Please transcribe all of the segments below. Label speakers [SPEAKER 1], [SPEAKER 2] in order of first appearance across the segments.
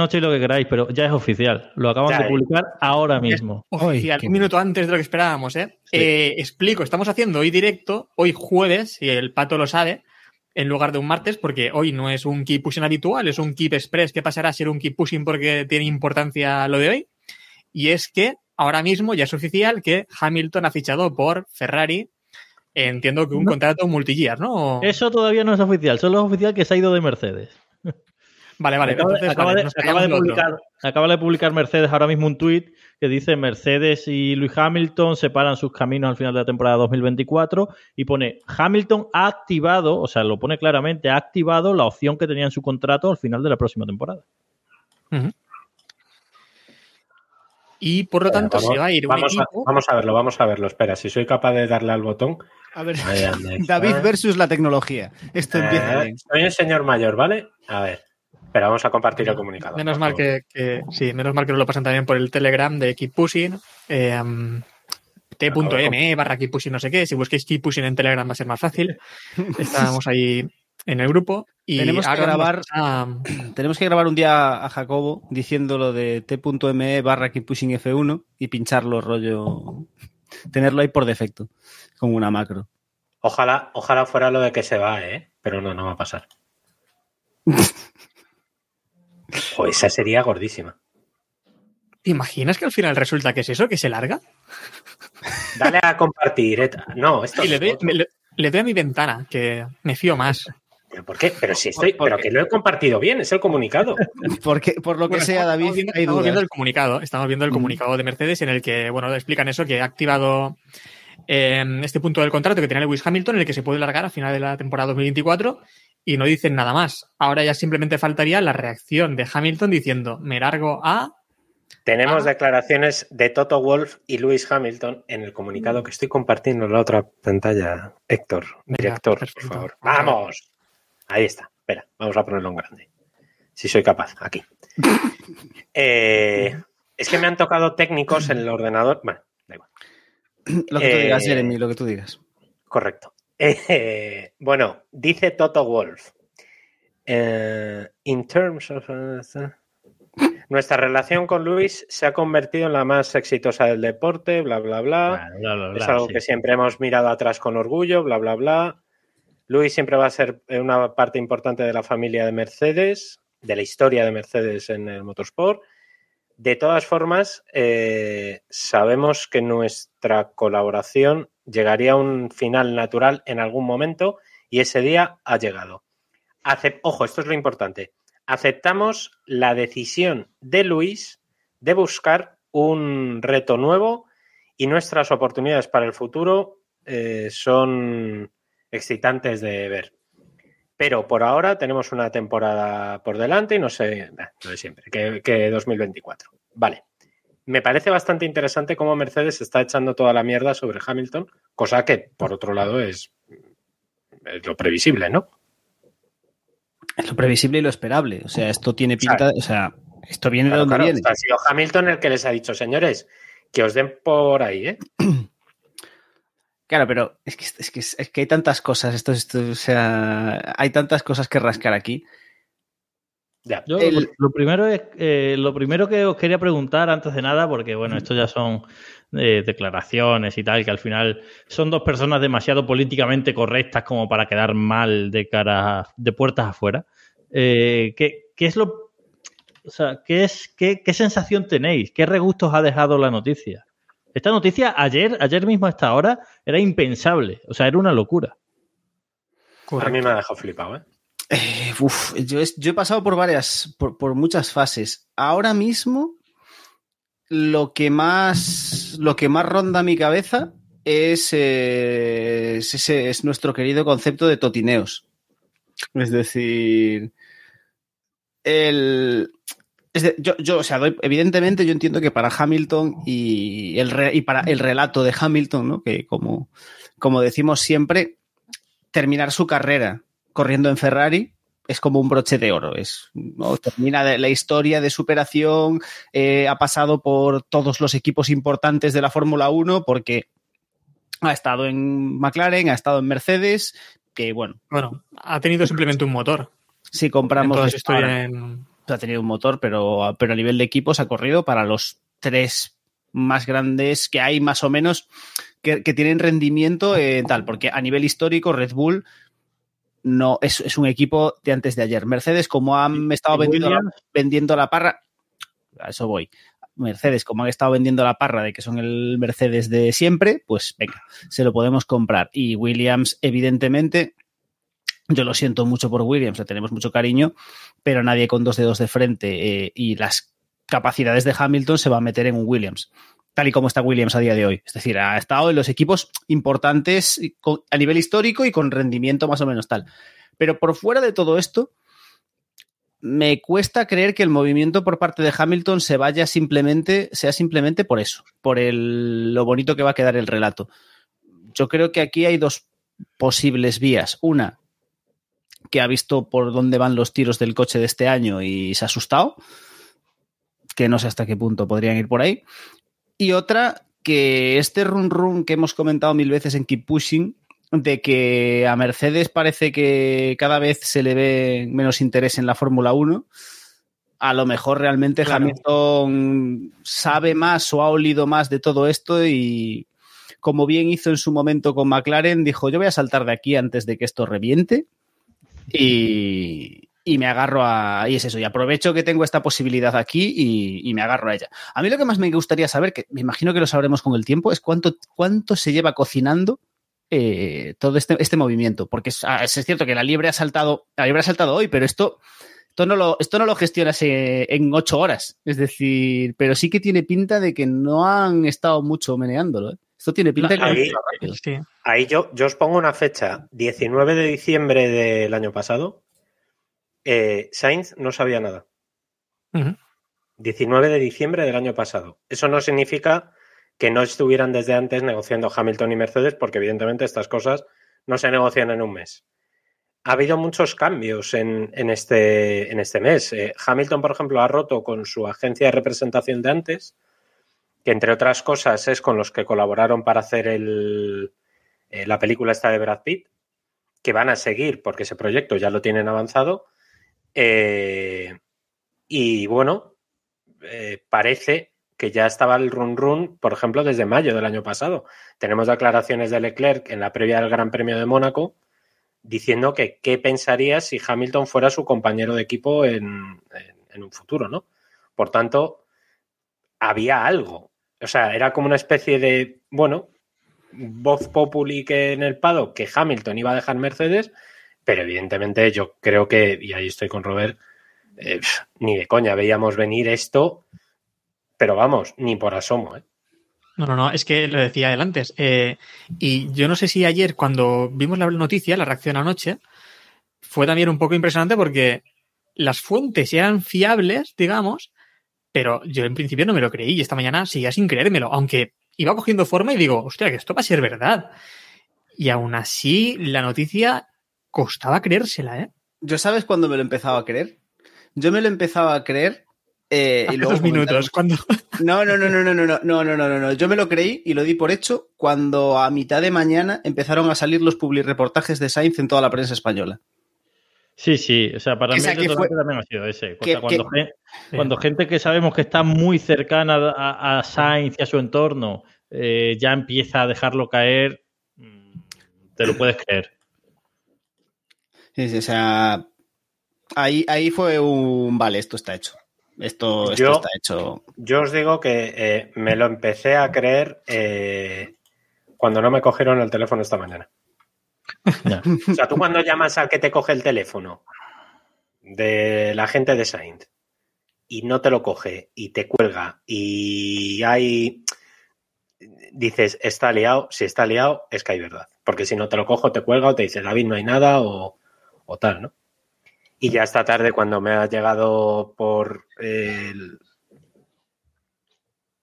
[SPEAKER 1] noches y lo que queráis, pero ya es oficial. Lo acaban
[SPEAKER 2] Ya,
[SPEAKER 1] de
[SPEAKER 2] eh.
[SPEAKER 1] publicar ahora mismo.
[SPEAKER 3] Oficial, un minuto antes de lo que esperábamos, ¿eh? Eh, Explico, estamos haciendo hoy directo, hoy jueves, y el pato lo sabe, en lugar de un martes, porque hoy no es un keep pushing habitual, es un keep express que pasará a ser un keep pushing porque tiene importancia lo de hoy. Y es que ahora mismo ya es oficial que Hamilton ha fichado por Ferrari. Entiendo que un
[SPEAKER 1] No.
[SPEAKER 3] contrato multi-year, ¿no?
[SPEAKER 1] Eso todavía no es oficial, solo es oficial que se ha ido de Mercedes.
[SPEAKER 3] Vale, vale.
[SPEAKER 1] acaba,
[SPEAKER 3] entonces,
[SPEAKER 1] acaba
[SPEAKER 3] vale,
[SPEAKER 1] de, acaba de publicar, acaba de publicar Mercedes ahora mismo un tuit que dice Mercedes y Lewis Hamilton separan sus caminos al final de la temporada 2024 y pone Hamilton ha activado, o sea, lo pone claramente, ha activado la opción que tenía en su contrato al final de la próxima temporada.
[SPEAKER 3] Y por lo tanto
[SPEAKER 2] Vamos-
[SPEAKER 3] se va a ir un
[SPEAKER 2] vamos, a, vamos a verlo, vamos a verlo. Espera, si soy capaz de darle al botón.
[SPEAKER 4] A ver. David versus la tecnología. Esto empieza
[SPEAKER 2] Eh,
[SPEAKER 4] bien.
[SPEAKER 2] soy el señor mayor, ¿vale? A ver. Espera, vamos a compartir el comunicado.
[SPEAKER 3] Menos mal que, que- sí, menos mal que nos lo pasan también por el Telegram de Keep Pushing. eh, um, T.me barra Keep Pushing no sé qué. Si busquéis Keep Pushing en Telegram va a ser más fácil. Estábamos ahí en el grupo. Y
[SPEAKER 4] Tenemos que grabar- Tenemos que grabar un día a Jacobo diciendo lo de t.me barra keep pushing F1 y pincharlo rollo. Tenerlo ahí por defecto, como una macro.
[SPEAKER 2] Ojalá, ojalá fuera lo de que se va, ¿eh? Pero no, no va a pasar. O esa sería gordísima.
[SPEAKER 3] ¿Te imaginas que al final resulta que es eso, que se larga?
[SPEAKER 2] Dale a compartir. Eta. No, esto
[SPEAKER 3] Y le doy, me- le, le doy a mi ventana, que me fío más.
[SPEAKER 2] ¿Pero ¿Por qué? Pero si estoy,
[SPEAKER 4] ¿Por
[SPEAKER 2] pero
[SPEAKER 4] qué?
[SPEAKER 2] que lo he compartido bien, es el comunicado.
[SPEAKER 4] Porque, por lo que
[SPEAKER 3] Bueno,
[SPEAKER 4] sea, David,
[SPEAKER 3] viendo,
[SPEAKER 4] hay
[SPEAKER 3] estamos
[SPEAKER 4] dudas.
[SPEAKER 3] viendo el comunicado. Estamos viendo el
[SPEAKER 4] Mm.
[SPEAKER 3] comunicado de Mercedes en el que, bueno, explican eso, que ha activado eh, este punto del contrato que tenía Lewis Hamilton, en el que se puede largar a final de la temporada 2024 y no dicen nada más. Ahora ya simplemente faltaría la reacción de Hamilton diciendo, me largo a...
[SPEAKER 2] Tenemos
[SPEAKER 3] Ah.
[SPEAKER 2] declaraciones de Toto Wolf y Lewis Hamilton en el comunicado que estoy compartiendo en la otra pantalla. Héctor, director, por favor.
[SPEAKER 3] Vamos.
[SPEAKER 2] Ahí está. Espera, vamos a ponerlo en grande. Si soy capaz, aquí. Eh, es que me han tocado técnicos en el ordenador. Bueno, da igual.
[SPEAKER 4] Lo que tú
[SPEAKER 2] Eh,
[SPEAKER 4] digas, Jeremy, lo que tú digas.
[SPEAKER 2] Correcto. Eh, bueno, dice Toto Wolf. eh, in terms of. nuestra relación con Luis se ha convertido en la más exitosa del deporte, bla, bla, bla.
[SPEAKER 1] Bla, bla, bla,
[SPEAKER 2] es algo
[SPEAKER 1] sí.
[SPEAKER 2] que siempre hemos mirado atrás con orgullo, bla, bla, bla. Luis siempre va a ser una parte importante de la familia de Mercedes, de la historia de Mercedes en el motorsport. De todas formas, eh, sabemos que nuestra colaboración llegaría a un final natural en algún momento y ese día ha llegado. Ojo, esto es lo importante. Aceptamos la decisión de Luis de buscar un reto nuevo y nuestras oportunidades para el futuro eh, son excitantes de ver. Pero por ahora tenemos una temporada por delante y no sé, nah, lo de siempre, que, que 2024. Vale. Me parece bastante interesante cómo Mercedes está echando toda la mierda sobre Hamilton, cosa que, por otro lado, es, es lo previsible, ¿no?
[SPEAKER 4] Es lo previsible y lo esperable. O sea, esto tiene pinta. O sea, esto viene de donde
[SPEAKER 2] claro,
[SPEAKER 4] viene.
[SPEAKER 2] ha sido Hamilton el que les ha dicho, señores, que os den por ahí, ¿eh?
[SPEAKER 4] Claro, pero es que, es que, es que hay tantas cosas. Esto, esto, o sea, hay tantas cosas que rascar aquí.
[SPEAKER 2] Ya.
[SPEAKER 1] Yo,
[SPEAKER 4] El-
[SPEAKER 1] lo, primero es eh, lo primero que os quería preguntar antes de nada, porque bueno, esto ya son eh, declaraciones y tal, que al final son dos personas demasiado políticamente correctas como para quedar mal de cara de puertas afuera. Eh, ¿qué, qué es lo o sea, ¿qué, es, qué, qué sensación tenéis? ¿Qué regusto os ha dejado la noticia? Esta noticia ayer, ayer mismo a esta hora, era impensable. O sea, era una locura.
[SPEAKER 2] A mí me ha dejado flipado, ¿eh?
[SPEAKER 4] Eh, uf, yo, he, yo he pasado por varias, por, por muchas fases. Ahora mismo, lo que más, lo que más ronda mi cabeza es, eh, es, ese- es nuestro querido concepto de totineos. Es decir, el, es de- yo, yo, o sea, doy- evidentemente yo entiendo que para Hamilton y, el, re- y para el relato de Hamilton, ¿no? que como, como decimos siempre, terminar su carrera corriendo en Ferrari es como un broche de oro. Es, ¿no? Termina de- la historia de superación, eh, ha pasado por todos los equipos importantes de la Fórmula 1 porque ha estado en McLaren, ha estado en Mercedes, que bueno,
[SPEAKER 3] Bueno, ha tenido simplemente un motor.
[SPEAKER 4] si
[SPEAKER 3] En
[SPEAKER 4] compramos
[SPEAKER 3] toda su historia en,
[SPEAKER 4] ha tenido un motor, pero, pero a nivel de equipos ha corrido para los tres más grandes que hay, más o menos, que, que tienen rendimiento eh, tal, porque a nivel histórico Red Bull no es, es, un equipo de antes de ayer. Mercedes, como han estado vendiendo la, vendiendo la parra, a eso voy. Mercedes, como han estado vendiendo la parra de que son el Mercedes de siempre, pues venga, se lo podemos comprar. Y Williams, evidentemente, yo lo siento mucho por Williams, le tenemos mucho cariño, pero nadie con dos dedos de frente eh, y las capacidades de Hamilton se va a meter en un Williams, tal y como está Williams a día de hoy. Es decir, ha estado en los equipos importantes a nivel histórico y con rendimiento más o menos tal. Pero por fuera de todo esto, me cuesta creer que el movimiento por parte de Hamilton se vaya simplemente, sea simplemente por eso, por el, lo bonito que va a quedar el relato. Yo creo que aquí hay dos posibles vías. Una, que ha visto por dónde van los tiros del coche de este año y se ha asustado, que no sé hasta qué punto podrían ir por ahí. Y otra, que este run run que hemos comentado mil veces en Keep Pushing, de que a Mercedes parece que cada vez se le ve menos interés en la Fórmula 1. A lo mejor realmente claro. Hamilton sabe más o ha olido más de todo esto y, como bien hizo en su momento con McLaren, dijo, yo voy a saltar de aquí antes de que esto reviente y, y me agarro a... Y es eso, y aprovecho que tengo esta posibilidad aquí y, y, me agarro a ella. A mí lo que más me gustaría saber, que me imagino que lo sabremos con el tiempo, es cuánto, cuánto se lleva cocinando eh, todo este, este, movimiento. Porque es, es, cierto que la liebre ha saltado, la liebre ha saltado hoy, pero esto, esto no lo, esto no lo gestionas en ocho horas. Es decir, pero sí que tiene pinta de que no han estado mucho meneándolo. ¿eh? Esto tiene pinta de
[SPEAKER 2] ahí, que sí. ahí yo, yo os pongo una fecha, 19 de diciembre del año pasado. Eh, Sainz no sabía nada. Uh -huh. 19 de diciembre del año pasado. Eso no significa que no estuvieran desde antes negociando Hamilton y Mercedes, porque evidentemente estas cosas no se negocian en un mes. Ha habido muchos cambios en, en, este, en este, mes. Eh, Hamilton, por ejemplo, ha roto con su agencia de representación de antes, que entre otras cosas es con los que colaboraron para hacer el, eh, la película esta de Brad Pitt, que van a seguir porque ese proyecto ya lo tienen avanzado. Eh, y bueno, eh, parece que ya estaba el run run, por ejemplo, desde mayo del año pasado. Tenemos declaraciones de Leclerc en la previa del Gran Premio de Mónaco diciendo que qué pensaría si Hamilton fuera su compañero de equipo en, en, en un futuro, ¿no? Por tanto, había algo. O sea, era como una especie de, bueno, voz populi que en el Pado que Hamilton iba a dejar Mercedes, pero evidentemente yo creo que, y ahí estoy con Robert, eh, ni de coña veíamos venir esto, pero vamos, ni por asomo. ¿eh?
[SPEAKER 3] No, no, no, es que lo decía él antes. Eh, y yo no sé si ayer, cuando vimos la noticia, la reacción anoche, fue también un poco impresionante porque las fuentes eran fiables, digamos, pero yo en principio no me lo creí y esta mañana seguía sin creérmelo, aunque iba cogiendo forma y digo, hostia, que esto va a ser verdad. Y aún así, la noticia costaba creérsela, ¿eh?
[SPEAKER 4] ¿Yo sabes cuándo me lo empezaba a creer? Yo me lo empezaba a creer.
[SPEAKER 3] Eh, y luego dos minutos, cuando.
[SPEAKER 4] No, no, no, no, no, no, no, no, no, no, no. Yo me lo creí y lo di por hecho cuando a mitad de mañana empezaron a salir los publireportajes de Sainz en toda la prensa española.
[SPEAKER 1] Sí, sí, o sea, para Esa mí fue... también ha sido ese. Que, cuando, que... Gente, cuando, gente que sabemos que está muy cercana a, a Sainz y a su entorno eh, ya empieza a dejarlo caer, te lo puedes creer.
[SPEAKER 4] Sí, sí, o sea, ahí, ahí fue un, vale, esto está hecho. Esto, esto
[SPEAKER 2] yo,
[SPEAKER 4] está hecho.
[SPEAKER 2] Yo os digo que eh, me lo empecé a creer eh, cuando no me cogieron el teléfono esta mañana. O sea, tú cuando llamas al que te coge el teléfono de la gente de Sainz y no te lo coge y te cuelga y hay dices está liado, si está liado es que hay verdad, porque si no te lo cojo te cuelga o te dice David no hay nada o, o tal, ¿no? Y ya esta tarde cuando me ha llegado por el,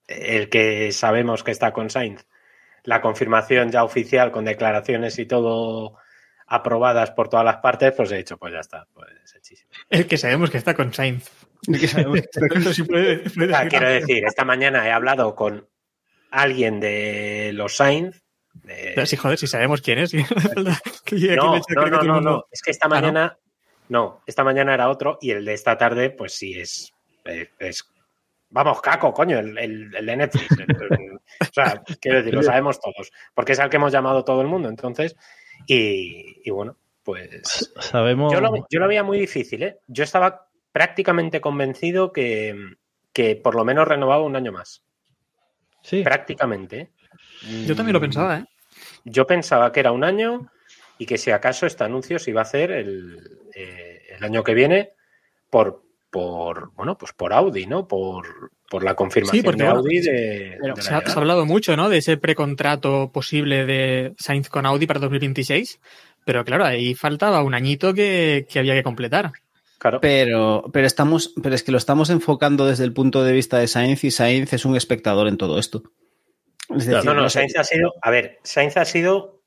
[SPEAKER 2] el que sabemos que está con Sainz la confirmación ya oficial con declaraciones y todo aprobadas por todas las partes, pues he dicho, pues ya está, pues hechísimo.
[SPEAKER 3] El que sabemos que está con Sainz.
[SPEAKER 2] El que sabemos que está con Sainz. ah, quiero decir, esta mañana he hablado con alguien de los Sainz. De...
[SPEAKER 3] Pero sí, joder, si sabemos quién es.
[SPEAKER 2] no, no, no, no, no, es que esta mañana, ah, no. No, esta mañana era otro y el de esta tarde, pues sí, es. es, es- vamos, caco, coño, el, el- el de Netflix. o sea, quiero decir, lo sabemos todos. Porque es al que hemos llamado todo el mundo, entonces. Y, y bueno, pues.
[SPEAKER 1] Sabemos.
[SPEAKER 2] Yo lo, yo lo veía muy difícil, ¿eh? Yo estaba prácticamente convencido que, que por lo menos renovaba un año más.
[SPEAKER 1] Sí.
[SPEAKER 2] Prácticamente. ¿eh?
[SPEAKER 3] Yo también lo pensaba, ¿eh?
[SPEAKER 2] Yo pensaba que era un año y que si acaso este anuncio se iba a hacer el, eh, el año que viene por, por bueno, pues por Audi, ¿no? Por, por la confirmación
[SPEAKER 3] Sí, porque,
[SPEAKER 2] de Audi de,
[SPEAKER 4] pero
[SPEAKER 2] de la
[SPEAKER 3] Se ha, se ha
[SPEAKER 2] llegada.
[SPEAKER 3] hablado mucho, ¿no? De ese precontrato posible de Sainz con Audi para 2026. Pero claro, ahí faltaba un añito que, que había que completar.
[SPEAKER 2] Claro.
[SPEAKER 4] Pero, pero estamos, pero es que lo estamos enfocando desde el punto de vista de Sainz y Sainz es un espectador en todo esto. Es decir,
[SPEAKER 2] No, no,
[SPEAKER 4] no
[SPEAKER 2] Sainz ha sido, a ver, Sainz ha sido,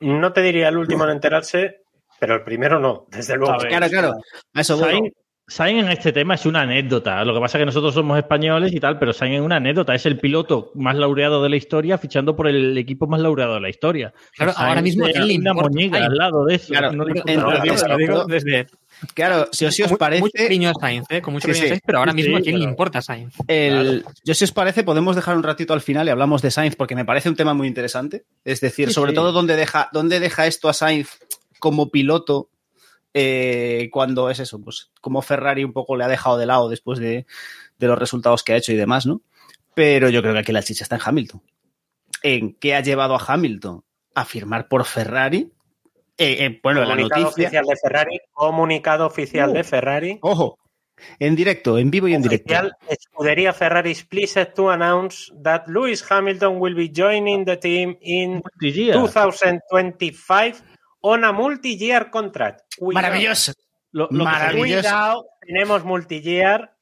[SPEAKER 2] no te diría el último en enterarse, pero el primero no, desde luego.
[SPEAKER 4] Claro, claro, a eso voy.
[SPEAKER 1] Sainz, Sainz en este tema es una anécdota. Lo que pasa es que nosotros somos españoles y tal, pero Sainz es una anécdota. Es el piloto más laureado de la historia, fichando por el equipo más laureado de la historia.
[SPEAKER 3] Claro,
[SPEAKER 1] Sainz
[SPEAKER 3] ahora mismo,
[SPEAKER 1] es
[SPEAKER 3] ¿quién le
[SPEAKER 1] una
[SPEAKER 3] importa
[SPEAKER 1] moñiga
[SPEAKER 3] Sainz?
[SPEAKER 1] al lado de eso.
[SPEAKER 4] Claro,
[SPEAKER 1] no le importa
[SPEAKER 4] en-
[SPEAKER 1] nada.
[SPEAKER 3] Lo digo,
[SPEAKER 4] Exacto.
[SPEAKER 3] lo digo desde
[SPEAKER 4] Claro, si, si os parece,
[SPEAKER 3] mucho cariño a Sainz, ¿eh? Con mucho
[SPEAKER 4] Sí,
[SPEAKER 3] cariño
[SPEAKER 4] sí.
[SPEAKER 3] a Sainz, pero ahora
[SPEAKER 1] Sí,
[SPEAKER 3] mismo a quién le importa Sainz.
[SPEAKER 4] el, yo si os parece, podemos dejar un ratito al final y hablamos de Sainz porque me parece un tema muy interesante. Es decir,
[SPEAKER 1] Sí,
[SPEAKER 4] sobre
[SPEAKER 1] sí.
[SPEAKER 4] todo dónde deja, dónde deja esto a Sainz como piloto eh, cuando es eso, pues como Ferrari un poco le ha dejado de lado después de, de los resultados que ha hecho y demás, ¿no? Pero yo creo que aquí la chicha está en Hamilton. ¿En qué ha llevado a Hamilton? A firmar por Ferrari. Eh, eh, bueno, la
[SPEAKER 2] comunicado
[SPEAKER 4] noticia.
[SPEAKER 2] oficial de Ferrari, comunicado oficial
[SPEAKER 4] Uh.
[SPEAKER 2] de Ferrari.
[SPEAKER 4] Ojo, en directo, en vivo y en directo.
[SPEAKER 2] Oficial, escudería Ferrari is pleased to announce that Lewis Hamilton will be joining the team in
[SPEAKER 1] Multiyear.
[SPEAKER 2] 2025 on a multi-year contract. Cuidado,
[SPEAKER 4] Maravilloso.
[SPEAKER 1] Lo, lo que se-
[SPEAKER 4] Maravilloso.
[SPEAKER 2] Cuidado, tenemos multi-year.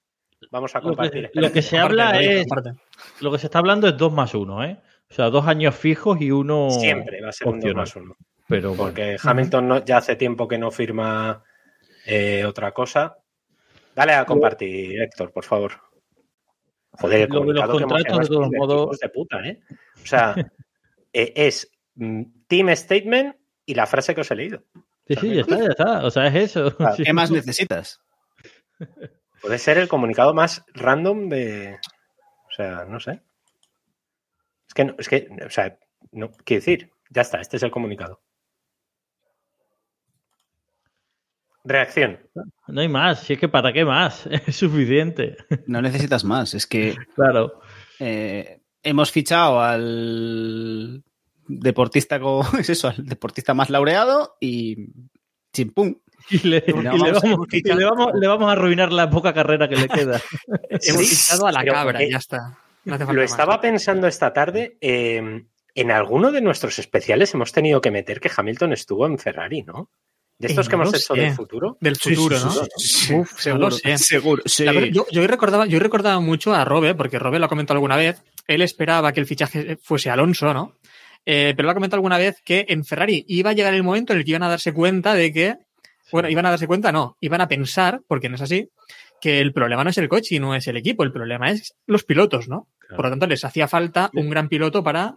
[SPEAKER 2] Vamos a
[SPEAKER 1] lo que,
[SPEAKER 2] compartir.
[SPEAKER 1] lo que se
[SPEAKER 3] Aparte,
[SPEAKER 1] habla es.
[SPEAKER 3] aparte.
[SPEAKER 1] Lo que se está hablando es 2 más 1, ¿eh? O sea, dos años fijos y uno.
[SPEAKER 2] Siempre va a ser un 2
[SPEAKER 1] opcional.
[SPEAKER 2] más 1.
[SPEAKER 1] Pero bueno.
[SPEAKER 2] Porque Hamilton no- ya hace tiempo que no firma eh, otra cosa. Dale a compartir, Héctor, por favor. Joder, el
[SPEAKER 1] Lo de los
[SPEAKER 2] que
[SPEAKER 1] contratos, de todos modos-
[SPEAKER 2] de puta, ¿eh? O sea, eh, es mm, team statement y la frase que os he leído.
[SPEAKER 1] Sí, sí, ya está, ya está. O sea, es eso.
[SPEAKER 2] Claro.
[SPEAKER 1] Sí.
[SPEAKER 4] ¿Qué más necesitas?
[SPEAKER 2] Puede ser el comunicado más random de. O sea, no sé. Es que, no- es que, o sea, no, quiero decir, ya está, este es el comunicado. Reacción.
[SPEAKER 1] No hay más. Si es que para qué más. Es suficiente.
[SPEAKER 4] No necesitas más. Es que
[SPEAKER 1] Claro.
[SPEAKER 4] eh, hemos fichado al deportista con, es eso, al deportista más laureado y chimpum.
[SPEAKER 1] Y le,
[SPEAKER 4] No,
[SPEAKER 1] y le
[SPEAKER 4] vamos a
[SPEAKER 1] vamos, y le vamos- le vamos a arruinar la poca carrera que le queda.
[SPEAKER 3] Hemos fichado a la
[SPEAKER 2] pero
[SPEAKER 3] cabra,
[SPEAKER 2] porque
[SPEAKER 3] ya está. No
[SPEAKER 2] Lo
[SPEAKER 3] más.
[SPEAKER 2] estaba pensando esta tarde. eh, en alguno de nuestros especiales hemos tenido que meter que Hamilton estuvo en Ferrari, ¿no? De estos
[SPEAKER 3] Eh,
[SPEAKER 2] que
[SPEAKER 3] no
[SPEAKER 2] hemos hecho
[SPEAKER 3] sé.
[SPEAKER 2] del futuro.
[SPEAKER 3] Del futuro, ¿no?
[SPEAKER 4] Uf,
[SPEAKER 3] no lo sé.
[SPEAKER 4] seguro. sí.
[SPEAKER 3] La verdad, yo, yo, hoy recordaba, yo hoy recordaba mucho a Robe, porque Robe lo ha comentado alguna vez. Él esperaba que el fichaje fuese Alonso, ¿no? Eh, pero lo ha comentado alguna vez que en Ferrari iba a llegar el momento en el que iban a darse cuenta de que. Bueno, iban a darse cuenta, no. Iban a pensar, porque no es así, que el problema no es el coche y no es el equipo, el problema es los pilotos, ¿no?
[SPEAKER 2] Claro.
[SPEAKER 3] Por lo tanto, les hacía falta un gran piloto para.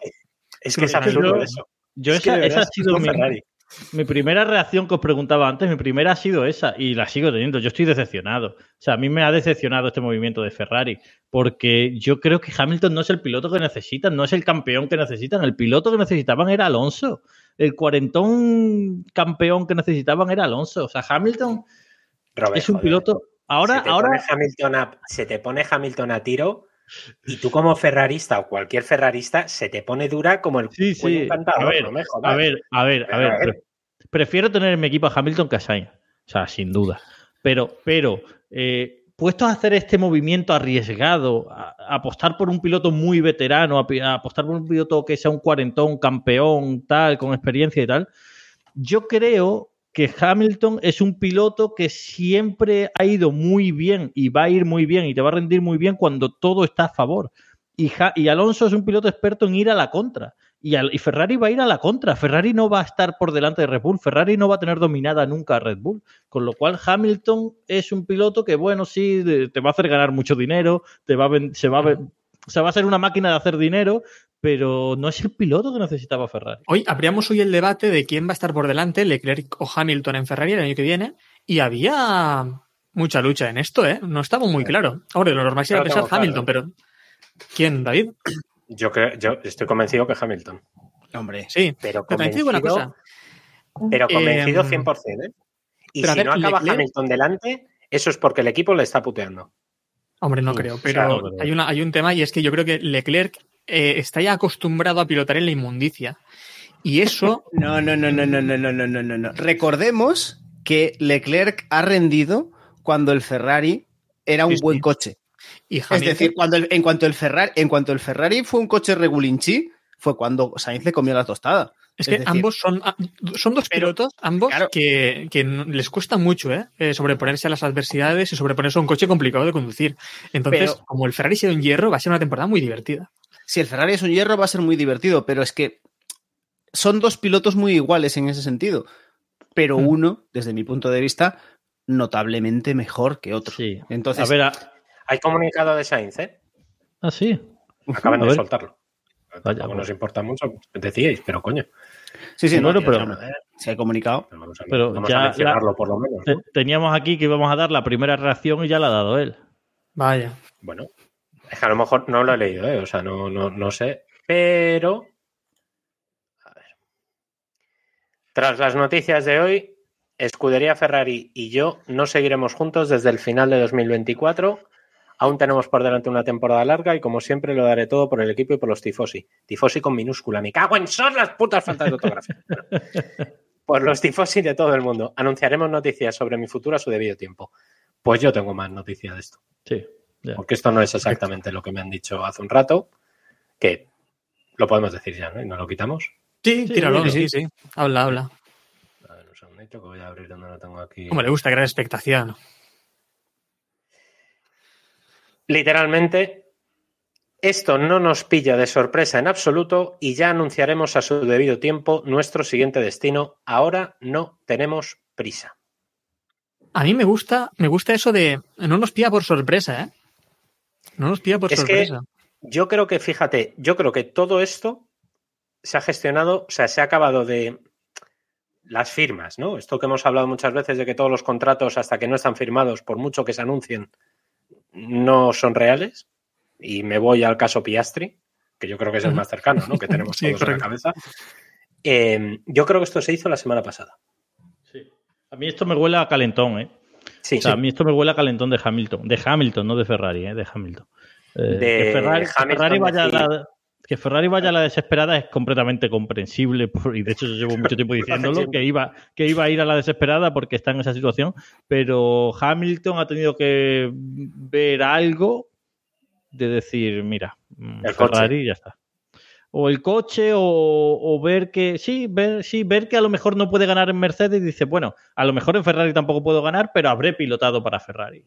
[SPEAKER 2] Es que es absurdo eso.
[SPEAKER 1] Yo
[SPEAKER 2] Es que
[SPEAKER 1] esa, ha sido mi,
[SPEAKER 2] Ferrari.
[SPEAKER 1] Mi primera reacción que os preguntaba antes. Mi primera ha sido esa y la sigo teniendo. Yo estoy decepcionado. O sea, a mí me ha decepcionado este movimiento de Ferrari porque yo creo que Hamilton no es el piloto que necesitan, no es el campeón que necesitan. El piloto que necesitaban era Alonso. El cuarentón campeón que necesitaban era Alonso. O sea, Hamilton
[SPEAKER 2] Robert,
[SPEAKER 1] es un
[SPEAKER 2] joder.
[SPEAKER 1] piloto. Ahora,
[SPEAKER 2] se te
[SPEAKER 1] ahora,
[SPEAKER 2] pone Hamilton a, se te pone Hamilton a tiro y tú como ferrarista o cualquier ferrarista se te pone dura como el
[SPEAKER 1] Sí, sí.
[SPEAKER 2] encantador,
[SPEAKER 1] A ver,
[SPEAKER 2] no.
[SPEAKER 1] A ver, a ver, a ver. Pre- Prefiero tener en mi equipo a Hamilton que a Sainz. O sea, sin duda. Pero, pero, eh, puestos a hacer este movimiento arriesgado, a, a apostar por un piloto muy veterano, a, pi- a apostar por un piloto que sea un cuarentón, campeón, tal, con experiencia y tal, yo creo que Hamilton es un piloto que siempre ha ido muy bien y va a ir muy bien y te va a rendir muy bien cuando todo está a favor. Y, Ja- y Alonso es un piloto experto en ir a la contra. Y, y Ferrari va a ir a la contra. Ferrari no va a estar por delante de Red Bull. Ferrari no va a tener dominada nunca a Red Bull. Con lo cual, Hamilton es un piloto que, bueno, sí, te va a hacer ganar mucho dinero, te va a se, va a, se va a ser una máquina de hacer dinero, pero no es el piloto que necesitaba Ferrari.
[SPEAKER 3] Hoy abríamos hoy el debate de quién va a estar por delante, Leclerc o Hamilton en Ferrari el año que viene. y había mucha lucha en esto, ¿eh? No estaba muy claro. Ahora, lo normal sería pensar
[SPEAKER 2] claro.
[SPEAKER 3] Hamilton, pero ¿quién, David?
[SPEAKER 2] Yo creo, yo estoy convencido que Hamilton.
[SPEAKER 4] Hombre.
[SPEAKER 3] Sí,
[SPEAKER 2] Pero
[SPEAKER 3] pero digo una
[SPEAKER 2] convencido,
[SPEAKER 3] cosa.
[SPEAKER 2] pero convencido
[SPEAKER 3] Em,
[SPEAKER 2] 100%, ¿eh? Y
[SPEAKER 3] pero
[SPEAKER 2] si
[SPEAKER 3] ver,
[SPEAKER 2] no acaba
[SPEAKER 3] Leclerc-
[SPEAKER 2] Hamilton delante, eso es porque el equipo le está puteando.
[SPEAKER 3] Hombre, no creo,
[SPEAKER 1] o sea,
[SPEAKER 3] pero
[SPEAKER 1] no creo.
[SPEAKER 3] hay, una, hay un tema y es que yo creo que Leclerc eh, está ya acostumbrado a pilotar en la inmundicia. Y eso,
[SPEAKER 4] No, no, no, no, no, no, no, no, no, no. Recordemos que Leclerc ha rendido cuando el Ferrari era un
[SPEAKER 3] Sí, sí.
[SPEAKER 4] buen coche.
[SPEAKER 3] y
[SPEAKER 4] Es decir, cuando el- en, cuanto el Ferrari, en cuanto el Ferrari fue un coche regulinchi, fue cuando Sainz le comió la tostada.
[SPEAKER 3] es
[SPEAKER 4] es
[SPEAKER 3] que
[SPEAKER 4] decir-
[SPEAKER 3] ambos son, ah, son dos
[SPEAKER 4] Pero,
[SPEAKER 3] pilotos, ambos,
[SPEAKER 4] claro.
[SPEAKER 3] que, les cuesta mucho ¿eh? Eh, sobreponerse a las adversidades y sobreponerse a un coche complicado de conducir. Entonces,
[SPEAKER 4] Pero-
[SPEAKER 3] como el Ferrari sea un hierro, va a ser una temporada muy divertida.
[SPEAKER 4] Si el Ferrari es un hierro va a ser muy divertido, pero es que son dos pilotos muy iguales en ese sentido. Pero
[SPEAKER 1] Hmm.
[SPEAKER 4] uno, desde mi punto de vista, notablemente mejor que otro.
[SPEAKER 1] Sí.
[SPEAKER 4] Entonces,
[SPEAKER 1] a ver, a-
[SPEAKER 2] Hay comunicado de Sainz, ¿eh?
[SPEAKER 1] ah, sí.
[SPEAKER 2] Acaban
[SPEAKER 1] A
[SPEAKER 2] de
[SPEAKER 1] ver.
[SPEAKER 2] soltarlo.
[SPEAKER 1] Vaya, bueno.
[SPEAKER 2] nos importa mucho, decíais, pero coño.
[SPEAKER 4] sí, sí, no,
[SPEAKER 1] pero-
[SPEAKER 4] vamos a ver, si hay comunicado.
[SPEAKER 2] Vamos a,
[SPEAKER 1] Pero
[SPEAKER 2] vamos
[SPEAKER 1] ya
[SPEAKER 2] a
[SPEAKER 1] la-
[SPEAKER 2] mencionarlo por lo menos.
[SPEAKER 1] Te-
[SPEAKER 2] ¿no?
[SPEAKER 1] Teníamos aquí que íbamos a dar la primera reacción y ya la ha dado él.
[SPEAKER 3] Vaya.
[SPEAKER 2] Bueno, es que a lo mejor no lo he leído, ¿eh? o sea, no, no, no sé. Pero. A ver. Tras las noticias de hoy, Escudería Ferrari y yo no seguiremos juntos desde el final de 2024. Aún tenemos por delante una temporada larga y, como siempre, lo daré todo por el equipo y por los tifosi. Tifosi con minúscula. Me cago en son las putas faltas de ortografía. Por los tifosi de todo el mundo. Anunciaremos noticias sobre mi futuro a su debido tiempo. Pues yo tengo más noticias de esto.
[SPEAKER 1] Sí.
[SPEAKER 2] Porque esto no es exactamente lo que me han dicho hace un rato, que lo podemos decir ya, ¿no? Y no lo quitamos.
[SPEAKER 3] Sí,
[SPEAKER 1] Sí,
[SPEAKER 3] tíralo,
[SPEAKER 1] sí,
[SPEAKER 3] sí,
[SPEAKER 1] sí.
[SPEAKER 3] sí. Habla, habla.
[SPEAKER 2] A ver, un segundito que voy a abrir donde lo tengo aquí.
[SPEAKER 3] Como le gusta crear expectación.
[SPEAKER 2] Literalmente, esto no nos pilla de sorpresa en absoluto y ya anunciaremos a su debido tiempo nuestro siguiente destino. Ahora no tenemos prisa.
[SPEAKER 3] A mí me gusta, me gusta eso de no nos pilla por sorpresa, ¿eh? No nos pilla por
[SPEAKER 2] Es que-
[SPEAKER 3] sorpresa.
[SPEAKER 2] Yo creo que, fíjate, yo creo que todo esto se ha gestionado, o sea, se ha acabado de las firmas, ¿no? Esto que hemos hablado muchas veces de que todos los contratos, hasta que no están firmados, por mucho que se anuncien, no son reales. Y me voy al caso Piastri, que yo creo que es el más cercano, ¿no? Que tenemos
[SPEAKER 3] Sí,
[SPEAKER 2] todos en la cabeza. Eh, yo creo que esto se hizo la semana pasada.
[SPEAKER 1] Sí. A mí esto me huele a calentón, ¿eh?
[SPEAKER 2] Sí,
[SPEAKER 1] O sea, a mí esto me huele a calentón de Hamilton. De Hamilton, no de Ferrari, ¿eh? De Hamilton. Eh,
[SPEAKER 2] De
[SPEAKER 1] que, Ferrari, que
[SPEAKER 2] Hamilton
[SPEAKER 1] Ferrari vaya a la, que Ferrari vaya a la desesperada es completamente comprensible. y de hecho, yo llevo mucho tiempo diciéndolo, que iba, que iba a ir a la desesperada porque está en esa situación. Pero Hamilton ha tenido que ver algo de decir, mira, mm,
[SPEAKER 2] El
[SPEAKER 1] Ferrari ya está. O el coche, o, o ver que. Sí ver, sí, ver que a lo mejor no puede ganar en Mercedes y dice, bueno, a lo mejor en Ferrari tampoco puedo ganar, pero habré pilotado para Ferrari.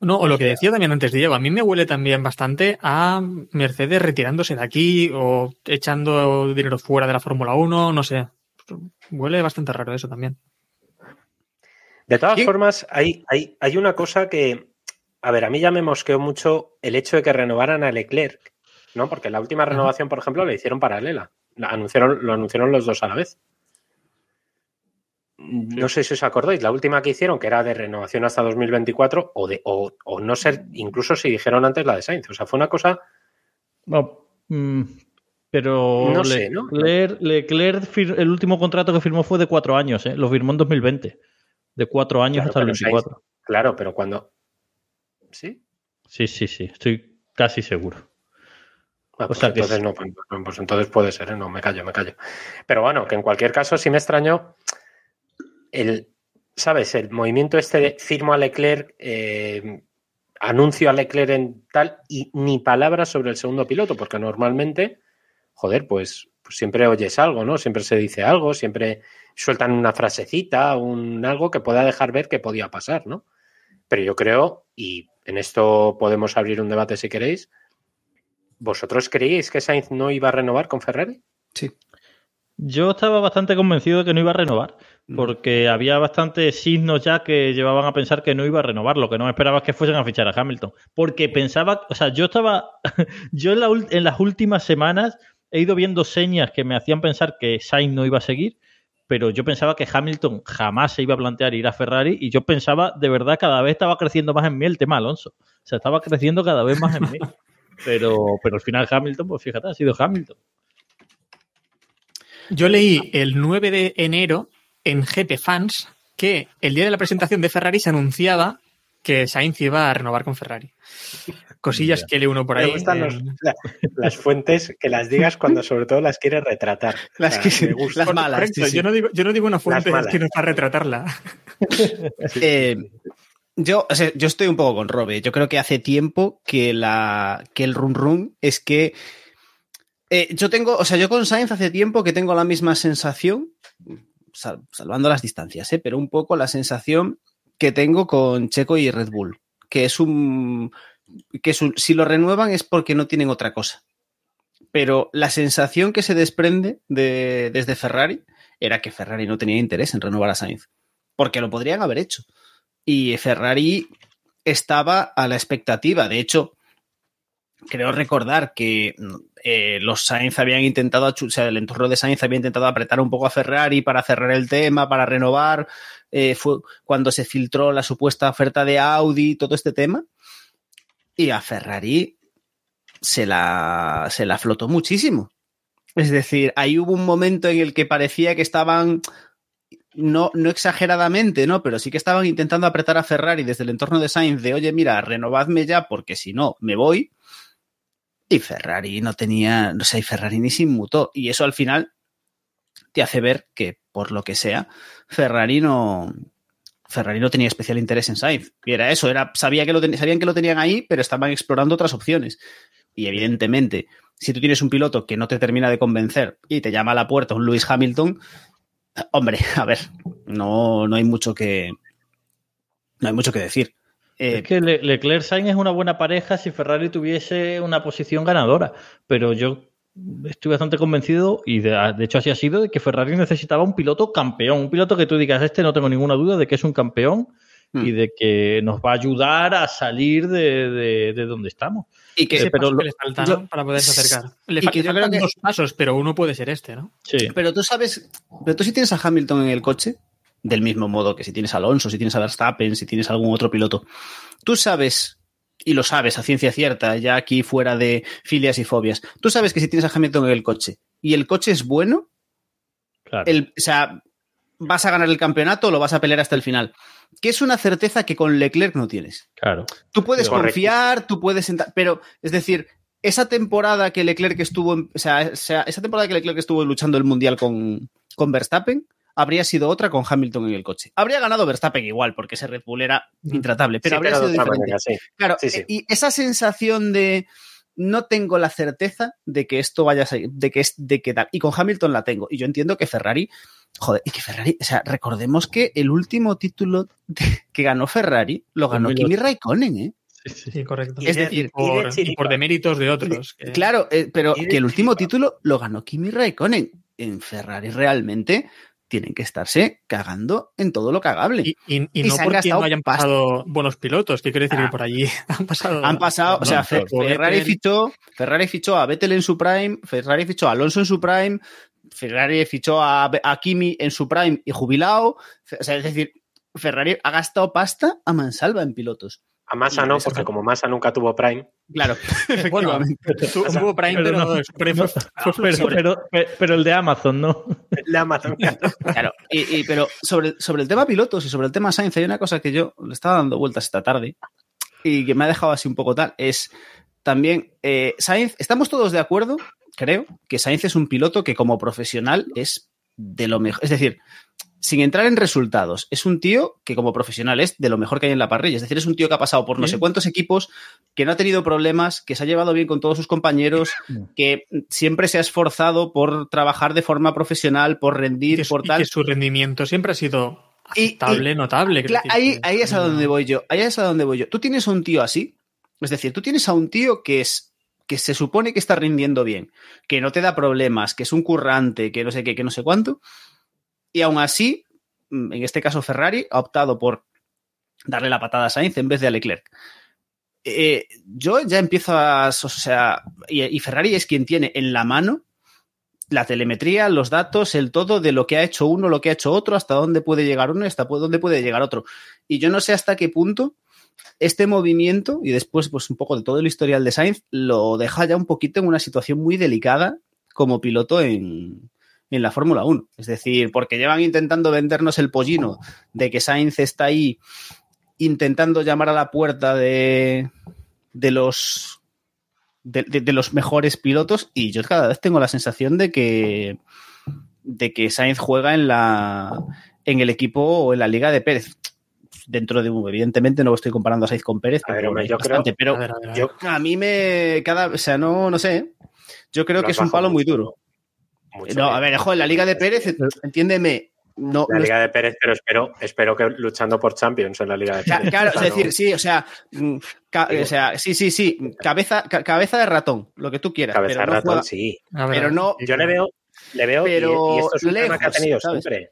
[SPEAKER 3] No, o lo que decía también antes Diego, a mí me huele también bastante a Mercedes retirándose de aquí o echando dinero fuera de la Fórmula 1, no sé. Huele bastante raro eso también.
[SPEAKER 2] De todas
[SPEAKER 4] Sí.
[SPEAKER 2] formas, hay, hay, hay una cosa que, a ver, a mí ya me mosqueó mucho el hecho de que renovaran a Leclerc, ¿no? Porque la última renovación, por ejemplo, la hicieron paralela. La anunciaron, lo anunciaron los dos a la vez. No sé si os acordáis, la última que hicieron, que era de renovación hasta 2024, o, de, o, o no ser, incluso si dijeron antes la de Sainz. O sea, fue una cosa.
[SPEAKER 1] Bueno, mm, pero
[SPEAKER 2] No sé, ¿no?
[SPEAKER 1] Leclerc, el último contrato que firmó fue de cuatro años, ¿eh? lo firmó en 2020. De cuatro años
[SPEAKER 2] Claro,
[SPEAKER 1] hasta el
[SPEAKER 2] pero Sainz-
[SPEAKER 1] 24.
[SPEAKER 2] Claro, pero cuando. ¿Sí?
[SPEAKER 1] Sí, sí, sí, estoy casi seguro.
[SPEAKER 2] Ah,
[SPEAKER 1] O
[SPEAKER 2] pues
[SPEAKER 1] sea que
[SPEAKER 2] entonces no, pues, pues entonces puede ser, ¿eh? no, me callo, me callo. Pero bueno, que en cualquier caso sí me extrañó el, ¿sabes? El movimiento este de firmo a Leclerc, eh, anuncio a Leclerc en tal, y ni palabra sobre el segundo piloto, porque normalmente, joder, pues, pues siempre oyes algo, ¿no? Siempre se dice algo, siempre sueltan una frasecita, un algo que pueda dejar ver que podía pasar, ¿no? Pero yo creo, y en esto podemos abrir un debate si queréis, ¿Vosotros creíais que Sainz no iba a renovar con Ferrari?
[SPEAKER 4] Sí.
[SPEAKER 1] Yo estaba bastante convencido de que no iba a renovar,
[SPEAKER 2] Mm.
[SPEAKER 1] porque había bastantes signos ya que llevaban a pensar que no iba a renovar. Lo que no me esperaba es que fuesen a fichar a Hamilton. Porque pensaba, o sea, yo estaba, yo en, la en las últimas semanas he ido viendo señas que me hacían pensar que Sainz no iba a seguir, pero yo pensaba que Hamilton jamás se iba a plantear ir a Ferrari y yo pensaba, de verdad, cada vez estaba creciendo más en mí el tema Alonso. O sea, estaba creciendo cada vez más en mí. Pero, pero al final Hamilton, pues fíjate, ha sido Hamilton.
[SPEAKER 3] Yo leí el 9 de enero en GP Fans que el día de la presentación de Ferrari se anunciaba que Sainz iba a renovar con Ferrari. Cosillas que lee uno por ahí.
[SPEAKER 2] Me gustan los- la- las fuentes que las digas cuando sobre todo las quieres retratar.
[SPEAKER 4] Las
[SPEAKER 2] O
[SPEAKER 4] que
[SPEAKER 2] sea, me gusta.
[SPEAKER 4] las malas. Sí, sí.
[SPEAKER 3] Yo, no digo, yo no digo una fuente que no para retratarla.
[SPEAKER 4] Eh, yo, o sea, yo estoy un poco con Robe. Yo creo que hace tiempo que, la, que el run run es que. eh, yo tengo, o sea, yo con Sainz hace tiempo que tengo la misma sensación, sal- salvando las distancias, ¿eh? pero un poco la sensación que tengo con Checo y Red Bull, que es un. que es un- si lo renuevan es porque no tienen otra cosa. Pero la sensación que se desprende de- desde Ferrari era que Ferrari no tenía interés en renovar a Sainz, porque lo podrían haber hecho y Ferrari estaba a la expectativa. De hecho, creo recordar que eh, los Sainz habían intentado, o sea, el entorno de Sainz había intentado apretar un poco a Ferrari para cerrar el tema, para renovar. Eh, fue cuando se filtró la supuesta oferta de Audi, todo este tema. Y a Ferrari se la, se la flotó muchísimo. Es decir, ahí hubo un momento en el que parecía que estaban no, no exageradamente, ¿no? Pero sí que estaban intentando apretar a Ferrari desde el entorno de Sainz de, oye, mira, renovadme ya porque si no, me voy. Y Ferrari no tenía, no sé, y Ferrari ni se inmutó. Y eso al final te hace ver que, por lo que sea, Ferrari no, Ferrari no tenía especial interés en Sainz. Y era eso, era, sabía que lo sabían que lo tenían ahí, pero estaban explorando otras opciones. Y evidentemente, si tú tienes un piloto que no te termina de convencer y te llama a la puerta un Lewis Hamilton, Hombre, a ver, no, no hay mucho que. No hay mucho que decir. Eh,
[SPEAKER 1] Es que Le- Leclerc Sainz es una buena pareja si Ferrari tuviese una posición ganadora, pero yo estoy bastante convencido y de, de hecho así ha sido de que Ferrari necesitaba un piloto campeón, un piloto que tú digas este no tengo ninguna duda de que es un campeón. Y de que nos va a ayudar a salir de, de- de donde estamos.
[SPEAKER 4] y que,
[SPEAKER 1] Ese pero lo-
[SPEAKER 3] que le falta,
[SPEAKER 4] yo-
[SPEAKER 3] ¿no? Para poderse acercar. Le,
[SPEAKER 4] y que yo creo
[SPEAKER 3] faltan
[SPEAKER 4] que-
[SPEAKER 3] dos pasos, pero uno puede ser este, ¿no?
[SPEAKER 1] Sí.
[SPEAKER 4] pero tú sabes. Pero tú si tienes a Hamilton en el coche, del mismo modo que si tienes a Alonso, si tienes a Verstappen, si tienes algún otro piloto, tú sabes. Y lo sabes a ciencia cierta, ya aquí fuera de filias y fobias. Tú sabes que si tienes a Hamilton en el coche y el coche es bueno,
[SPEAKER 1] Claro.
[SPEAKER 4] el, o sea, vas a ganar el campeonato o lo vas a pelear hasta el final. Que es una certeza que con Leclerc no tienes.
[SPEAKER 1] claro.
[SPEAKER 4] Tú puedes
[SPEAKER 2] Correcto.
[SPEAKER 4] confiar, tú puedes sentar, pero es decir, esa temporada que Leclerc estuvo, en- o sea, o sea, esa temporada que Leclerc estuvo luchando el mundial con, con Verstappen, habría sido otra con Hamilton en el coche. Habría ganado Verstappen igual, porque ese Red Bull era intratable, pero
[SPEAKER 2] Sí,
[SPEAKER 4] habría sido
[SPEAKER 2] otra
[SPEAKER 4] diferente.
[SPEAKER 2] manera, sí.
[SPEAKER 4] Claro,
[SPEAKER 2] Sí, sí.
[SPEAKER 4] y esa sensación de no tengo la certeza de que esto vaya a salir, de que es de que tal. Y con Hamilton la tengo. Y yo entiendo que Ferrari, joder, y que Ferrari, o sea, recordemos que el último título de- que ganó Ferrari lo ganó
[SPEAKER 1] 2008.
[SPEAKER 4] Kimi Raikkonen, ¿eh?
[SPEAKER 1] Sí, sí.
[SPEAKER 3] Correcto.
[SPEAKER 2] Y
[SPEAKER 4] Es
[SPEAKER 2] de-
[SPEAKER 4] decir,
[SPEAKER 3] y por,
[SPEAKER 2] y de chiripa.
[SPEAKER 3] y por deméritos de otros. que-
[SPEAKER 4] Claro, eh, pero que el último título lo ganó Kimi Raikkonen. En Ferrari realmente tienen que estarse cagando en todo lo cagable.
[SPEAKER 3] Y, y- y
[SPEAKER 4] Y
[SPEAKER 3] no porque no hayan
[SPEAKER 4] pasta.
[SPEAKER 3] pasado buenos pilotos, que quiero decir
[SPEAKER 4] Ah.
[SPEAKER 3] que por allí han pasado.
[SPEAKER 4] Han pasado, o sea, Ferrari fichó, Ferrari fichó a Vettel en su prime, Ferrari fichó a Alonso en su prime, Ferrari fichó a, a Kimi en su prime y jubilado. O sea, es decir, Ferrari ha gastado pasta a mansalva en pilotos.
[SPEAKER 2] A Massa no, porque como Massa nunca tuvo Prime.
[SPEAKER 4] Claro,
[SPEAKER 3] Bueno,
[SPEAKER 4] efectivamente.
[SPEAKER 3] tuvo Prime,
[SPEAKER 1] Pero
[SPEAKER 3] pero,
[SPEAKER 1] no,
[SPEAKER 3] pero fue- fue
[SPEAKER 1] Pero,
[SPEAKER 3] flexible.
[SPEAKER 1] pero, pero el de Amazon, ¿no?
[SPEAKER 2] La Amazon.
[SPEAKER 4] Claro, y, y- pero sobre, sobre el tema pilotos y sobre el tema Sainz, hay una cosa que yo le estaba dando vueltas esta tarde y que me ha dejado así un poco tal. Es también, eh, Sainz, estamos todos de acuerdo, creo, que Sainz es un piloto que como profesional es de lo mejor. Es decir, sin entrar en resultados, es un tío que como profesional es de lo mejor que hay en la parrilla. Es decir, es un tío que ha pasado por no sé cuántos equipos, que no ha tenido problemas, que se ha llevado bien con todos sus compañeros, que siempre se ha esforzado por trabajar de forma profesional, por rendir,
[SPEAKER 3] Y que,
[SPEAKER 4] por
[SPEAKER 3] y
[SPEAKER 4] tal.
[SPEAKER 3] que su rendimiento siempre ha sido
[SPEAKER 4] Y-
[SPEAKER 3] aceptable, notable. quiero
[SPEAKER 4] Cla-
[SPEAKER 3] decir
[SPEAKER 4] ahí, ahí es a donde voy yo. Ahí es a donde voy yo. Tú tienes a un tío así. Es decir, tú tienes a un tío que es que se supone que está rindiendo bien, que no te da problemas, que es un currante, que no sé qué, que no sé cuánto. Y aún así, mm, en este caso Ferrari ha optado por darle la patada a Sainz en vez de a Leclerc. Eh, yo ya empiezo a. O sea, y, y Ferrari es quien tiene en la mano la telemetría, los datos, el todo de lo que ha hecho uno, lo que ha hecho otro, hasta dónde puede llegar uno y hasta dónde puede llegar otro. Y yo no sé hasta qué punto este movimiento y después pues un poco de todo el historial de Sainz lo deja ya un poquito en una situación muy delicada como piloto en, en la Fórmula 1. Es decir, porque llevan intentando vendernos el pollino de que Sainz está ahí intentando llamar a la puerta de, de los de, los mejores pilotos y yo cada vez tengo la sensación de que de que Sainz juega en la en el equipo o en la liga de Pérez dentro de un evidentemente no estoy comparando a Sainz con Pérez
[SPEAKER 2] A ver, yo
[SPEAKER 4] bastante, pero
[SPEAKER 3] a ver, a ver.
[SPEAKER 2] Yo,
[SPEAKER 4] a mí me cada o sea no no sé yo creo que es un palo muy duro
[SPEAKER 2] mucho
[SPEAKER 4] no
[SPEAKER 2] bien.
[SPEAKER 4] a ver joder, la liga de Pérez entiéndeme no,
[SPEAKER 2] La
[SPEAKER 4] no
[SPEAKER 2] Liga de Pérez, pero espero, espero que luchando por Champions en la Liga de Pérez.
[SPEAKER 4] Claro,
[SPEAKER 2] O sea,
[SPEAKER 4] es decir,
[SPEAKER 2] no-
[SPEAKER 4] sí, o sea, mm, o sea, sí, sí, sí, cabeza, ca- cabeza de ratón, lo que tú quieras,
[SPEAKER 2] cabeza de
[SPEAKER 4] pero no
[SPEAKER 2] ratón,
[SPEAKER 4] juega-
[SPEAKER 2] sí.
[SPEAKER 3] A ver,
[SPEAKER 4] pero no-
[SPEAKER 2] Yo le veo, le veo,
[SPEAKER 4] Pero
[SPEAKER 2] y, esto es un tema que ha
[SPEAKER 4] lejos,
[SPEAKER 2] tenido
[SPEAKER 4] ¿sabes?
[SPEAKER 2] siempre.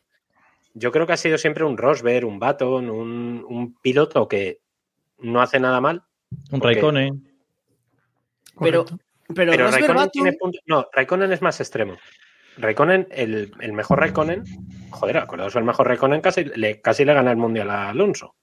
[SPEAKER 2] Yo creo que ha sido siempre un Rosberg, un Baton, un, un piloto que no hace nada mal.
[SPEAKER 1] Un
[SPEAKER 2] Porque-
[SPEAKER 1] Raikkonen.
[SPEAKER 4] pero, pero,
[SPEAKER 2] Pero
[SPEAKER 4] Rosberg
[SPEAKER 2] Raikkonen
[SPEAKER 4] Baton-
[SPEAKER 2] tiene punto- No, Raikkonen es más extremo. Raikkonen, el, el mejor Raikkonen, joder, acordaos, el mejor Raikkonen casi le, casi le gana el mundial a Alonso.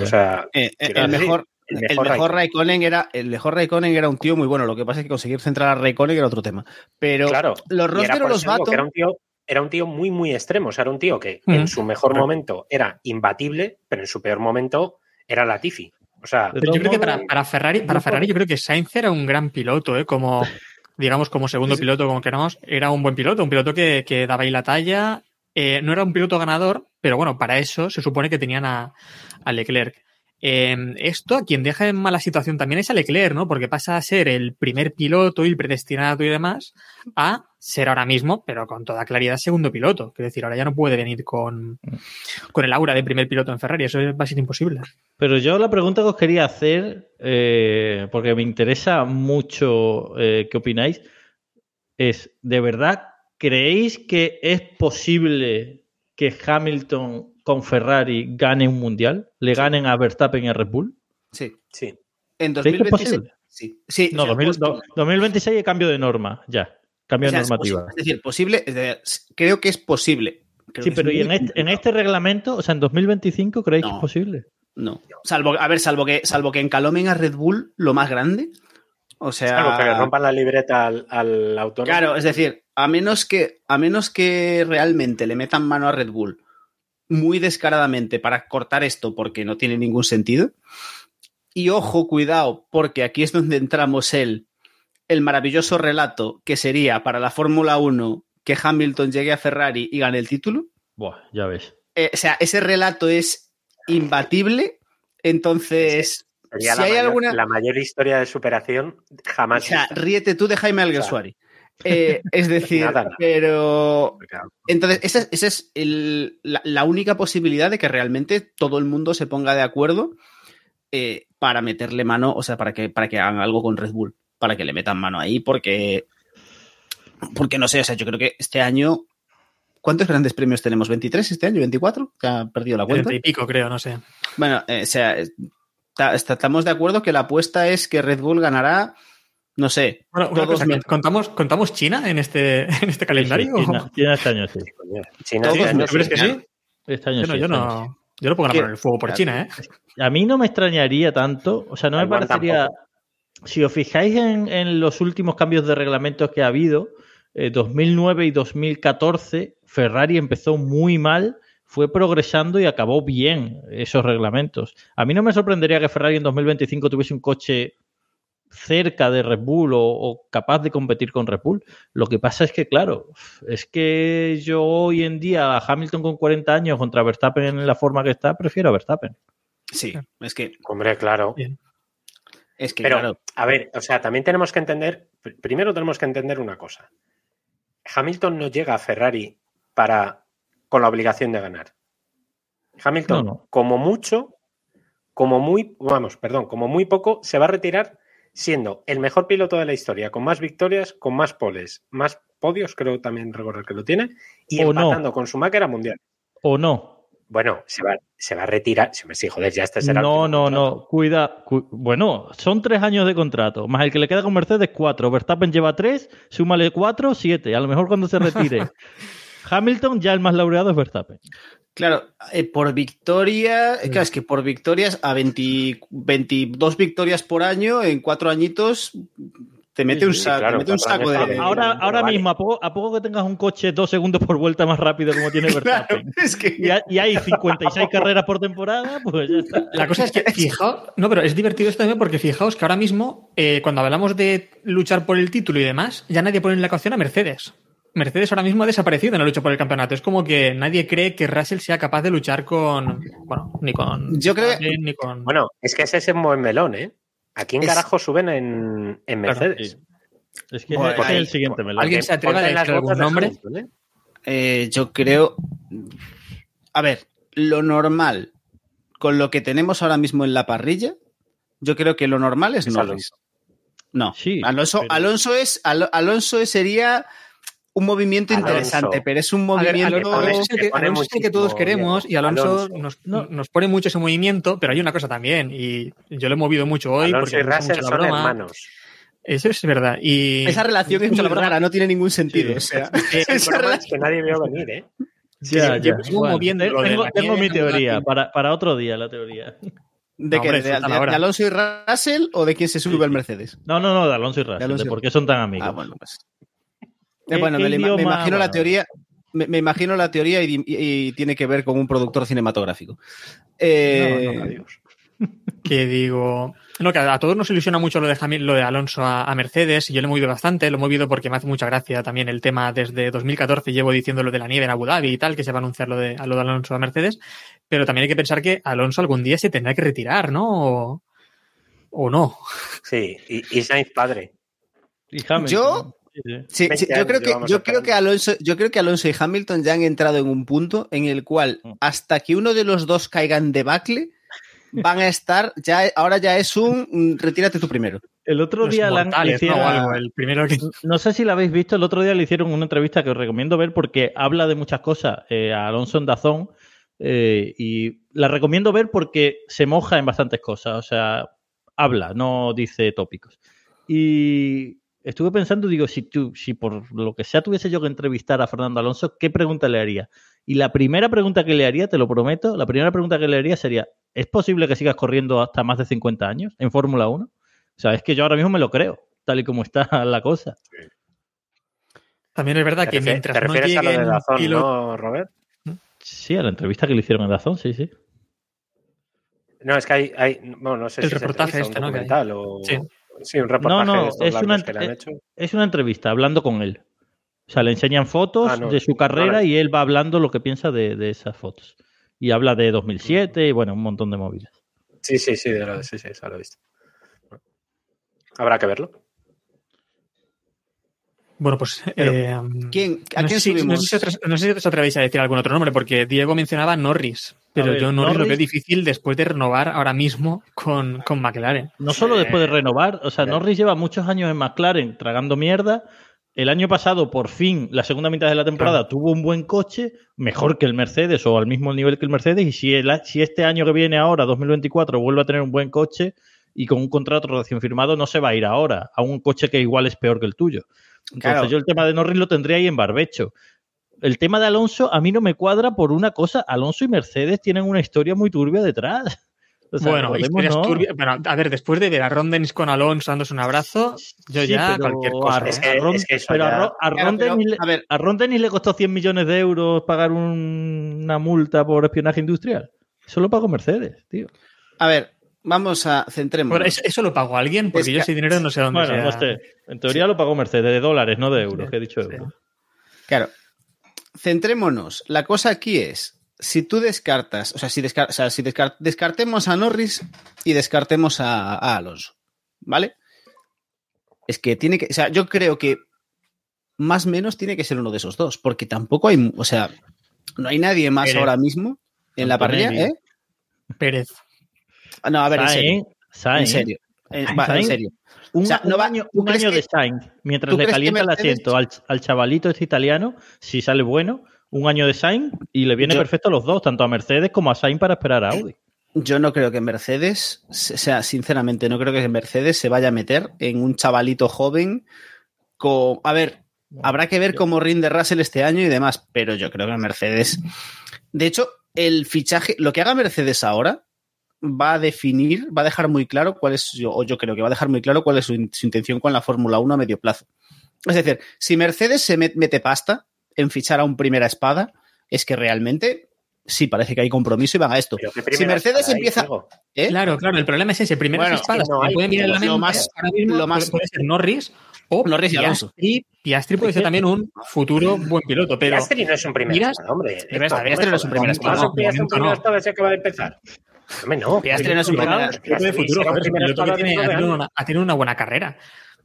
[SPEAKER 2] O sea,
[SPEAKER 4] eh, eh, el mejor,
[SPEAKER 2] el
[SPEAKER 4] el
[SPEAKER 2] mejor Raikkonen.
[SPEAKER 4] Raikkonen era, el mejor Raikkonen era un tío muy bueno. Lo que pasa es que conseguir centrar a Raikkonen era otro tema. Pero
[SPEAKER 2] claro.
[SPEAKER 4] los Rosberg o los Baton,
[SPEAKER 2] era un tío era un tío muy, muy extremo. O sea, era un tío que
[SPEAKER 3] Mm.
[SPEAKER 2] en su mejor
[SPEAKER 3] Correcto.
[SPEAKER 2] momento era imbatible, pero en su peor momento era Latifi. O sea,
[SPEAKER 3] Pero yo creo que para, para Ferrari, para Ferrari, yo creo que Sainz era un gran piloto, ¿eh? Como, digamos, como segundo piloto, como queramos, era un buen piloto, un piloto que, que daba ahí la talla. Eh, no era un piloto ganador, pero bueno, para eso se supone que tenían a, a Leclerc. Eh, esto, a quien deja en mala situación también es a Leclerc, ¿no? Porque pasa a ser el primer piloto y el predestinado y demás, a ser ahora mismo, pero con toda claridad, segundo piloto. Quiero decir, ahora ya no puede venir con, con el aura de primer piloto en Ferrari, eso va a ser imposible.
[SPEAKER 1] Pero yo la pregunta que os quería hacer, eh, porque me interesa mucho eh, qué opináis, es, ¿de verdad creéis que es posible que Hamilton con Ferrari gane un mundial? ¿Le ganen a Verstappen y a Red Bull?
[SPEAKER 4] sí,
[SPEAKER 2] sí.
[SPEAKER 4] en
[SPEAKER 1] ¿Creéis que es
[SPEAKER 4] 2026,
[SPEAKER 1] posible?
[SPEAKER 4] sí, sí,
[SPEAKER 1] No,
[SPEAKER 4] o sea,
[SPEAKER 1] 2000
[SPEAKER 4] pues-
[SPEAKER 1] do- 2026 hay cambio de norma, ya. Cambio
[SPEAKER 4] o sea,
[SPEAKER 1] de
[SPEAKER 4] es
[SPEAKER 1] normativa.
[SPEAKER 4] Es decir, posible, es decir, creo que es posible. Creo
[SPEAKER 1] Sí,
[SPEAKER 4] que
[SPEAKER 1] pero ¿y en este, en este reglamento, o sea, en 2025, creéis que
[SPEAKER 4] No.
[SPEAKER 1] es posible?
[SPEAKER 4] No. Salvo, a ver, salvo que, salvo que encalomen a Red Bull lo más grande. O sea.
[SPEAKER 2] Algo que le rompan la libreta al, al autónomo.
[SPEAKER 4] Claro, es decir, a menos que, a menos que realmente le metan mano a Red Bull muy descaradamente para cortar esto porque no tiene ningún sentido. Y ojo, cuidado, porque aquí es donde entramos el, el maravilloso relato que sería para la Fórmula 1 que Hamilton llegue a Ferrari y gane el título.
[SPEAKER 1] Buah, ya ves.
[SPEAKER 4] Eh, o sea, ese relato es imbatible. Entonces,
[SPEAKER 2] Sería
[SPEAKER 4] si
[SPEAKER 2] la,
[SPEAKER 4] hay
[SPEAKER 2] mayor,
[SPEAKER 4] alguna-
[SPEAKER 2] la mayor historia de superación
[SPEAKER 4] o
[SPEAKER 2] jamás.
[SPEAKER 4] sea,
[SPEAKER 2] vista.
[SPEAKER 4] ríete tú de Jaime Alguersuari. Eh, es decir,
[SPEAKER 2] Nada, nada.
[SPEAKER 4] pero entonces esa, es- esa es el- la, la única posibilidad de que realmente todo el mundo se ponga de acuerdo eh, para meterle mano, o sea, para que, para que hagan algo con Red Bull, para que le metan mano ahí, porque, porque no sé, o sea, yo creo que este año, ¿cuántos grandes premios tenemos? ¿23 este año? ¿24? Ya he perdido la cuenta.
[SPEAKER 3] Treinta y pico, creo, no sé.
[SPEAKER 4] Bueno, eh, o sea, está- está- estamos de acuerdo que la apuesta es que Red Bull ganará, no sé,
[SPEAKER 3] Bueno, una cosa,
[SPEAKER 4] me-
[SPEAKER 3] ¿contamos, ¿contamos China en este, en este calendario?
[SPEAKER 1] Sí, China, China este año sí.
[SPEAKER 2] China este año
[SPEAKER 4] me-
[SPEAKER 3] ¿Tú crees que sí?
[SPEAKER 1] Este año
[SPEAKER 3] Yo no,
[SPEAKER 1] sí,
[SPEAKER 3] yo
[SPEAKER 1] este año
[SPEAKER 3] no, yo no pongo la mano en el fuego por China, ¿eh?
[SPEAKER 1] A mí no me extrañaría tanto, o sea, no me parecería. Si os fijáis en, en los últimos cambios de reglamentos que ha habido, eh, 2009 y 2014, Ferrari empezó muy mal, fue progresando y acabó bien esos reglamentos. A mí no me sorprendería que Ferrari en 2025 tuviese un coche cerca de Red Bull o, o capaz de competir con Red Bull. Lo que pasa es que, claro, es que yo hoy en día a Hamilton con 40 años contra Verstappen en la forma que está, prefiero a Verstappen.
[SPEAKER 4] Sí, es que,
[SPEAKER 2] Hombre, claro.
[SPEAKER 3] Bien.
[SPEAKER 4] Es que
[SPEAKER 2] Pero,
[SPEAKER 4] claro,
[SPEAKER 2] a ver, o sea, también tenemos que entender, pr- primero tenemos que entender una cosa. Hamilton no llega a Ferrari para con la obligación de ganar. Hamilton,
[SPEAKER 1] No, no.
[SPEAKER 2] como mucho, como muy, vamos, perdón, como muy poco, se va a retirar siendo el mejor piloto de la historia, con más victorias, con más poles, más podios, creo también recordar que lo tiene, y
[SPEAKER 1] O no.
[SPEAKER 2] empatando con su máquina mundial.
[SPEAKER 1] O no.
[SPEAKER 2] Bueno, se va, se va a retirar. Sí, sí, joder, ya este será
[SPEAKER 1] No, no,
[SPEAKER 2] contrato.
[SPEAKER 1] no. Cuida. cu- bueno, son tres años de contrato. Más el que le queda con Mercedes, cuatro. Verstappen lleva tres. Súmale cuatro, siete. A lo mejor cuando se retire. Hamilton, ya el más laureado es Verstappen.
[SPEAKER 4] Claro, eh, por victoria, eh, claro, es que por victorias a 20 22 victorias por año en cuatro añitos te mete
[SPEAKER 1] Sí,
[SPEAKER 4] un
[SPEAKER 1] sí,
[SPEAKER 4] saco,
[SPEAKER 2] claro,
[SPEAKER 4] te mete un saco de.
[SPEAKER 1] Ahora, ahora
[SPEAKER 2] vale.
[SPEAKER 1] mismo, a poco, a poco que tengas un coche dos segundos por vuelta más rápido como tiene
[SPEAKER 4] Claro,
[SPEAKER 1] Verstappen.
[SPEAKER 4] es que
[SPEAKER 1] Y, ha- y hay 56 carreras por temporada, pues ya está.
[SPEAKER 3] La cosa es que, fijaos, no, pero es divertido esto también porque fijaos que ahora mismo, eh, cuando hablamos de luchar por el título y demás, ya nadie pone en la ecuación a Mercedes. Mercedes ahora mismo ha desaparecido en la lucha por el campeonato. Es como que nadie cree que Russell sea capaz de luchar con. Bueno, ni con.
[SPEAKER 4] Yo creo-
[SPEAKER 3] Ni con.
[SPEAKER 2] Bueno, es que ese es un buen melón, ¿eh? ¿A quién
[SPEAKER 4] Es-
[SPEAKER 2] carajo suben en, en
[SPEAKER 3] Claro,
[SPEAKER 2] Mercedes?
[SPEAKER 1] Es que
[SPEAKER 4] Bueno,
[SPEAKER 1] es el siguiente melón.
[SPEAKER 3] ¿Alguien se atreve a decir algún nombre?
[SPEAKER 2] Hamilton, ¿eh?
[SPEAKER 4] eh, yo creo. A ver, lo normal con lo que tenemos ahora mismo en la parrilla, yo creo que lo normal es
[SPEAKER 2] Es
[SPEAKER 4] Norris.
[SPEAKER 2] Alonso.
[SPEAKER 4] No,
[SPEAKER 1] Sí,
[SPEAKER 4] Alonso,
[SPEAKER 1] pero-
[SPEAKER 4] Alonso es Al- Alonso es- sería un movimiento
[SPEAKER 2] Alonso.
[SPEAKER 4] interesante, pero es un
[SPEAKER 3] ver,
[SPEAKER 4] movimiento.
[SPEAKER 3] Alonso, es el que,
[SPEAKER 2] que pone
[SPEAKER 3] Alonso es el que todos queremos y Alonso,
[SPEAKER 2] Alonso.
[SPEAKER 3] Nos,
[SPEAKER 1] No.
[SPEAKER 3] nos pone mucho ese movimiento, pero hay una cosa también, y yo lo he movido mucho hoy
[SPEAKER 2] Alonso
[SPEAKER 3] porque
[SPEAKER 2] y Russell son
[SPEAKER 3] broma.
[SPEAKER 2] hermanos.
[SPEAKER 3] Eso es verdad. Y
[SPEAKER 4] Esa relación es
[SPEAKER 3] mucho
[SPEAKER 4] muy rara, no tiene ningún sentido.
[SPEAKER 1] Sí.
[SPEAKER 4] o sea,
[SPEAKER 2] El
[SPEAKER 4] esa relación-
[SPEAKER 2] es que nadie vio venir, ¿eh?
[SPEAKER 1] Ya,
[SPEAKER 3] Sí,
[SPEAKER 1] ya.
[SPEAKER 3] llevo moviendo de
[SPEAKER 1] tengo, tengo mi teoría, para, para otro día la teoría.
[SPEAKER 4] ¿De
[SPEAKER 3] No,
[SPEAKER 4] qué?
[SPEAKER 3] hombre,
[SPEAKER 4] ¿De, Alonso y Russell o de quién se sube
[SPEAKER 1] Sí,
[SPEAKER 4] al. Mercedes?
[SPEAKER 1] No, no, no, de Alonso y Russell.
[SPEAKER 4] Alonso
[SPEAKER 1] De
[SPEAKER 4] y-
[SPEAKER 1] por qué son tan amigos.
[SPEAKER 4] Ah, bueno, pues.
[SPEAKER 1] ¿Qué-
[SPEAKER 4] Eh, bueno,
[SPEAKER 1] qué
[SPEAKER 4] me, imagino la teoría. Me, me imagino la teoría y, y- y tiene que ver con un productor cinematográfico. Eh,
[SPEAKER 1] No, no, adiós.
[SPEAKER 3] que digo. No, que a, a todos nos ilusiona mucho lo de, lo de Alonso a, a Mercedes, y yo lo he movido bastante, lo he movido porque me hace mucha gracia también el tema desde 2014, llevo diciendo lo de la nieve en Abu Dhabi y tal, que se va a anunciar lo de, a lo de Alonso a Mercedes, pero también hay que pensar que Alonso algún día se tendrá que retirar, ¿no? O, o no.
[SPEAKER 2] Sí, y, y Sainz padre.
[SPEAKER 1] Y.
[SPEAKER 4] Yo-
[SPEAKER 1] Sí, sí.
[SPEAKER 4] Sí,
[SPEAKER 2] 20
[SPEAKER 4] sí, yo creo que yo creo que Alonso, yo creo que Alonso y Hamilton ya han entrado en un punto en el cual
[SPEAKER 1] Mm.
[SPEAKER 4] hasta que uno de los dos caiga en debacle van a estar ya ahora ya es un mm, retírate tú primero.
[SPEAKER 1] El otro
[SPEAKER 3] Los
[SPEAKER 1] día la
[SPEAKER 3] ¿no?
[SPEAKER 1] hicieron-
[SPEAKER 3] O algo, el primero que.
[SPEAKER 1] No sé si la habéis visto, el otro día le hicieron una entrevista que os recomiendo ver porque habla de muchas cosas eh, a Alonso en Dazón eh, y la recomiendo ver porque se moja en bastantes cosas, o sea, habla, no dice tópicos. Y estuve pensando, digo, si tú, si por lo que sea tuviese yo que entrevistar a Fernando Alonso, ¿qué pregunta le haría? Y la primera pregunta que le haría, te lo prometo, la primera pregunta que le haría sería, ¿es posible que sigas corriendo hasta más de 50 años en Fórmula 1? O sea, es que yo ahora mismo me lo creo, tal y como está la cosa.
[SPEAKER 3] También es verdad
[SPEAKER 2] ¿Te,
[SPEAKER 3] que mientras
[SPEAKER 2] te
[SPEAKER 3] no
[SPEAKER 2] refieres a lo de Dazón, no, Robert?
[SPEAKER 1] Sí, a la entrevista que le hicieron en Dazón, sí, sí.
[SPEAKER 2] No, es que hay, hay bueno, no sé
[SPEAKER 3] El
[SPEAKER 2] si es
[SPEAKER 3] reportaje
[SPEAKER 2] entrevista,
[SPEAKER 3] este, ¿no?
[SPEAKER 2] o...
[SPEAKER 3] Sí.
[SPEAKER 2] Sí, un reportaje
[SPEAKER 1] No, no,
[SPEAKER 2] de
[SPEAKER 1] es una
[SPEAKER 2] que le han hecho.
[SPEAKER 1] Es una entrevista hablando con él. O sea, le enseñan fotos
[SPEAKER 2] Ah, no,
[SPEAKER 1] de su carrera y él va hablando lo que piensa de, de esas fotos. Y habla de 2007 y bueno, un montón de movidas.
[SPEAKER 2] Sí, sí, sí, de lo- sí, sí, eso lo he visto. Habrá que verlo.
[SPEAKER 3] Bueno, pues.
[SPEAKER 2] Pero,
[SPEAKER 3] eh,
[SPEAKER 4] ¿Quién, ¿A
[SPEAKER 3] no
[SPEAKER 4] quién
[SPEAKER 3] sé, si,
[SPEAKER 4] subimos?
[SPEAKER 3] no, sé si os, no sé si os atrevéis a decir algún otro nombre, porque Diego mencionaba Norris, pero
[SPEAKER 1] ver,
[SPEAKER 3] yo Norris, lo
[SPEAKER 1] Norris-
[SPEAKER 3] veo difícil después de renovar ahora mismo con, con McLaren.
[SPEAKER 1] No solo después de renovar, o sea,
[SPEAKER 2] Eh.
[SPEAKER 1] Norris lleva muchos años en McLaren tragando mierda. El año pasado, por fin, la segunda mitad de la temporada, tuvo un buen coche, mejor que el Mercedes o al mismo nivel que el Mercedes. Y si, el- si este año que viene ahora, 2024, vuelve a tener un buen coche y con un contrato recién firmado, no se va a ir ahora a un coche que igual es peor que el tuyo. Entonces,
[SPEAKER 4] Claro.
[SPEAKER 1] yo el tema de Norris lo tendría ahí en barbecho. El tema de Alonso a mí no me cuadra por una cosa. Alonso y Mercedes tienen una historia muy turbia detrás. O sea,
[SPEAKER 3] bueno,
[SPEAKER 1] ¿no?
[SPEAKER 3] Bueno, a ver, después de ver a Ron Dennis con Alonso dándose un abrazo, yo
[SPEAKER 1] Sí,
[SPEAKER 3] ya
[SPEAKER 1] pero
[SPEAKER 3] cualquier cosa.
[SPEAKER 1] a-
[SPEAKER 2] Es
[SPEAKER 3] ¿eh?
[SPEAKER 2] que-
[SPEAKER 1] a Ron-
[SPEAKER 2] es que eso
[SPEAKER 1] pero a
[SPEAKER 2] ya-
[SPEAKER 1] a
[SPEAKER 4] Claro, pero,
[SPEAKER 1] le-
[SPEAKER 4] a ver,
[SPEAKER 1] a Ron Dennis le costó 100 millones de euros pagar un- una multa por espionaje industrial. Eso lo pagó Mercedes, tío.
[SPEAKER 4] a ver, vamos a centremos.
[SPEAKER 3] Bueno, ¿eso, eso lo pagó alguien? Porque
[SPEAKER 4] Es
[SPEAKER 3] yo ese dinero no sé dónde
[SPEAKER 1] Bueno,
[SPEAKER 3] sea.
[SPEAKER 1] no sé. En teoría lo pagó Mercedes, de dólares, no de euros,
[SPEAKER 3] Sí,
[SPEAKER 1] que he dicho
[SPEAKER 3] sí.
[SPEAKER 1] euros.
[SPEAKER 4] Claro. Centrémonos. La cosa aquí es, si tú descartas, o sea, si, descar- o sea, si descar- descartemos a Norris y descartemos a, a Alonso, ¿vale? Es que tiene que, o sea, yo creo que más o menos tiene que ser uno de esos dos, porque tampoco hay, o sea, no hay nadie más
[SPEAKER 3] Pérez.
[SPEAKER 4] ahora mismo en la parrilla. ¿eh?
[SPEAKER 3] Pérez.
[SPEAKER 4] No, a ver, en serio.
[SPEAKER 1] Sainz,
[SPEAKER 4] En serio. En, va, en
[SPEAKER 1] Sainz.
[SPEAKER 4] serio.
[SPEAKER 1] Un,
[SPEAKER 4] O sea, no
[SPEAKER 1] un
[SPEAKER 4] va-
[SPEAKER 1] año,
[SPEAKER 4] ¿tú
[SPEAKER 1] un año de Sainz, mientras le calienta el asiento al, al chavalito este italiano, si sale bueno, un año de Sainz y le viene
[SPEAKER 4] Yo-
[SPEAKER 1] perfecto a los dos, tanto a Mercedes como a Sainz para esperar a Audi.
[SPEAKER 4] Yo no creo que Mercedes, o sea, sinceramente, no creo que Mercedes se vaya a meter en un chavalito joven con. A ver, habrá que ver cómo rinde Russell este año y demás, pero yo creo que Mercedes. De hecho, el fichaje, lo que haga Mercedes ahora va a definir, va a dejar muy claro cuál es, yo- o yo creo que va a dejar muy claro cuál es su, in- su intención con la Fórmula 1 a medio plazo. Es decir, si Mercedes se met- mete pasta en fichar a un primera espada, es que realmente sí parece que hay compromiso y van a esto. Si Mercedes empieza. ¿eh?
[SPEAKER 3] Claro, claro, el problema es ese. Primero
[SPEAKER 4] Bueno,
[SPEAKER 3] espadas
[SPEAKER 2] no
[SPEAKER 3] pueden mirar la
[SPEAKER 4] lo más-
[SPEAKER 3] ahora mismo
[SPEAKER 4] lo más-
[SPEAKER 3] puede, ser Norris o
[SPEAKER 4] Norris y Alonso.
[SPEAKER 3] Piastri. Piastri puede ser también un futuro buen piloto, pero
[SPEAKER 2] Piastri no es un primer espada, hombre.
[SPEAKER 4] Piastri no es un primer
[SPEAKER 2] ¿Cómo
[SPEAKER 4] espada.
[SPEAKER 2] Piastri un
[SPEAKER 3] momento
[SPEAKER 2] primer
[SPEAKER 3] no.
[SPEAKER 2] Hombre, no.
[SPEAKER 4] Piastri no es un
[SPEAKER 3] piloto ha tenido una- buena carrera.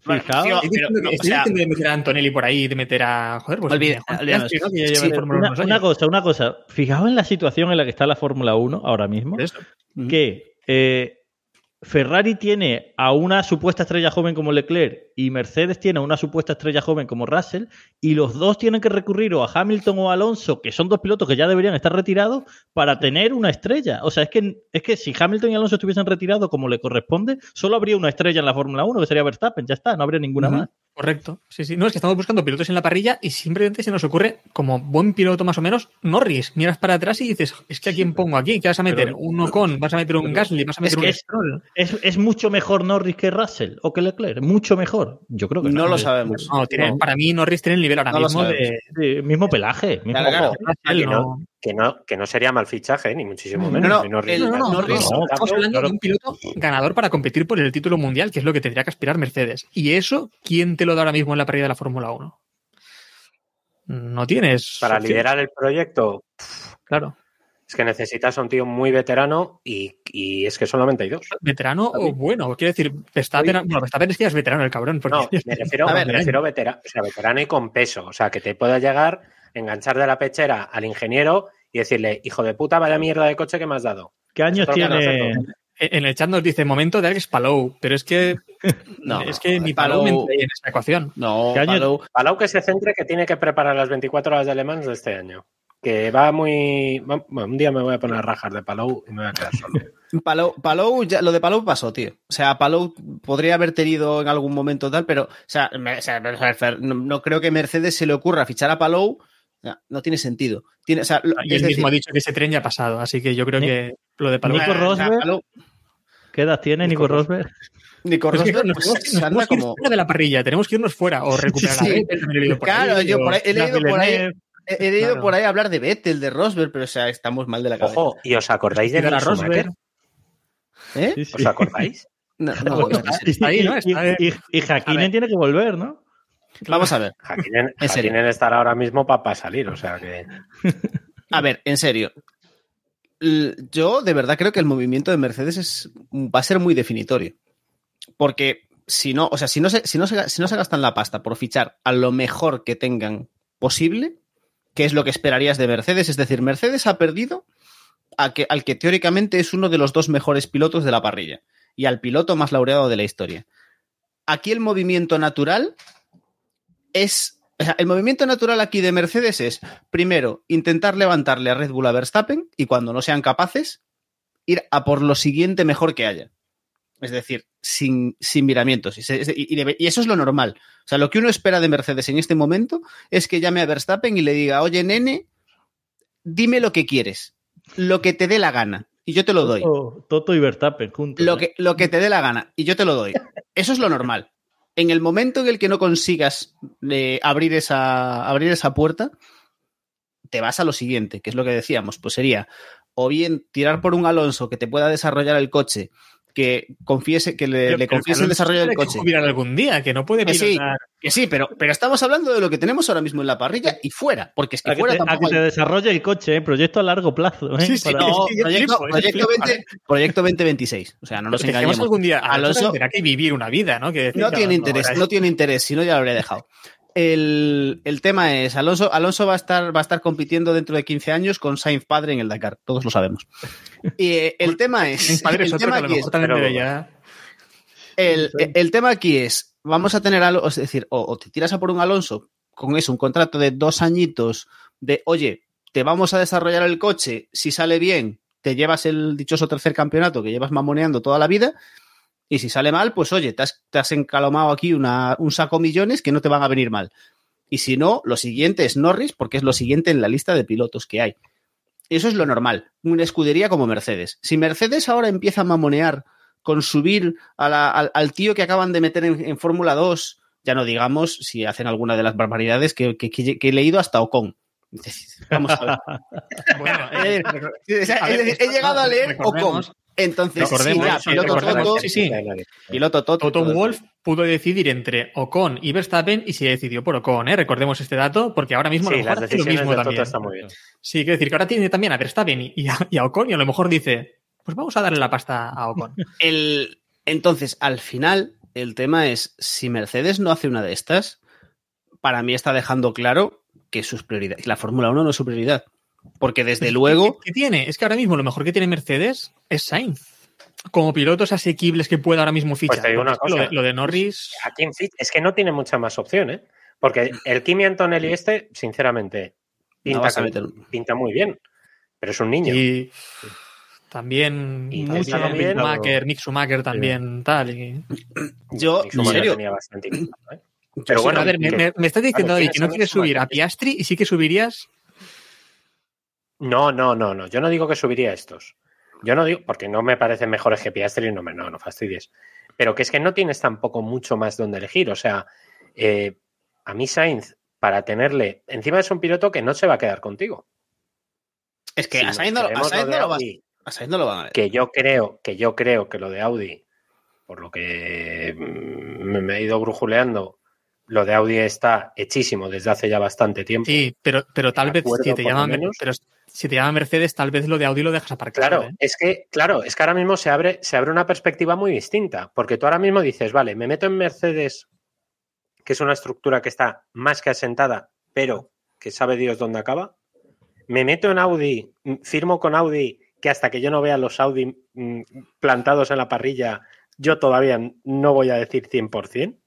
[SPEAKER 1] Fijaos,
[SPEAKER 4] Tío,
[SPEAKER 3] Estoy
[SPEAKER 4] pero,
[SPEAKER 3] diciendo que-
[SPEAKER 4] o sea,
[SPEAKER 3] de meter a Antonelli por ahí, de meter a. Joder, pues.
[SPEAKER 4] Olvide-
[SPEAKER 1] una,
[SPEAKER 3] 1 unos
[SPEAKER 1] una cosa, una cosa. Fijaos en la situación en la que está la Fórmula 1 ahora mismo. Que eh, Ferrari tiene a una supuesta estrella joven como Leclerc y Mercedes tiene a una supuesta estrella joven como Russell y los dos tienen que recurrir o a Hamilton o a Alonso, que son dos pilotos que ya deberían estar retirados, para tener una estrella. O sea, es que, es que si Hamilton y Alonso estuviesen retirados como le corresponde, solo habría una estrella en la Fórmula 1, que sería Verstappen, ya está, no habría ninguna más.
[SPEAKER 3] Correcto. Sí, sí. No, es que estamos buscando pilotos en la parrilla y simplemente se nos ocurre, como buen piloto más o menos, Norris. Miras para atrás y dices, es que a quién pongo aquí, ¿qué vas a meter?
[SPEAKER 1] Pero-
[SPEAKER 3] un Ocon, vas a meter un
[SPEAKER 1] pero-
[SPEAKER 3] Gasly, vas a meter un
[SPEAKER 1] es-
[SPEAKER 3] Stroll.
[SPEAKER 1] Es, es mucho mejor Norris que Russell o que Leclerc, mucho mejor. Yo creo que no.
[SPEAKER 4] No lo sabemos.
[SPEAKER 3] No, tiene-
[SPEAKER 4] No.
[SPEAKER 3] para mí Norris tiene el nivel ahora
[SPEAKER 4] No
[SPEAKER 3] mismo de,
[SPEAKER 1] Sí, mismo pelaje. mismo
[SPEAKER 4] Claro, claro.
[SPEAKER 1] ojo.
[SPEAKER 3] Russell,
[SPEAKER 2] que
[SPEAKER 3] no.
[SPEAKER 2] Que no, sería mal fichaje, ni muchísimo
[SPEAKER 3] No,
[SPEAKER 2] menos.
[SPEAKER 4] no, el-
[SPEAKER 3] No, no, no,
[SPEAKER 4] Norris-
[SPEAKER 3] no,
[SPEAKER 1] no,
[SPEAKER 3] estamos hablando de un piloto ganador para competir por el título mundial, que es lo que tendría que aspirar Mercedes. Y eso, ¿quién te lo da ahora mismo en la parrilla de la Fórmula 1? No tienes.
[SPEAKER 2] Para
[SPEAKER 3] opción.
[SPEAKER 2] liderar el proyecto,
[SPEAKER 3] Claro.
[SPEAKER 2] es que necesitas a un tío muy veterano y, y es que solamente hay dos.
[SPEAKER 3] ¿Veterano o bueno? Quiero decir, Verstappen, bueno, Verstappen es que ya es veterano el cabrón. Porque
[SPEAKER 2] No, me refiero,
[SPEAKER 4] A ver,
[SPEAKER 2] me refiero vetera- o sea, veterano y con peso. O sea, que te pueda llegar, enganchar de la pechera al ingeniero y decirle, hijo de puta, vaya mierda de coche que me has dado.
[SPEAKER 1] ¿Qué años tiene?
[SPEAKER 3] En el chat nos dice momento de Alex Palou, pero es que
[SPEAKER 4] No,
[SPEAKER 3] es que ni Palou,
[SPEAKER 4] Palou-
[SPEAKER 3] me en esa ecuación.
[SPEAKER 4] No,
[SPEAKER 1] ¿Qué año-
[SPEAKER 4] Palou-
[SPEAKER 2] Palau que se centre que tiene que preparar las 24 horas de Le Mans de este año. Que va muy. bueno, un día me voy a poner a rajar de Palau y me voy a quedar solo.
[SPEAKER 4] Palou, Palou ya- lo de Palou pasó, tío. O sea, Palou podría haber tenido en algún momento tal, pero, o sea, me- o sea, no, no creo que Mercedes se le ocurra fichar a Palou. No tiene sentido. Tiene, o sea, lo-
[SPEAKER 3] Y él mismo
[SPEAKER 4] decir,
[SPEAKER 3] ha dicho que ese tren ya ha pasado, así que yo creo que lo de Palou.
[SPEAKER 1] Nico Rosberg.
[SPEAKER 4] Palou-
[SPEAKER 1] ¿Qué edad tiene Nico
[SPEAKER 3] Nico
[SPEAKER 1] Rosberg?
[SPEAKER 4] Nico
[SPEAKER 3] Pues
[SPEAKER 4] Rosberg,
[SPEAKER 3] nos
[SPEAKER 4] pues,
[SPEAKER 3] tenemos, nos
[SPEAKER 4] anda como-
[SPEAKER 3] fuera de la parrilla, tenemos que irnos fuera o recuperar
[SPEAKER 4] Sí,
[SPEAKER 3] a por
[SPEAKER 4] claro,
[SPEAKER 3] ahí,
[SPEAKER 4] yo por ahí- he leído por ahí-. He, he leído
[SPEAKER 2] Claro.
[SPEAKER 4] por ahí hablar de Vettel, de Rosberg, pero o sea, estamos mal de la cabeza.
[SPEAKER 2] Ojo, ¿y os acordáis de
[SPEAKER 3] a
[SPEAKER 2] Schumacher?
[SPEAKER 3] Rosberg.
[SPEAKER 4] ¿Eh?
[SPEAKER 1] Sí, sí.
[SPEAKER 2] ¿Os acordáis?
[SPEAKER 4] No, no, no,
[SPEAKER 3] Está- ahí, ¿no? Está
[SPEAKER 1] y, y, y
[SPEAKER 4] A
[SPEAKER 1] tiene que volver, ¿no?
[SPEAKER 4] Vamos a ver.
[SPEAKER 2] Hakkinen,
[SPEAKER 4] En serio.
[SPEAKER 2] Hakkinen estará ahora mismo para salir, o sea que.
[SPEAKER 4] A ver, en serio. Yo de verdad creo que el movimiento de Mercedes es, va a ser muy definitorio. Porque si no, o sea, si no, se, si, no se, si no se gastan la pasta por fichar a lo mejor que tengan posible, que es lo que esperarías de Mercedes, es decir, Mercedes ha perdido a que, al que teóricamente es uno de los dos mejores pilotos de la parrilla y al piloto más laureado de la historia. Aquí el movimiento natural es. o sea, el movimiento natural aquí de Mercedes es, primero, intentar levantarle a Red Bull a Verstappen y cuando no sean capaces, ir a por lo siguiente mejor que haya. Es decir, sin, sin miramientos. Y, se- y- y debe- y eso es lo normal. O sea, lo que uno espera de Mercedes en este momento es que llame a Verstappen y le diga, oye, nene, dime lo que quieres, lo que te dé la gana, y yo te lo doy.
[SPEAKER 1] Toto, Toto y Verstappen juntos.
[SPEAKER 4] Lo
[SPEAKER 1] ¿eh?
[SPEAKER 4] que, lo que te dé la gana y yo te lo doy. Eso es lo normal. En el momento en el que no consigas eh, abrir, esa, abrir esa puerta, te vas a lo siguiente, que es lo que decíamos, pues sería o bien tirar por un Alonso que te pueda desarrollar el coche, que confiese, que le,
[SPEAKER 3] Pero-
[SPEAKER 4] le
[SPEAKER 3] pero
[SPEAKER 4] confiese el desarrollo del
[SPEAKER 3] que
[SPEAKER 4] coche.
[SPEAKER 3] jubilar algún día, que no puede
[SPEAKER 4] Que sí. Que sí, pero, pero estamos hablando de lo que tenemos ahora mismo en la parrilla y fuera, porque es que
[SPEAKER 1] A que,
[SPEAKER 4] fuera
[SPEAKER 1] te, a
[SPEAKER 4] tampoco
[SPEAKER 1] que
[SPEAKER 4] hay-
[SPEAKER 1] te desarrolle el coche, ¿eh? proyecto a largo plazo. ¿eh?
[SPEAKER 3] Sí, sí,
[SPEAKER 1] Para-
[SPEAKER 4] No,
[SPEAKER 3] Es que yo
[SPEAKER 4] proyecto,
[SPEAKER 3] flipo, yo
[SPEAKER 4] proyecto
[SPEAKER 3] flipo.
[SPEAKER 4] 20 proyecto 2026. O sea, no nos engañemos.
[SPEAKER 3] algún día. a
[SPEAKER 4] Alonso-
[SPEAKER 3] tendrá que vivir una vida, ¿no? Que decir,
[SPEAKER 4] No
[SPEAKER 3] que
[SPEAKER 4] tiene interés, no
[SPEAKER 3] es-
[SPEAKER 4] tiene interés, si no ya lo habría dejado. El, el tema es, Alonso, Alonso va, a estar, va a estar compitiendo dentro de 15 años con Sainz padre en el Dakar, todos lo sabemos. Y eh, el tema es,
[SPEAKER 3] Mi padre es
[SPEAKER 4] el
[SPEAKER 3] otro
[SPEAKER 4] tema es, el tema aquí es, vamos a tener algo, es decir, o, o te tiras a por un Alonso con eso, un contrato de dos añitos de, oye, te vamos a desarrollar el coche, si sale bien, te llevas el dichoso tercer campeonato que llevas mamoneando toda la vida, y si sale mal, pues oye, te has, te has encalomado aquí una, un saco millones que no te van a venir mal. Y si no, lo siguiente es Norris, porque es lo siguiente en la lista de pilotos que hay. Eso es lo normal, una escudería como Mercedes. Si Mercedes ahora empieza a mamonear con subir a la, al, al, tío que acaban de meter en, en Fórmula 2, ya no digamos si hacen alguna de las barbaridades que, que, que, que he leído hasta Ocon. Vamos a ver. bueno, eh, he, he, he, llegado a leer Ocon. Entonces, sí, ya, piloto Toto,
[SPEAKER 3] sí, sí.
[SPEAKER 4] piloto Toto.
[SPEAKER 3] Toto Wolf pudo decidir entre Ocon y Verstappen y se decidió por Ocon, ¿eh? Recordemos este dato, porque ahora mismo
[SPEAKER 2] sí,
[SPEAKER 3] a lo mejor
[SPEAKER 2] las
[SPEAKER 3] lo mismo
[SPEAKER 2] de
[SPEAKER 3] también.
[SPEAKER 2] Toto está muy bien.
[SPEAKER 3] Sí, quiero decir que ahora tiene también a Verstappen y a, y a Ocon y a lo mejor dice, pues vamos a darle la pasta a Ocon.
[SPEAKER 4] El, entonces, al final, el tema es, si Mercedes no hace una de estas, para mí está dejando claro que sus prioridades, la Fórmula 1 no es su prioridad. Porque desde luego.
[SPEAKER 3] ¿Qué, ¿Qué, tiene? Es que ahora mismo lo mejor que tiene Mercedes es Sainz. Como pilotos asequibles que pueda ahora mismo fichar.
[SPEAKER 2] Pues te digo una cosa.
[SPEAKER 3] Lo, de, lo de Norris.
[SPEAKER 2] ¿A quién ficha? Es que no tiene mucha más opción, ¿eh? Porque el Kimi Antonelli este, sinceramente, pinta, no pinta muy bien. Pero es un niño.
[SPEAKER 3] Y también y mucho Schumacher, Mick Schumacher también, sí. tal. Y...
[SPEAKER 4] Yo, en serio.
[SPEAKER 2] Tenía bastante impacto, ¿eh?
[SPEAKER 3] Pero bueno, a ver, me, me, estás diciendo que no quieres subir a Piastri y sí que subirías.
[SPEAKER 2] No, no, no, no. Yo no digo que subiría estos. Yo no digo, porque no me parecen mejores que Piastri, no, me, no, no fastidies. Pero que es que no tienes tampoco mucho más donde elegir. O sea, eh, a mí Sainz, para tenerle, encima es un piloto que no se va a quedar contigo.
[SPEAKER 4] Es que si a Sainz no, a Sainz no, lo vas, a Sainz no lo van a ver.
[SPEAKER 2] Que yo creo, que yo creo que lo de Audi, por lo que me he ido brujuleando, lo de Audi está hechísimo desde hace ya bastante tiempo.
[SPEAKER 3] Sí, pero, pero tal vez si te llama menos, pero si te llama Mercedes, tal vez lo de Audi lo dejas aparcado.
[SPEAKER 2] Claro, ¿eh? es que, claro, es que ahora mismo se abre, se abre una perspectiva muy distinta. Porque tú ahora mismo dices, vale, me meto en Mercedes, que es una estructura que está más que asentada, pero que sabe Dios dónde acaba. Me meto en Audi, firmo con Audi, que hasta que yo no vea los Audi plantados en la parrilla, yo todavía no voy a decir 100%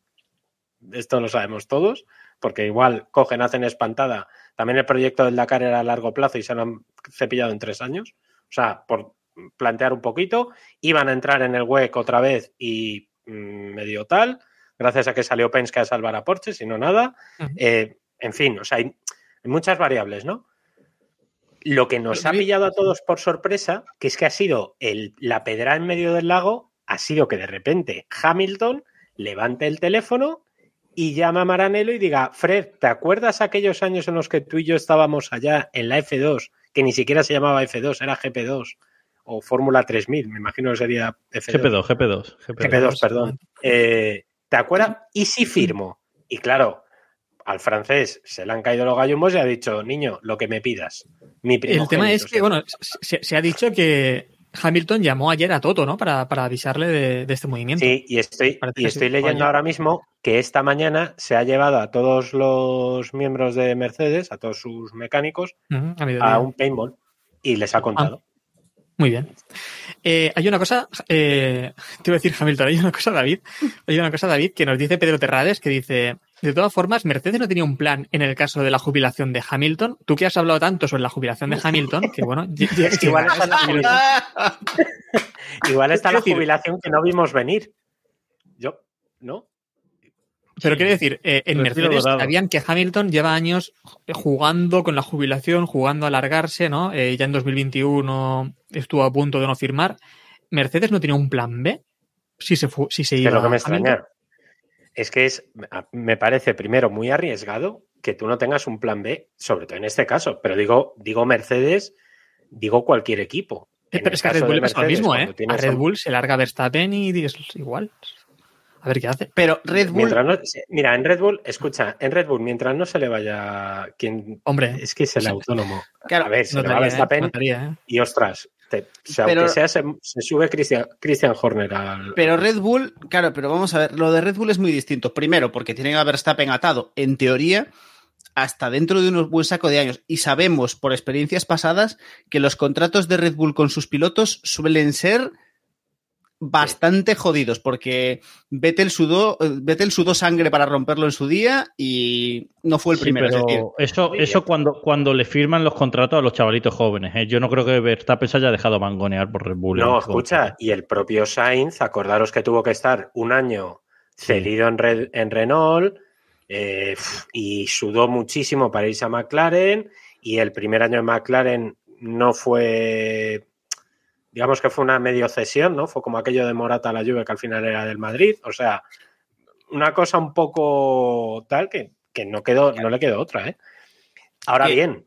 [SPEAKER 2] esto lo sabemos todos, porque igual cogen, hacen espantada. También el proyecto del Dakar era a largo plazo y se lo han cepillado en tres años. O sea, por plantear un poquito, iban a entrar en el WEC otra vez y mmm, medio tal, gracias a que salió Penske a salvar a Porsche, si no nada. Uh -huh. eh, en fin, o sea, hay, hay muchas variables, ¿no? Lo que nos ha pillado a todos por sorpresa, que es que ha sido el, la pedra en medio del lago, ha sido que de repente Hamilton levante el teléfono y llama a Maranello y diga, Fred, ¿te acuerdas aquellos años en los que tú y yo estábamos allá en la F2, que ni siquiera se llamaba F2, era GP2 o Fórmula 3000, me imagino que sería F2.
[SPEAKER 1] GP2, GP2.
[SPEAKER 2] GP2, GP2 perdón. Eh, ¿Te acuerdas? ¿Y si firmo? Y claro, al francés se le han caído los gallumbos y ha dicho, niño, lo que me pidas. Mi
[SPEAKER 3] El tema es que, bueno, se, se, ha dicho que Hamilton llamó ayer a Toto, ¿no? Para, para avisarle de, de, este movimiento.
[SPEAKER 2] Sí, y estoy, y estoy leyendo ahora mismo que esta mañana se ha llevado a todos los miembros de Mercedes, a todos sus mecánicos, uh -huh, a, a, un paintball y les ha contado.
[SPEAKER 3] Ah, muy bien. Eh, hay una cosa, eh, te iba a decir Hamilton, hay una cosa, David, hay una cosa, David, que nos dice Pedro Terrades, que dice, de todas formas, Mercedes no tenía un plan en el caso de la jubilación de Hamilton. Tú que has hablado tanto sobre la jubilación de Hamilton, que bueno,
[SPEAKER 2] es que igual, está la jubilación. igual está la jubilación que no vimos venir. Yo, ¿no?
[SPEAKER 3] Pero quiero decir, eh, en Mercedes sabían que Hamilton lleva años jugando con la jubilación, jugando a alargarse, ¿no? Eh, ya en 2021 estuvo a punto de no firmar. Mercedes no tenía un plan B si se, si se iba.
[SPEAKER 2] Lo que me extraña. Es que es, me parece primero muy arriesgado que tú no tengas un plan B, sobre todo en este caso. Pero digo, digo Mercedes, digo cualquier equipo.
[SPEAKER 3] Eh, pero es que a Red Bull Mercedes, es lo mismo, ¿eh? A Red Bull se larga Verstappen y es igual. A ver qué hace.
[SPEAKER 4] Pero Red Bull.
[SPEAKER 2] No, mira, en Red Bull, escucha, en Red Bull, mientras no se le vaya quien.
[SPEAKER 3] Hombre.
[SPEAKER 2] Es que es el autónomo.
[SPEAKER 4] Claro,
[SPEAKER 2] a ver, se le va a Verstappen. ¿eh? Y ostras, te, o sea, pero, aunque sea, se, se sube Christian, Christian, Horner al.
[SPEAKER 4] Pero Red Bull, claro, pero vamos a ver, lo de Red Bull es muy distinto. Primero, porque tienen a Verstappen atado, en teoría, hasta dentro de un buen saco de años. Y sabemos por experiencias pasadas que los contratos de Red Bull con sus pilotos suelen ser bastante jodidos porque Vettel sudó, Vettel sudó sangre para romperlo en su día y no fue el
[SPEAKER 1] Sí,
[SPEAKER 4] primero. es
[SPEAKER 1] pero
[SPEAKER 4] decir,
[SPEAKER 1] eso, eso cuando, cuando le firman los contratos a los chavalitos jóvenes. ¿eh? Yo no creo que Verstappen se haya dejado mangonear por Red Bull.
[SPEAKER 2] No, escucha, y el propio Sainz, acordaros que tuvo que estar un año cedido en, Red- en Renault eh, y sudó muchísimo para irse a McLaren y el primer año en McLaren no fue, digamos que fue una medio cesión, ¿no? Fue como aquello de Morata a la Juve que al final era del Madrid, o sea, una cosa un poco tal que, que no quedó, no le quedó otra, ¿eh? Ahora
[SPEAKER 4] Que-
[SPEAKER 2] bien,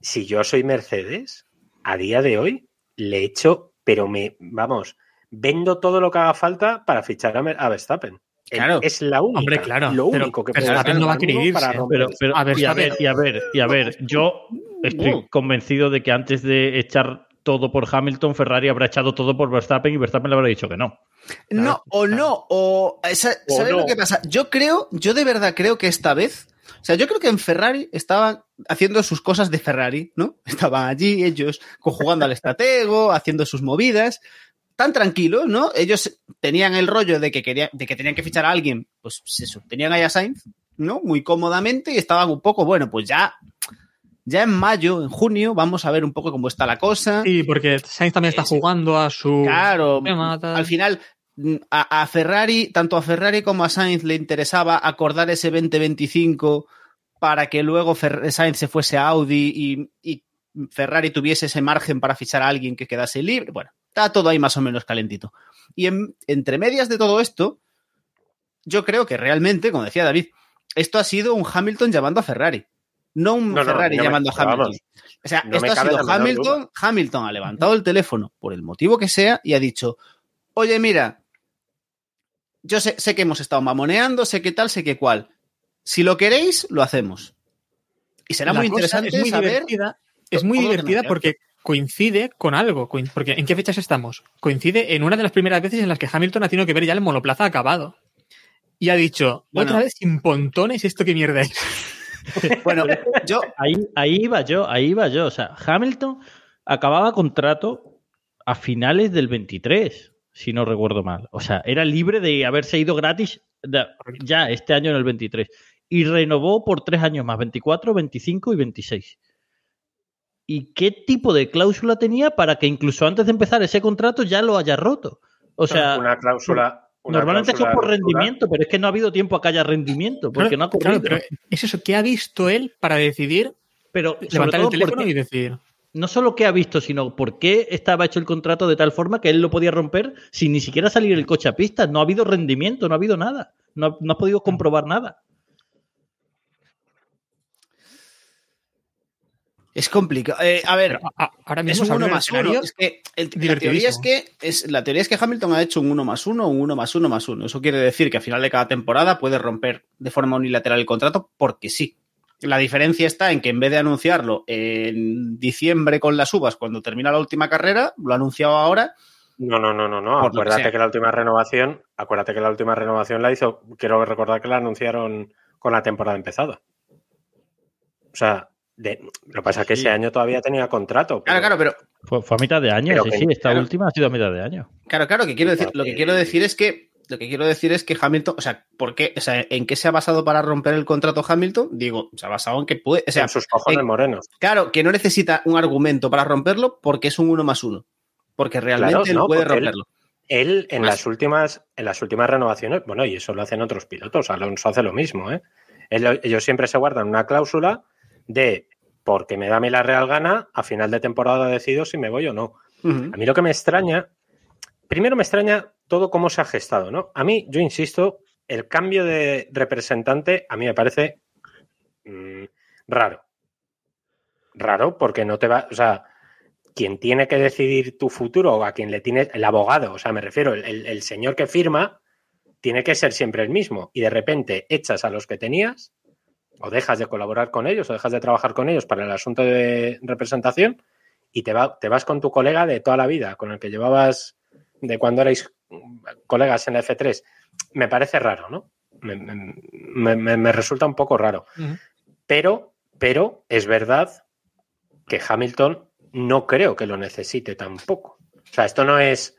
[SPEAKER 2] si yo soy Mercedes, a día de hoy le echo, pero me, vamos, vendo todo lo que haga falta para fichar a, Mer- a Verstappen.
[SPEAKER 4] Claro.
[SPEAKER 2] Es la única,
[SPEAKER 3] Hombre, claro,
[SPEAKER 2] lo
[SPEAKER 3] pero
[SPEAKER 2] único que puede
[SPEAKER 3] Verstappen
[SPEAKER 2] hacer
[SPEAKER 3] no va a querer
[SPEAKER 2] para
[SPEAKER 3] irse.
[SPEAKER 2] romper
[SPEAKER 1] Pero, pero-
[SPEAKER 3] A ver,
[SPEAKER 1] y a ver, y a ver, y a ver, yo estoy convencido de que antes de echar todo por Hamilton, Ferrari habrá echado todo por Verstappen y Verstappen le habrá dicho que no.
[SPEAKER 4] No, o no, o
[SPEAKER 2] O
[SPEAKER 4] ¿sabes
[SPEAKER 2] no.
[SPEAKER 4] lo que pasa? Yo creo, yo de verdad creo que esta vez, o sea, yo creo que en Ferrari estaban haciendo sus cosas de Ferrari, ¿no? Estaban allí ellos jugando al estratego, haciendo sus movidas, tan tranquilos, ¿no? Ellos tenían el rollo de que querían, de que tenían que fichar a alguien, pues eso, tenían ahí a Sainz, ¿no? Muy cómodamente y estaban un poco, bueno, pues ya, ya en mayo, en junio, vamos a ver un poco cómo está la cosa.
[SPEAKER 3] Sí, porque Sainz también está
[SPEAKER 4] Es-
[SPEAKER 3] jugando a su.
[SPEAKER 4] Claro, al final mm, a, a Ferrari, tanto a Ferrari como a Sainz le interesaba acordar ese 2025 para que luego Fer- Sainz se fuese a Audi y, y Ferrari tuviese ese margen para fichar a alguien que quedase libre. Bueno, está todo ahí más o menos calentito. Y en- entre medias de todo esto, yo creo que realmente, como decía David, esto ha sido un Hamilton llamando a Ferrari. No un
[SPEAKER 2] No,
[SPEAKER 4] Ferrari
[SPEAKER 2] no me-
[SPEAKER 4] llamando a Hamilton.
[SPEAKER 2] vamos,
[SPEAKER 4] o sea,
[SPEAKER 2] no
[SPEAKER 4] esto ha sido Hamilton. Hamilton ha levantado el teléfono por el motivo que sea y ha dicho: Oye, mira, yo sé, sé que hemos estado mamoneando, sé que tal, sé que cual. Si lo queréis, lo hacemos. Y será
[SPEAKER 3] La
[SPEAKER 4] muy interesante
[SPEAKER 3] es muy
[SPEAKER 4] saber.
[SPEAKER 3] divertida, es muy divertida porque coincide con algo. Porque ¿en qué fechas estamos? Coincide en una de las primeras veces en las que Hamilton ha tenido que ver ya el monoplaza acabado. Y ha dicho,
[SPEAKER 4] Bueno.
[SPEAKER 3] otra vez sin pontones, ¿esto qué mierda es?
[SPEAKER 4] Bueno, yo.
[SPEAKER 1] Ahí, ahí iba yo, ahí iba yo. O sea, Hamilton acababa contrato a finales del 23, si no recuerdo mal. O sea, era libre de haberse ido gratis ya este año en el 23. Y renovó por tres años más, 24, 25 y 26. ¿Y qué tipo de cláusula tenía para que incluso antes de empezar ese contrato ya lo haya roto? O sea,
[SPEAKER 2] una cláusula.
[SPEAKER 1] Normalmente es que por rendimiento, pero es que no ha habido tiempo a que haya rendimiento, porque no ha
[SPEAKER 3] Claro,
[SPEAKER 1] corrido.
[SPEAKER 3] pero es eso, ¿qué ha visto él para decidir
[SPEAKER 1] pero
[SPEAKER 3] levantar el teléfono
[SPEAKER 1] porque-
[SPEAKER 3] y decir,
[SPEAKER 1] no solo qué ha visto, sino por qué estaba hecho el contrato de tal forma que él lo podía romper sin ni siquiera salir el coche a pista. No ha habido rendimiento, no ha habido nada. No, ha- no has podido comprobar nada.
[SPEAKER 4] Es complicado. Eh, a ver,
[SPEAKER 3] pero a- a- ahora
[SPEAKER 4] es
[SPEAKER 3] mismo
[SPEAKER 4] un
[SPEAKER 3] abre
[SPEAKER 4] uno
[SPEAKER 3] el
[SPEAKER 4] más uno.
[SPEAKER 3] escenario
[SPEAKER 4] Es que el- la teoría es que es, la teoría es que Hamilton ha hecho un uno más uno, un uno más uno más uno. Eso quiere decir que al final de cada temporada puede romper de forma unilateral el contrato porque sí. La diferencia está en que en vez de anunciarlo en diciembre con las uvas cuando termina la última carrera, lo ha anunciado ahora.
[SPEAKER 2] No, no, no, no, no.
[SPEAKER 4] Que
[SPEAKER 2] Acuérdate que, la última renovación, acuérdate que la última renovación la hizo, quiero recordar que la anunciaron con la temporada empezada. O sea, de- lo que pasa es que
[SPEAKER 1] Sí.
[SPEAKER 2] ese año todavía tenía contrato.
[SPEAKER 4] Claro, claro, pero
[SPEAKER 1] Fue, fue a mitad de año, sí,
[SPEAKER 2] que-
[SPEAKER 1] sí. Esta
[SPEAKER 4] claro.
[SPEAKER 1] última ha sido a mitad de año.
[SPEAKER 4] Claro, claro, que quiero decir, lo que quiero decir es que lo que quiero decir es que Hamilton, o sea, ¿por qué? O sea, ¿en qué se ha basado para romper el contrato Hamilton? Digo, se ha basado en que puede, o sea,
[SPEAKER 2] en sus cojones
[SPEAKER 4] en-
[SPEAKER 2] morenos.
[SPEAKER 4] claro, que no necesita un argumento para romperlo porque es un uno más uno. Porque realmente
[SPEAKER 2] Claro,
[SPEAKER 4] él
[SPEAKER 2] no,
[SPEAKER 4] puede
[SPEAKER 2] él-
[SPEAKER 4] romperlo.
[SPEAKER 2] Él en
[SPEAKER 4] Más.
[SPEAKER 2] las últimas, en las últimas renovaciones, bueno, y eso lo hacen otros pilotos, Alonso hace lo mismo, ¿eh? Él- ellos siempre se guardan una cláusula de porque me da a mí la real gana, a final de temporada decido si me voy o no. A mí lo que me extraña, primero me extraña todo cómo se ha gestado, ¿no? A mí, yo insisto, el cambio de representante a mí me parece mm, raro. Raro porque no te va, o sea, quien tiene que decidir tu futuro o a quien le tiene, el abogado, o sea, me refiero, el, el- el señor que firma, tiene que ser siempre el mismo y de repente echas a los que tenías o dejas de colaborar con ellos o dejas de trabajar con ellos para el asunto de representación y te, va, te vas con tu colega de toda la vida, con el que llevabas de cuando erais colegas en la F3. Me parece raro, ¿no? Me, me- me- me resulta un poco raro. Pero, pero es verdad que Hamilton no creo que lo necesite tampoco. O sea, esto no es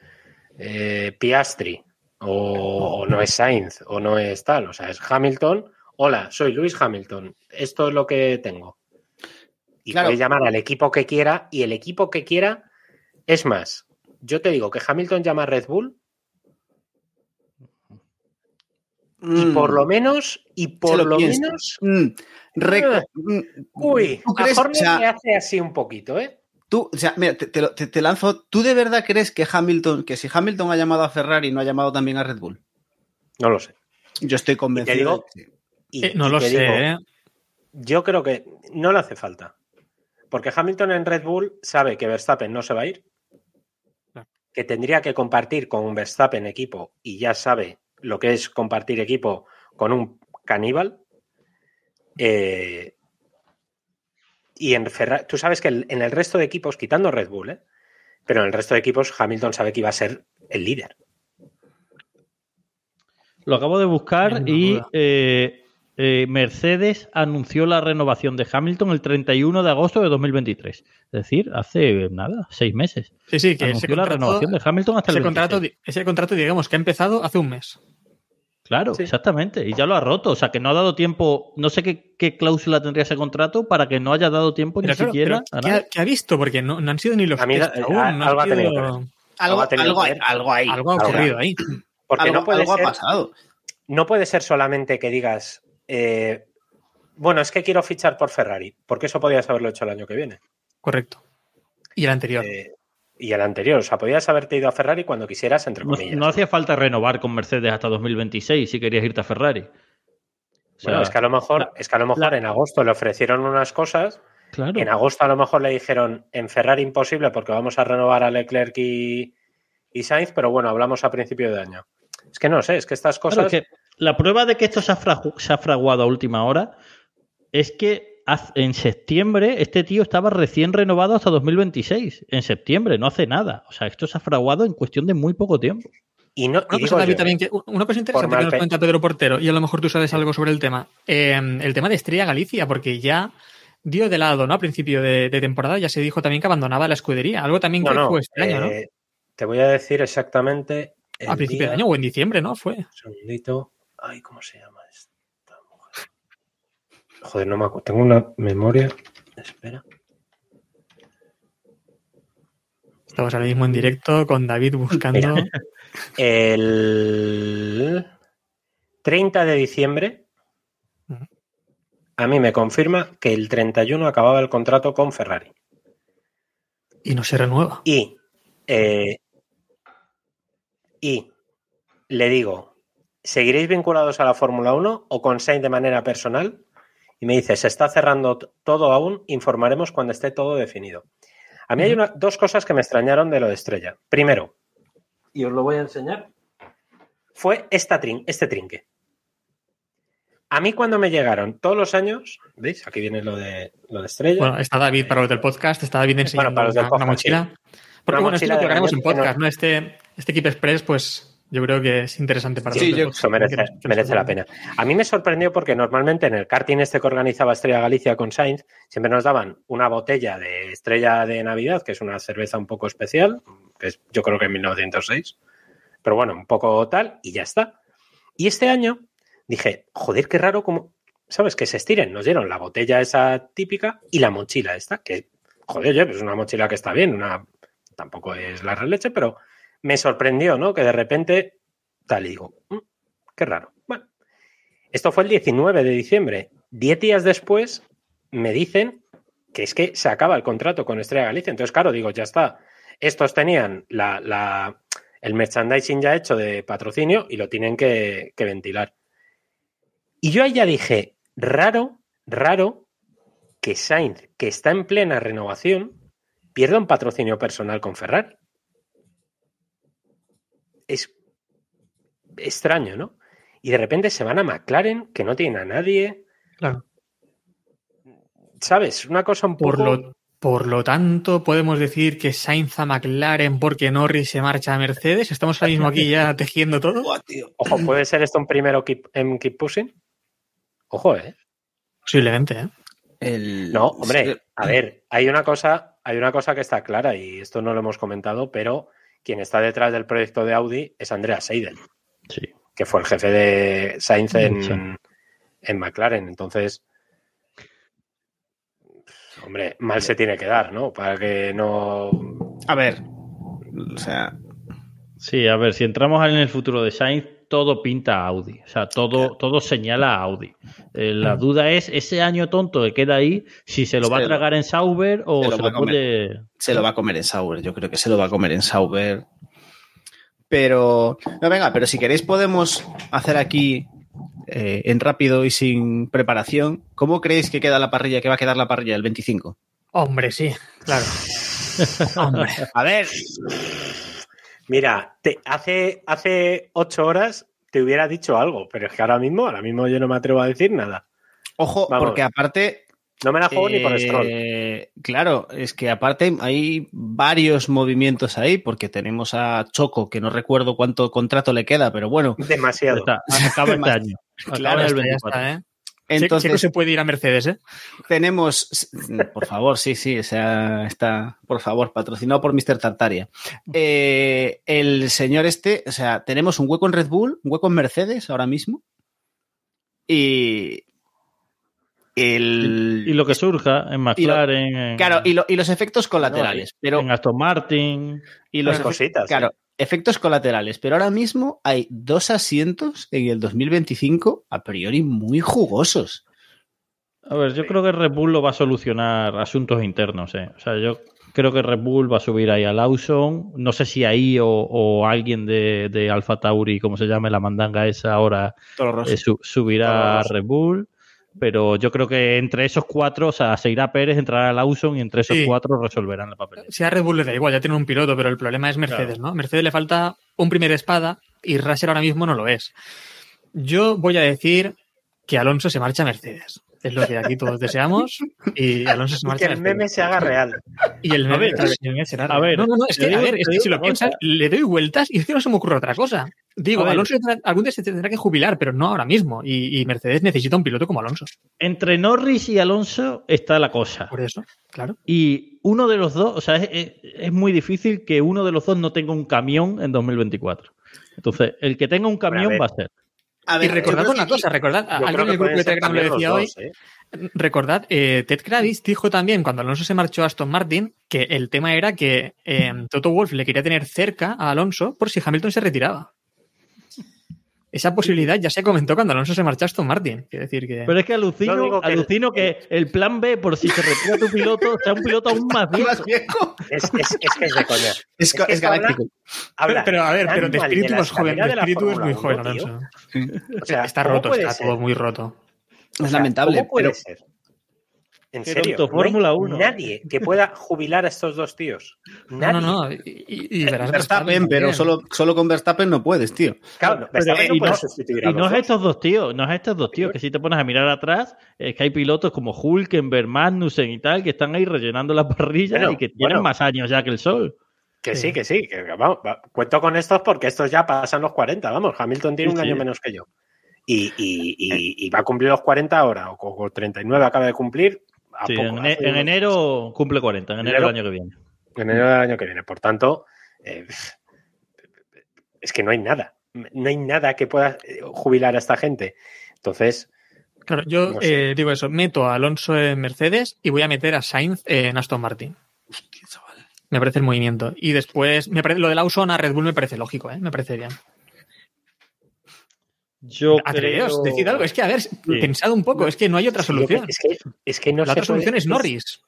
[SPEAKER 2] eh, Piastri, o, o no es Sainz, o no es tal, o sea, es Hamilton. Hola, soy Luis Hamilton. Esto es lo que tengo. Y
[SPEAKER 4] Claro.
[SPEAKER 2] puedes llamar al equipo que quiera, y el equipo que quiera es más. Yo te digo que Hamilton llama a Red Bull y
[SPEAKER 4] Mm,
[SPEAKER 2] por lo menos, y por lo, menos,
[SPEAKER 4] mm,
[SPEAKER 2] Ah.
[SPEAKER 4] mm,
[SPEAKER 2] uy,
[SPEAKER 4] ¿tú
[SPEAKER 2] a
[SPEAKER 4] crees,
[SPEAKER 2] Horner
[SPEAKER 4] o sea,
[SPEAKER 2] le hace así un poquito, ¿eh?
[SPEAKER 4] Tú, o sea, mira, te, te lanzo. ¿Tú de verdad crees que Hamilton, que si Hamilton ha llamado a Ferrari, no ha llamado también a Red Bull?
[SPEAKER 2] No lo sé.
[SPEAKER 4] Yo estoy convencido.
[SPEAKER 2] digo-
[SPEAKER 4] de que sí.
[SPEAKER 2] Y-
[SPEAKER 3] Eh, no
[SPEAKER 2] y
[SPEAKER 3] lo sé,
[SPEAKER 2] digo,
[SPEAKER 3] ¿eh?
[SPEAKER 2] Yo creo que no le hace falta. Porque Hamilton en Red Bull sabe que Verstappen no se va a ir, que tendría que compartir con Verstappen equipo y ya sabe lo que es compartir equipo con un caníbal. Eh, y en Ferrari, tú sabes que en el resto de equipos, quitando Red Bull, ¿eh? pero en el resto de equipos Hamilton sabe que iba a ser el líder.
[SPEAKER 1] Lo acabo de buscar y eh, eh, Mercedes anunció la renovación de Hamilton el 31 de agosto de 2023. Es decir, hace nada, seis meses.
[SPEAKER 3] Sí, sí, que ese
[SPEAKER 1] Anunció la
[SPEAKER 3] contrato,
[SPEAKER 1] renovación de Hamilton hasta el
[SPEAKER 3] ese, contrato,
[SPEAKER 1] 26.
[SPEAKER 3] ese contrato, digamos, que ha empezado hace un mes.
[SPEAKER 1] Claro,
[SPEAKER 2] Sí.
[SPEAKER 1] exactamente. Y ya lo ha roto. O sea, que no ha dado tiempo. No sé qué, qué cláusula tendría ese contrato para que no haya dado tiempo
[SPEAKER 3] Pero
[SPEAKER 1] ni
[SPEAKER 3] claro,
[SPEAKER 1] siquiera
[SPEAKER 3] pero
[SPEAKER 1] a
[SPEAKER 3] ¿qué, ha, qué ha visto? Porque no, no han sido ni los
[SPEAKER 2] A mí,
[SPEAKER 3] test
[SPEAKER 2] eh,
[SPEAKER 3] aún,
[SPEAKER 2] a-
[SPEAKER 3] no
[SPEAKER 2] algo ha tenido.
[SPEAKER 4] Algo,
[SPEAKER 2] ha tenido
[SPEAKER 4] algo
[SPEAKER 2] que
[SPEAKER 4] hay,
[SPEAKER 2] ver.
[SPEAKER 4] algo hay.
[SPEAKER 3] Algo ha
[SPEAKER 2] Algo.
[SPEAKER 3] ocurrido ahí.
[SPEAKER 2] Porque
[SPEAKER 4] Algo,
[SPEAKER 2] no puede
[SPEAKER 4] algo
[SPEAKER 2] ser,
[SPEAKER 4] ha pasado.
[SPEAKER 2] no puede ser solamente que digas, eh, bueno, es que quiero fichar por Ferrari, porque eso podías haberlo hecho el año que viene.
[SPEAKER 3] Correcto. Y el anterior.
[SPEAKER 2] Eh, y el anterior, o sea, podías haberte ido a Ferrari cuando quisieras, entre comillas.
[SPEAKER 1] no hacía falta renovar con Mercedes hasta 2026 si querías irte a Ferrari. O sea,
[SPEAKER 2] Bueno, es que a lo mejor,
[SPEAKER 1] la-
[SPEAKER 2] es que a lo mejor
[SPEAKER 1] la-
[SPEAKER 2] en agosto le ofrecieron unas cosas,
[SPEAKER 1] claro.
[SPEAKER 2] en agosto a lo mejor le dijeron en Ferrari imposible porque vamos a renovar a Leclerc y, y Sainz, pero bueno, hablamos a principio de año. Es que no sé, es que estas
[SPEAKER 1] Claro,
[SPEAKER 2] cosas.
[SPEAKER 1] es que la prueba de que esto se ha, fragu- se ha fraguado a última hora es que en septiembre este tío estaba recién renovado hasta 2026. En septiembre, no hace nada. O sea, esto se ha fraguado en cuestión de muy poco tiempo.
[SPEAKER 2] Y no,
[SPEAKER 3] Una
[SPEAKER 2] y
[SPEAKER 3] cosa,
[SPEAKER 2] digo
[SPEAKER 3] David,
[SPEAKER 2] yo,
[SPEAKER 3] también que- una cosa interesante que nos cuenta Pedro Portero, y a lo mejor tú sabes algo sobre el tema. Eh, el tema de Estrella Galicia, porque ya dio de lado, ¿no? A principio de, de temporada ya se dijo también que abandonaba la escudería. Algo también
[SPEAKER 2] no,
[SPEAKER 3] que
[SPEAKER 2] no,
[SPEAKER 3] fue extraño, ¿no?
[SPEAKER 2] eh, Te voy a decir exactamente. el
[SPEAKER 3] A principio
[SPEAKER 2] día-
[SPEAKER 3] de año o en diciembre, ¿no? Fue.
[SPEAKER 2] Un segundito. Ay, ¿cómo se llama esta mujer? Joder, no me acuerdo. Tengo una memoria. Espera.
[SPEAKER 3] Estamos ahora mismo en directo con David buscando.
[SPEAKER 2] El 30 de diciembre, a mí me confirma que el 31 acababa el contrato con Ferrari.
[SPEAKER 3] y no se renueva.
[SPEAKER 2] Y, eh, y le digo, ¿seguiréis vinculados a la Fórmula 1 o con Sainz de manera personal? Y me dice, se está cerrando todo aún, informaremos cuando esté todo definido. A mí hay una- dos cosas que me extrañaron de lo de Estrella. Primero, y os lo voy a enseñar, fue esta trin- este trinque. A mí cuando me llegaron todos los años, ¿veis? Aquí viene lo de, lo de Estrella.
[SPEAKER 3] Bueno, está David para los del podcast, está David enseñando
[SPEAKER 2] para los del
[SPEAKER 3] una, una
[SPEAKER 2] podcast,
[SPEAKER 3] mochila. Porque
[SPEAKER 2] Una
[SPEAKER 3] bueno, esto es
[SPEAKER 2] mochila
[SPEAKER 3] lo que
[SPEAKER 2] de
[SPEAKER 3] haremos en podcast,
[SPEAKER 2] no-
[SPEAKER 3] ¿no? Este, este Keep Express, pues yo creo que es interesante para
[SPEAKER 4] Sí, yo-
[SPEAKER 2] Eso merece, merece la pena. A mí me sorprendió porque normalmente en el karting este que organizaba Estrella Galicia con Sainz, siempre nos daban una botella de Estrella de Navidad, que es una cerveza un poco especial, que es yo creo que en 1906, pero bueno, un poco tal, y ya está. Y este año dije, joder, qué raro como, ¿sabes? Que se estiren. Nos dieron la botella esa típica y la mochila esta, que, joder, oye, pues una mochila que está bien, una tampoco es la releche, pero me sorprendió, ¿no? Que de repente, tal, y digo, "Mm, qué raro. Bueno, esto fue el 19 de diciembre. Diez días después me dicen que es que se acaba el contrato con Estrella Galicia. Entonces, claro, digo, ya está. Estos tenían el merchandising ya hecho de patrocinio y lo tienen que, que ventilar. Y yo ahí ya dije, raro, raro que Sainz, que está en plena renovación, pierda un patrocinio personal con Ferrari. Es extraño, ¿no? Y de repente se van a McLaren, que no tienen a nadie.
[SPEAKER 3] Claro.
[SPEAKER 2] ¿Sabes? Una cosa un
[SPEAKER 3] Por
[SPEAKER 2] poco...
[SPEAKER 3] lo, por lo tanto, podemos decir que Sainz a McLaren porque Norris se marcha a Mercedes. Estamos ahora mismo aquí ya tejiendo todo.
[SPEAKER 2] Ojo, ¿puede ser esto un primero keep, en Keep Pushing? Ojo, ¿eh?
[SPEAKER 3] Posiblemente, ¿eh?
[SPEAKER 4] El-
[SPEAKER 2] No, hombre, a ver, hay una cosa, hay una cosa que está clara y esto no lo hemos comentado, pero quien está detrás del proyecto de Audi es Andrea Seidel,
[SPEAKER 1] Sí.
[SPEAKER 2] que fue el jefe de Sainz en,
[SPEAKER 1] Sí.
[SPEAKER 2] en McLaren. Entonces, hombre, mal se tiene que dar, ¿no? Para que no.
[SPEAKER 4] A ver, o sea,
[SPEAKER 1] Sí, a ver, si entramos en el futuro de Sainz, todo pinta a Audi. O sea, todo, todo señala a Audi. Eh, la duda es ese año tonto que queda ahí, si se lo va
[SPEAKER 4] Se
[SPEAKER 1] a
[SPEAKER 4] lo-
[SPEAKER 1] tragar en Sauber o
[SPEAKER 4] se lo
[SPEAKER 1] se
[SPEAKER 4] va
[SPEAKER 1] lo
[SPEAKER 4] a comer.
[SPEAKER 1] puede.
[SPEAKER 4] se lo va a comer en Sauber. Yo creo que se lo va a comer en Sauber. Pero, no, venga, pero si queréis podemos hacer aquí eh, en rápido y sin preparación. ¿Cómo creéis que queda la parrilla, que va a quedar la parrilla del 25?
[SPEAKER 3] Hombre, sí, claro. Hombre.
[SPEAKER 4] A ver,
[SPEAKER 2] Mira, te- hace, hace ocho horas te hubiera dicho algo, pero es que ahora mismo, ahora mismo yo no me atrevo a decir nada.
[SPEAKER 4] ojo,
[SPEAKER 2] Vamos.
[SPEAKER 4] porque aparte
[SPEAKER 2] No me la juego ni por Stroll.
[SPEAKER 4] Eh, Claro, es que aparte hay varios movimientos ahí, porque tenemos a Choco, que no recuerdo cuánto contrato le queda, pero bueno,
[SPEAKER 2] Demasiado.
[SPEAKER 1] Está, acaba este año.
[SPEAKER 4] Claro,
[SPEAKER 1] el
[SPEAKER 3] Ya
[SPEAKER 1] 24.
[SPEAKER 3] está, ¿eh?
[SPEAKER 4] Entonces
[SPEAKER 3] se puede ir a Mercedes, ¿eh?
[SPEAKER 4] tenemos, por favor, sí, sí, o sea, está, por favor, patrocinado por Mr. Tartaria. Eh, el señor este, o sea, tenemos un hueco en Red Bull, un hueco en Mercedes ahora mismo, y el...
[SPEAKER 1] Y lo que surja en McLaren, en,
[SPEAKER 4] Claro, y, lo- y los efectos colaterales, pero
[SPEAKER 1] en Aston Martin.
[SPEAKER 4] y los
[SPEAKER 2] Las cositas.
[SPEAKER 4] Claro. Efectos colaterales, pero ahora mismo hay dos asientos en el 2025 a priori muy jugosos.
[SPEAKER 1] A ver, yo creo que Red Bull lo va a solucionar asuntos internos. ¿eh? O sea, yo creo que Red Bull va a subir ahí a Lawson. No sé si ahí o, o alguien de, de Alfa Tauri, como se llame la mandanga esa ahora, eh, su- subirá a. Red Bull. Pero yo creo que entre esos cuatro, o sea, se irá Pérez, entrará Lawson y entre esos
[SPEAKER 3] Sí.
[SPEAKER 1] cuatro resolverán la papeleta.
[SPEAKER 3] Si a Red Bull le da igual, ya tiene un piloto, pero el problema es Mercedes, ¿no? Mercedes le falta un primer espada y Russell ahora mismo no lo es. Yo voy a decir que Alonso se marcha a Mercedes. Es lo que aquí todos deseamos. Y Alonso se
[SPEAKER 2] Y que
[SPEAKER 3] marcha a
[SPEAKER 2] el meme se haga real.
[SPEAKER 3] Y el
[SPEAKER 1] A
[SPEAKER 3] meme,
[SPEAKER 1] ver,
[SPEAKER 3] meme será
[SPEAKER 1] a ver,
[SPEAKER 3] no, no, no, es que,
[SPEAKER 1] digo-
[SPEAKER 3] a ver, es que si lo piensas, le doy vueltas y es que no se me ocurre otra cosa. Digo,
[SPEAKER 1] A ver.
[SPEAKER 3] Alonso algún día se tendrá que jubilar, pero no ahora mismo. Y, y Mercedes necesita un piloto como Alonso.
[SPEAKER 1] Entre Norris y Alonso está la cosa.
[SPEAKER 3] Por eso, claro.
[SPEAKER 1] Y uno de los dos, o sea, es, es- es muy difícil que uno de los dos no tenga un camión en 2024. Entonces, el que tenga un camión
[SPEAKER 2] ver.
[SPEAKER 1] va a ser.
[SPEAKER 4] A
[SPEAKER 3] y recordad una
[SPEAKER 4] que
[SPEAKER 3] cosa, recordad, alguien en el grupo de Telegram lo decía hoy,
[SPEAKER 2] ¿eh?
[SPEAKER 3] Recordad, eh, Ted Kravis dijo también cuando Alonso se marchó a Aston Martin que el tema era que eh, Toto Wolf le quería tener cerca a Alonso por si Hamilton se retiraba. Esa posibilidad ya se comentó cuando Alonso se marchó a Aston Martin. Quiere decir que.
[SPEAKER 1] Pero es que alucino,
[SPEAKER 2] que-
[SPEAKER 1] alucino que el plan B, por si se retira tu piloto, sea un piloto aún más viejo.
[SPEAKER 4] más viejo.
[SPEAKER 2] Es, es- es que es de coña.
[SPEAKER 4] Es,
[SPEAKER 2] Es que
[SPEAKER 4] es
[SPEAKER 2] esto habla-
[SPEAKER 4] galáctico.
[SPEAKER 2] Habla
[SPEAKER 3] pero a ver, pero de espíritu es joven, de espíritu es muy
[SPEAKER 2] 1,
[SPEAKER 3] joven. Alonso.
[SPEAKER 2] O sea,
[SPEAKER 3] está
[SPEAKER 2] ¿cómo
[SPEAKER 3] roto, está
[SPEAKER 2] ser?
[SPEAKER 3] todo muy roto.
[SPEAKER 2] O
[SPEAKER 4] Es
[SPEAKER 2] sea,
[SPEAKER 4] lamentable,
[SPEAKER 2] ¿Cómo puede
[SPEAKER 4] pero
[SPEAKER 2] ser? En
[SPEAKER 1] Qué
[SPEAKER 2] serio, no hay
[SPEAKER 1] Fórmula 1.
[SPEAKER 2] nadie que pueda jubilar a estos dos tíos.
[SPEAKER 3] No,
[SPEAKER 2] Nadie.
[SPEAKER 3] no, no. Y, y- y verás
[SPEAKER 4] Verstappen, pero solo, solo con Verstappen no puedes, tío.
[SPEAKER 2] Claro,
[SPEAKER 1] Pero,
[SPEAKER 2] Verstappen
[SPEAKER 1] eh,
[SPEAKER 2] no
[SPEAKER 1] y no-
[SPEAKER 2] sustituir a
[SPEAKER 1] Y no
[SPEAKER 2] los
[SPEAKER 1] es
[SPEAKER 2] dos.
[SPEAKER 1] estos dos tíos, no es estos dos tíos, que si te pones a mirar atrás, es que hay pilotos como Hulkenberg, Magnussen y tal, que están ahí rellenando la parrilla
[SPEAKER 2] Bueno,
[SPEAKER 1] y que tienen
[SPEAKER 2] bueno.
[SPEAKER 1] más años ya que el sol.
[SPEAKER 2] Que
[SPEAKER 3] Sí.
[SPEAKER 2] sí, que sí. Que, vamos, va- cuento con estos porque estos ya pasan los 40. Vamos, Hamilton tiene
[SPEAKER 1] Sí,
[SPEAKER 2] un
[SPEAKER 1] sí.
[SPEAKER 2] año menos que yo. Y, y- y- y va a cumplir los 40 ahora, o, o 39 acaba de cumplir.
[SPEAKER 1] Sí,
[SPEAKER 2] poco,
[SPEAKER 1] en,
[SPEAKER 2] hace
[SPEAKER 1] en
[SPEAKER 2] unos-
[SPEAKER 1] enero cumple 40, en enero,
[SPEAKER 2] Enero.
[SPEAKER 1] del año que viene.
[SPEAKER 2] En enero del año que viene. Por tanto, eh, es que no hay nada. No hay nada que pueda eh, jubilar a esta gente. Entonces,
[SPEAKER 3] Claro, yo
[SPEAKER 2] No sé.
[SPEAKER 3] eh, digo eso, meto a Alonso en Mercedes y voy a meter a Sainz en Aston Martin. Me parece el movimiento. Y después, me parece, lo de Lawson a Red Bull me parece lógico, ¿eh? me parece bien.
[SPEAKER 1] Yo
[SPEAKER 3] Atreveos,
[SPEAKER 1] creo-
[SPEAKER 3] decid algo. Es que, a ver, pensad un poco, es que no hay otra solución.
[SPEAKER 2] es, que, es que no
[SPEAKER 3] La otra solución es Norris.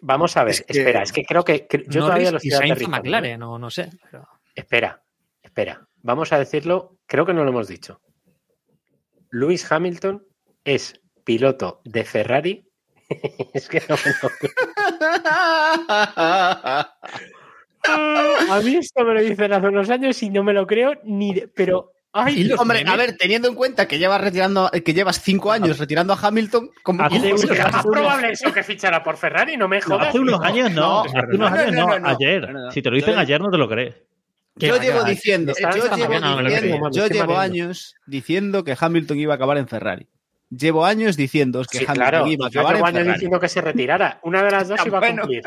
[SPEAKER 2] Vamos a ver,
[SPEAKER 4] Es que-
[SPEAKER 2] espera, es que creo que yo todavía
[SPEAKER 3] Norris
[SPEAKER 2] lo
[SPEAKER 3] y
[SPEAKER 2] estoy
[SPEAKER 3] Sainz a
[SPEAKER 2] aterrizando, ¿eh?
[SPEAKER 3] McLaren, no sé. pero-
[SPEAKER 2] Espera, espera. Vamos a decirlo, creo que no lo hemos dicho. Lewis Hamilton es piloto de Ferrari. es que no me lo A mí esto me lo dicen hace unos años y no me lo creo ni de- pero ay,
[SPEAKER 3] Y los
[SPEAKER 4] Hombre,
[SPEAKER 3] memes-
[SPEAKER 4] a ver, teniendo en cuenta que llevas retirando, que llevas cinco años retirando a Hamilton, como
[SPEAKER 1] Hace
[SPEAKER 2] Ojo,
[SPEAKER 1] unos-
[SPEAKER 2] es más probable eso que fichara por Ferrari, no me
[SPEAKER 1] No,
[SPEAKER 2] jodas.
[SPEAKER 1] hace unos años no,
[SPEAKER 4] no,
[SPEAKER 1] hace
[SPEAKER 3] no,
[SPEAKER 1] unos
[SPEAKER 4] no,
[SPEAKER 1] años
[SPEAKER 4] no,
[SPEAKER 1] no,
[SPEAKER 4] no, no.
[SPEAKER 1] ayer.
[SPEAKER 4] No, no.
[SPEAKER 1] Si te lo dicen
[SPEAKER 4] Yo-
[SPEAKER 1] ayer no te lo crees.
[SPEAKER 3] ¿Qué
[SPEAKER 4] yo llevo diciendo, yo llevo diciendo- yo llevo años diciendo que Hamilton iba a acabar en Ferrari. Llevo años diciendo que
[SPEAKER 2] Sí,
[SPEAKER 4] Hamilton
[SPEAKER 2] claro,
[SPEAKER 4] iba a
[SPEAKER 2] yo
[SPEAKER 4] acabar
[SPEAKER 2] llevo
[SPEAKER 4] en
[SPEAKER 2] años
[SPEAKER 4] Ferrari.
[SPEAKER 2] diciendo que se retirara. Una de las dos iba a
[SPEAKER 4] bueno.
[SPEAKER 2] cumplir.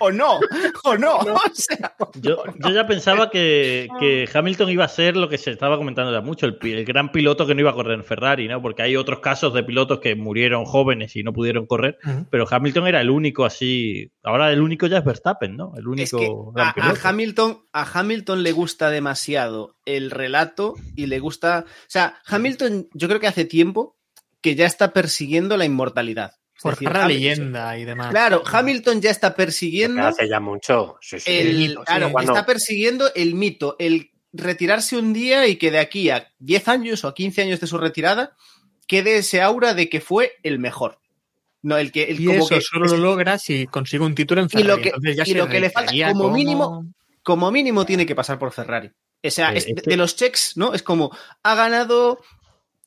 [SPEAKER 4] O no, o no. O sea,
[SPEAKER 1] Yo, yo ya pensaba que, que Hamilton iba a ser lo que se estaba comentando ya mucho, el, gran piloto que no iba a correr en Ferrari, ¿no? Porque hay otros casos de pilotos que murieron jóvenes y no pudieron correr, pero Hamilton era el único así. Ahora el único ya es Verstappen, ¿no? El
[SPEAKER 4] es
[SPEAKER 1] único
[SPEAKER 4] que
[SPEAKER 1] gran
[SPEAKER 4] a, a. Hamilton, a Hamilton le gusta demasiado el relato y le gusta. O sea, Hamilton, yo creo que hace tiempo que ya está persiguiendo la inmortalidad. Decir,
[SPEAKER 3] Forjar la leyenda y demás.
[SPEAKER 4] Claro, Hamilton ya está persiguiendo
[SPEAKER 2] hace ya mucho. Sí, sí.
[SPEAKER 4] el, claro,
[SPEAKER 2] Cuando-
[SPEAKER 4] está persiguiendo el mito, el retirarse un día y que de aquí a 10 años o a 15 años de su retirada quede ese aura de que fue el mejor. No, el que, el,
[SPEAKER 3] Y
[SPEAKER 4] como
[SPEAKER 3] eso
[SPEAKER 4] que
[SPEAKER 3] solo lo logra si consigue un título en
[SPEAKER 4] Y lo
[SPEAKER 3] Ferrari.
[SPEAKER 4] que-
[SPEAKER 3] Entonces ya
[SPEAKER 4] y
[SPEAKER 3] se
[SPEAKER 4] lo que le falta,
[SPEAKER 3] reiteraría
[SPEAKER 4] como mínimo, como mínimo tiene que pasar por Ferrari. O sea,
[SPEAKER 1] Eh,
[SPEAKER 4] es de,
[SPEAKER 1] este-
[SPEAKER 4] de los checks, ¿no? Es como, ha ganado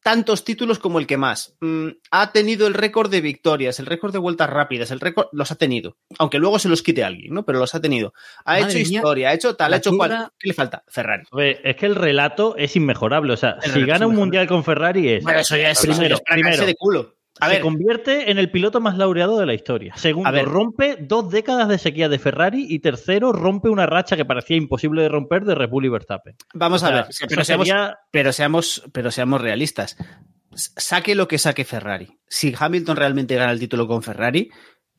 [SPEAKER 4] tantos títulos como el que más. Mm, ha tenido el récord de victorias, el récord de vueltas rápidas, el récord, los ha tenido. Aunque luego se los quite alguien, ¿no? Pero los ha tenido. Ha
[SPEAKER 3] Madre
[SPEAKER 4] hecho
[SPEAKER 3] mía,
[SPEAKER 4] historia, ha hecho tal, ha hecho cual. ¿Qué le falta? Ferrari.
[SPEAKER 1] Es que el relato es inmejorable. O sea,
[SPEAKER 4] El
[SPEAKER 1] si gana un mundial con Ferrari es.
[SPEAKER 4] Bueno, eso ya es,
[SPEAKER 1] Primero,
[SPEAKER 4] de culo. A
[SPEAKER 1] se
[SPEAKER 4] ver,
[SPEAKER 1] convierte en el piloto más laureado de la historia. Segundo,
[SPEAKER 4] A ver.
[SPEAKER 1] rompe dos décadas de sequía de Ferrari. Y tercero, rompe una racha que parecía imposible de romper de Red Bull y Verstappen.
[SPEAKER 4] vamos
[SPEAKER 1] O sea,
[SPEAKER 4] a ver. Pero seamos,
[SPEAKER 1] sería-
[SPEAKER 4] pero seamos, pero seamos realistas. Saque lo que saque Ferrari. Si Hamilton realmente gana el título con Ferrari,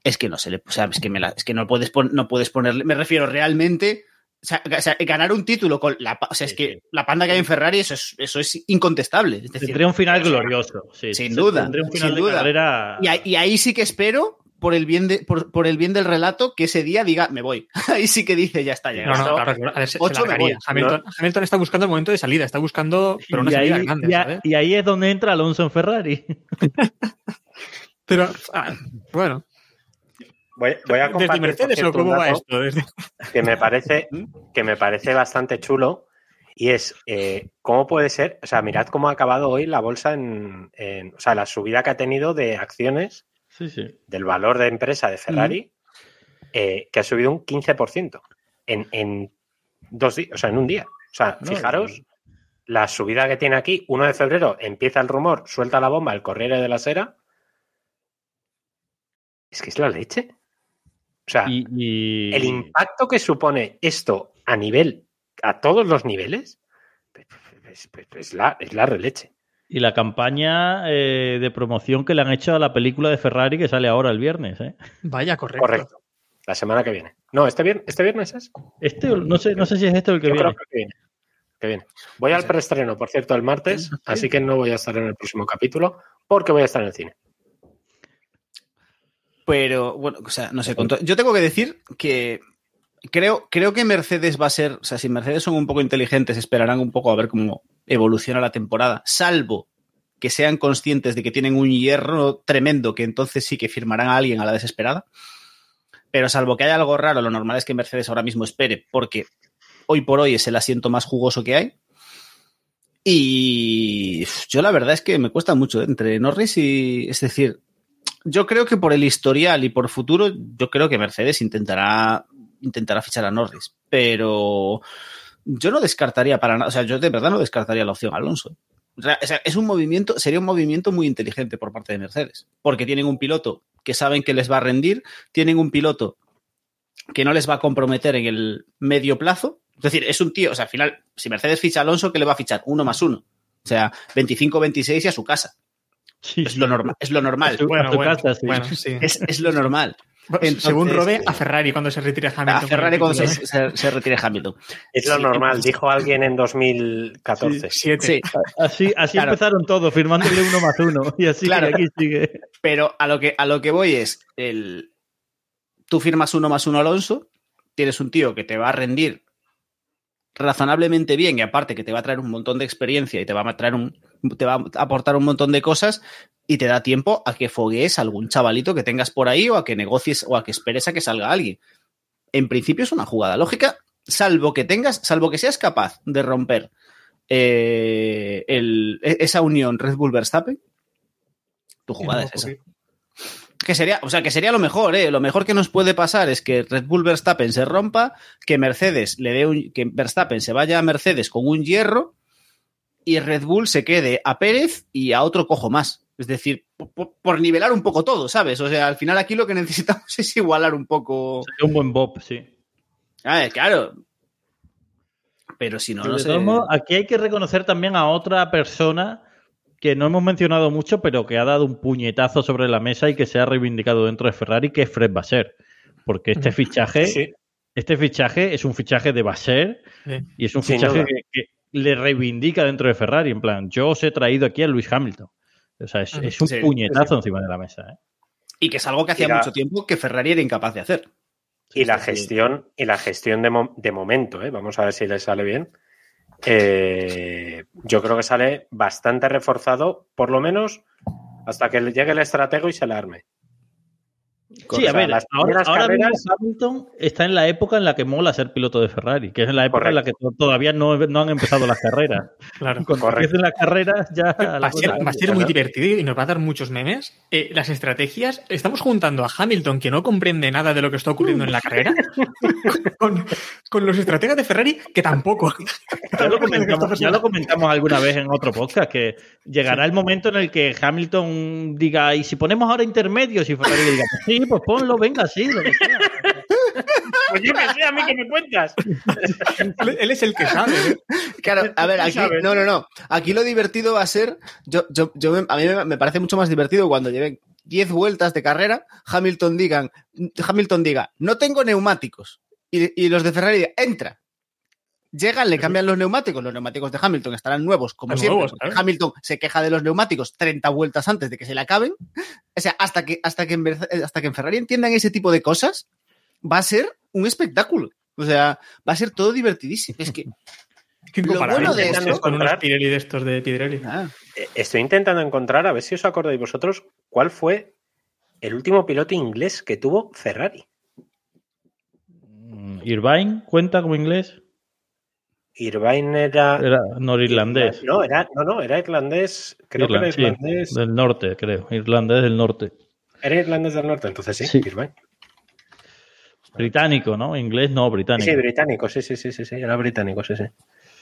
[SPEAKER 4] es que no se le, o sea, es que, me la- es que no puedes pon- no puedes ponerle, me refiero realmente, o sea, o sea, ganar un título con la, pa- o sea, es que la panda que hay en Ferrari, eso es, eso es incontestable. Es decir,
[SPEAKER 1] Tendría un final glorioso. sí.
[SPEAKER 4] Sin duda,
[SPEAKER 1] Tendría un
[SPEAKER 4] sin
[SPEAKER 1] final de
[SPEAKER 4] duda.
[SPEAKER 1] carrera.
[SPEAKER 4] y, ahí- y ahí sí que espero, por el bien de, por, por el bien del relato, que ese día diga, me voy. ahí sí que dice, ya está, ya.
[SPEAKER 3] No, no,
[SPEAKER 4] esto-
[SPEAKER 3] claro, claro. A ver, se, se
[SPEAKER 4] ocho me
[SPEAKER 3] largaría.
[SPEAKER 4] voy.
[SPEAKER 3] Hamilton, Hamilton está buscando el momento de salida, está buscando pero una
[SPEAKER 1] y,
[SPEAKER 3] salida
[SPEAKER 1] ahí,
[SPEAKER 3] grande,
[SPEAKER 1] y a-
[SPEAKER 3] ¿sabes?
[SPEAKER 1] y ahí es donde entra Alonso en Ferrari.
[SPEAKER 3] Pero, ah, bueno,
[SPEAKER 2] Voy, voy a
[SPEAKER 3] desde
[SPEAKER 2] compartir por
[SPEAKER 3] Mercedes o cómo va esto. Desde-
[SPEAKER 2] que me parece que me parece bastante chulo y es eh, cómo puede ser, o sea, mirad cómo ha acabado hoy la bolsa en, en- o sea, la subida que ha tenido de acciones
[SPEAKER 1] Sí, sí.
[SPEAKER 2] del valor de empresa de Ferrari, eh, que ha subido un 15% en, en dos días, o sea, en un día. O sea,
[SPEAKER 1] No,
[SPEAKER 2] fijaros la subida que tiene aquí, 1 de febrero, empieza el rumor, suelta la bomba, el Corriere de la Sera. Es que es la leche. O sea,
[SPEAKER 1] Y, y-
[SPEAKER 2] el impacto que supone esto a nivel, a todos los niveles, es, es- es la, es la releche.
[SPEAKER 1] y la campaña eh, de promoción que le han hecho a la película de Ferrari que sale ahora el viernes. ¿eh?
[SPEAKER 3] Vaya, correcto.
[SPEAKER 2] Correcto. La semana que viene. No, este viernes, este viernes es.
[SPEAKER 1] Este, no sé, no sé si es este o el que
[SPEAKER 2] Yo
[SPEAKER 1] viene.
[SPEAKER 2] creo que viene. Que viene. Voy al preestreno, por cierto, el martes, así que no voy a estar en el próximo capítulo porque voy a estar en el cine.
[SPEAKER 4] Pero, bueno, o sea, no sé. Yo tengo que decir que creo, creo que Mercedes va a ser, o sea, si Mercedes son un poco inteligentes, esperarán un poco a ver cómo evoluciona la temporada, salvo que sean conscientes de que tienen un hierro tremendo, que entonces sí que firmarán a alguien a la desesperada. Pero salvo que haya algo raro, lo normal es que Mercedes ahora mismo espere, porque hoy por hoy es el asiento más jugoso que hay. Y yo la verdad es que me cuesta mucho ¿eh? entre Norris y, es decir, yo creo que por el historial y por futuro, yo creo que Mercedes intentará, intentará fichar a Norris. Pero yo no descartaría para nada, o sea, yo de verdad no descartaría la opción Alonso. O sea, es un movimiento, sería un movimiento muy inteligente por parte de Mercedes, porque tienen un piloto que saben que les va a rendir, tienen un piloto que no les va a comprometer en el medio plazo. Es decir, es un tío, o sea, al final, si Mercedes ficha a Alonso, ¿qué le va a fichar? Uno más uno. O sea, 25-26 y a su casa.
[SPEAKER 1] Sí,
[SPEAKER 4] Es lo, normal es lo normal.
[SPEAKER 3] Bueno, bueno,
[SPEAKER 1] casa, sí.
[SPEAKER 3] bueno, sí.
[SPEAKER 4] Es, es lo normal. Entonces,
[SPEAKER 3] Según Robe,
[SPEAKER 4] eh,
[SPEAKER 3] a Ferrari cuando se retire Hamilton.
[SPEAKER 4] A Ferrari cuando se,
[SPEAKER 3] ¿eh?
[SPEAKER 4] se- se retire Hamilton.
[SPEAKER 2] Es lo
[SPEAKER 4] Sí,
[SPEAKER 2] normal,
[SPEAKER 4] entonces-
[SPEAKER 2] dijo alguien en 2014.
[SPEAKER 3] Siete.
[SPEAKER 4] Sí,
[SPEAKER 1] Así, así
[SPEAKER 4] Claro.
[SPEAKER 1] empezaron todos, firmándole uno más uno. Y así
[SPEAKER 4] Claro.
[SPEAKER 1] que aquí sigue.
[SPEAKER 4] pero a lo que, a lo que voy es, el, tú firmas uno más uno Alonso, tienes un tío que te va a rendir razonablemente bien y aparte que te va a traer un montón de experiencia y te va a traer un, te va a aportar un montón de cosas y te da tiempo a que foguees a algún chavalito que tengas por ahí o a que negocies o a que esperes a que salga alguien. En principio es una jugada lógica, salvo que tengas, salvo que seas capaz de romper eh, el- e- esa unión Red Bull Verstappen, tu jugada es esa. Que sería, o sea, que sería lo mejor, ¿eh? Lo mejor que nos puede pasar es que Red Bull Verstappen se rompa, que Mercedes le dé un, que Verstappen se vaya a Mercedes con un hierro y Red Bull se quede a Pérez y a otro cojo más. Es decir, por, por nivelar un poco todo, ¿sabes? O sea, al final aquí lo que necesitamos es igualar un poco.
[SPEAKER 1] Sería un buen Bob, sí.
[SPEAKER 4] Ah, claro. Pero si no, no sé.
[SPEAKER 1] aquí hay que reconocer también a otra persona que no hemos mencionado mucho, pero que ha dado un puñetazo sobre la mesa y que se ha reivindicado dentro de Ferrari, que es Fred Basser. Porque este fichaje,
[SPEAKER 2] Sí,
[SPEAKER 1] este fichaje es un fichaje de Basser
[SPEAKER 3] Sí.
[SPEAKER 1] y es un
[SPEAKER 2] Sin
[SPEAKER 1] fichaje que, que le reivindica dentro de Ferrari. En plan, yo os he traído aquí a Luis Hamilton. O sea, es, un
[SPEAKER 4] Sí,
[SPEAKER 1] puñetazo encima de la mesa. ¿eh?
[SPEAKER 4] Y que es algo que hacía
[SPEAKER 2] la-
[SPEAKER 4] mucho tiempo que Ferrari era incapaz de hacer.
[SPEAKER 2] Y la gestión, y la gestión de, mo- de momento, ¿eh? vamos a ver si le sale bien. Eh, yo creo que sale bastante reforzado, por lo menos hasta que le llegue el estratego y se la arme.
[SPEAKER 1] Sí, a ver,
[SPEAKER 2] las
[SPEAKER 1] ahora, ahora mismo
[SPEAKER 2] carreras-
[SPEAKER 1] Hamilton está en la época en la que mola ser piloto de Ferrari, que es en la época en la que to- todavía no, no han empezado las carreras.
[SPEAKER 3] Claro.
[SPEAKER 1] Cuando
[SPEAKER 2] Correcto.
[SPEAKER 1] empiecen las carreras ya...
[SPEAKER 3] Va
[SPEAKER 1] la
[SPEAKER 3] ser, va a ser muy divertido y nos va a dar muchos memes. Eh, las estrategias, estamos juntando a Hamilton, que no comprende nada de lo que está ocurriendo en la carrera, con, con los estrategas de Ferrari, que tampoco.
[SPEAKER 1] Ya lo, comentamos, ya lo comentamos alguna vez en otro podcast, que llegará el momento en el que Hamilton diga, y si ponemos ahora intermedios y Ferrari diga, pues sí, pues ponlo, venga, sí, lo que sea.
[SPEAKER 2] Pues yo que sé, a mí que me cuentas.
[SPEAKER 3] Él, es el que sabe. ¿eh?
[SPEAKER 4] Claro, a ver, aquí, no, no, no. Aquí lo divertido va a ser, yo, yo, yo me- a mí me, me parece mucho más divertido cuando lleven 10 vueltas de carrera, Hamilton digan, Hamilton diga, no tengo neumáticos. Y, y los de Ferrari digan, entra. Llegan, le cambian los neumáticos, los neumáticos de Hamilton estarán nuevos, como siempre.
[SPEAKER 3] nuevos.
[SPEAKER 4] Hamilton se queja de los neumáticos 30 vueltas antes de que se le acaben. O sea, hasta que, hasta que, en, Merce- hasta que en Ferrari entiendan ese tipo de cosas, va a ser un espectáculo. O sea, va a ser todo divertidísimo. Es que, Lo bueno de
[SPEAKER 3] Con
[SPEAKER 2] esto-
[SPEAKER 3] unos- con unos Pirelli de estos de Pirelli.
[SPEAKER 4] ah,
[SPEAKER 2] Eh, Estoy intentando encontrar, a ver si os acordáis vosotros, cuál fue el último piloto inglés que tuvo Ferrari.
[SPEAKER 1] Mm, Irvine cuenta como inglés,
[SPEAKER 2] Irvine era.
[SPEAKER 1] era norirlandés.
[SPEAKER 2] No, era, no, no, era irlandés. Creo que era
[SPEAKER 1] sí,
[SPEAKER 2] irlandés.
[SPEAKER 1] del norte, creo, irlandés del norte.
[SPEAKER 2] Era irlandés del norte, entonces sí,
[SPEAKER 1] Sí.
[SPEAKER 2] Irvine.
[SPEAKER 1] Británico, ¿no? Inglés no, británico.
[SPEAKER 2] sí, británico, sí, sí, sí, sí, sí, era británico, sí, sí.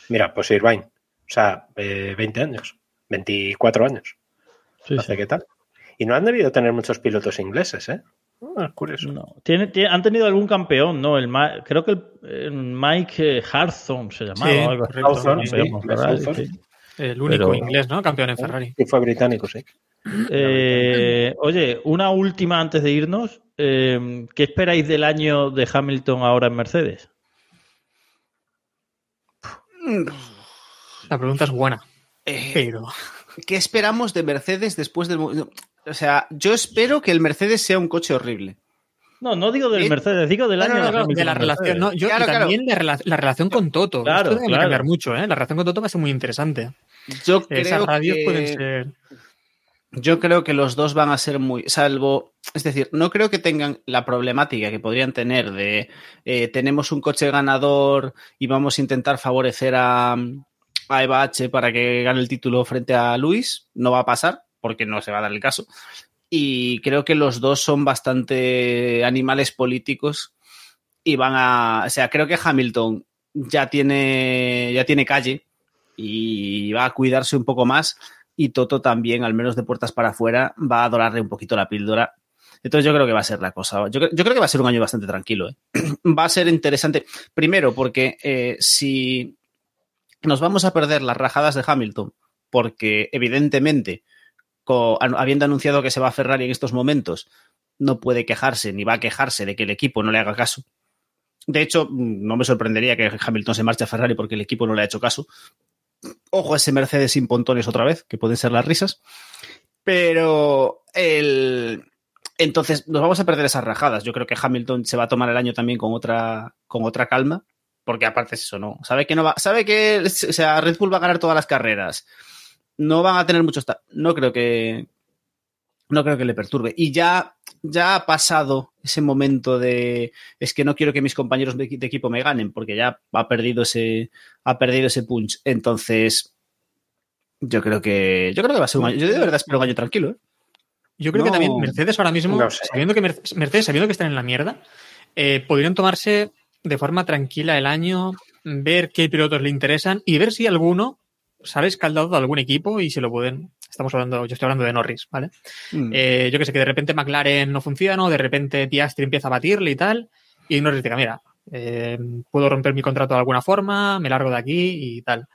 [SPEAKER 2] Mira, pues Irvine. O sea, eh, 20 años, 24 años.
[SPEAKER 1] Sí,
[SPEAKER 2] Hace
[SPEAKER 1] sí.
[SPEAKER 2] qué tal. Y no han debido tener muchos pilotos ingleses, ¿eh? Ah, es curioso.
[SPEAKER 1] No. Tiene, tiene- han tenido algún campeón, ¿no? El, Ma- creo que el, el Mike eh, Harthorne se llamaba.
[SPEAKER 3] Sí,
[SPEAKER 1] o algo así.
[SPEAKER 3] correcto.
[SPEAKER 2] Hawthorne,
[SPEAKER 1] Campeón
[SPEAKER 2] sí,
[SPEAKER 1] con
[SPEAKER 2] de
[SPEAKER 1] Ferrari,
[SPEAKER 2] Hawthorne.
[SPEAKER 1] sí.
[SPEAKER 3] El único
[SPEAKER 1] Pero-
[SPEAKER 3] inglés, ¿no? Campeón en Ferrari.
[SPEAKER 2] Sí, fue británico, sí.
[SPEAKER 1] Eh, oye, una última antes de irnos. Eh, ¿Qué esperáis del año de Hamilton ahora en Mercedes?
[SPEAKER 3] La pregunta es buena,
[SPEAKER 4] eh,
[SPEAKER 3] pero
[SPEAKER 4] ¿Qué esperamos de Mercedes después del... O sea, yo espero que el Mercedes sea un coche horrible.
[SPEAKER 1] No, no digo del
[SPEAKER 4] ¿Eh?
[SPEAKER 1] Mercedes, digo del
[SPEAKER 3] No,
[SPEAKER 1] año
[SPEAKER 3] no, no,
[SPEAKER 1] de
[SPEAKER 3] claro, la relación,
[SPEAKER 1] Mercedes.
[SPEAKER 3] no, yo
[SPEAKER 4] Claro,
[SPEAKER 3] también la, rela- la relación con Toto.
[SPEAKER 1] Claro,
[SPEAKER 3] Esto debe
[SPEAKER 1] claro.
[SPEAKER 3] cambiar mucho, ¿eh? La relación con Toto va a ser muy interesante.
[SPEAKER 4] Yo
[SPEAKER 3] Esas
[SPEAKER 4] creo
[SPEAKER 3] radios
[SPEAKER 4] que...
[SPEAKER 3] pueden ser.
[SPEAKER 4] Yo creo que los dos van a ser muy, salvo, es decir, no creo que tengan la problemática que podrían tener de eh, tenemos un coche ganador y vamos a intentar favorecer a, a Eva H para que gane el título frente a Luis. No va a pasar porque no se va a dar el caso. Y creo que los dos son bastante animales políticos y van a, o sea, creo que Hamilton ya tiene, ya tiene calle y va a cuidarse un poco más y Toto también, al menos de puertas para afuera, va a dorarle un poquito la píldora. Entonces yo creo que va a ser la cosa. Yo, yo creo que va a ser un año bastante tranquilo. ¿eh? Va a ser interesante. Primero, porque eh, si nos vamos a perder las rajadas de Hamilton, porque evidentemente, habiendo anunciado que se va a Ferrari en estos momentos, no puede quejarse ni va a quejarse de que el equipo no le haga caso. De hecho, mm, no me sorprendería que Hamilton se marche a Ferrari porque el equipo no le ha hecho caso. Ojo a ese Mercedes sin pontones otra vez, que pueden ser las risas. Pero el. Entonces, nos vamos a perder esas rajadas. Yo creo que Hamilton se va a tomar el año también con otra, con otra calma. Porque aparte es eso, ¿no? Sabe que no va. Sabe que. Sea, Red Bull va a ganar todas las carreras. No van a tener muchos. ta- No creo que. No creo que le perturbe. Y ya, ya ha pasado ese momento de. Es que no quiero que mis compañeros de, de equipo me ganen, porque ya ha perdido ese. Ha perdido ese punch. Entonces. Yo creo que. Yo creo que va a ser un año. Yo de verdad espero un año tranquilo, ¿eh?
[SPEAKER 3] Yo creo que también Mercedes ahora mismo,
[SPEAKER 2] No sé.
[SPEAKER 3] sabiendo que Mer- Mercedes, sabiendo que están en la mierda, eh, podrían tomarse de forma tranquila el año, ver qué pilotos le interesan y ver si alguno ha escaldado de algún equipo y se lo pueden. Estamos hablando, yo estoy hablando de Norris, ¿vale?
[SPEAKER 4] Mm.
[SPEAKER 3] Eh, yo que sé, que de repente McLaren no funciona, o de repente Piastri empieza a batirle y tal, y Norris diga, mira, eh, puedo romper mi contrato de alguna forma, me largo de aquí y tal.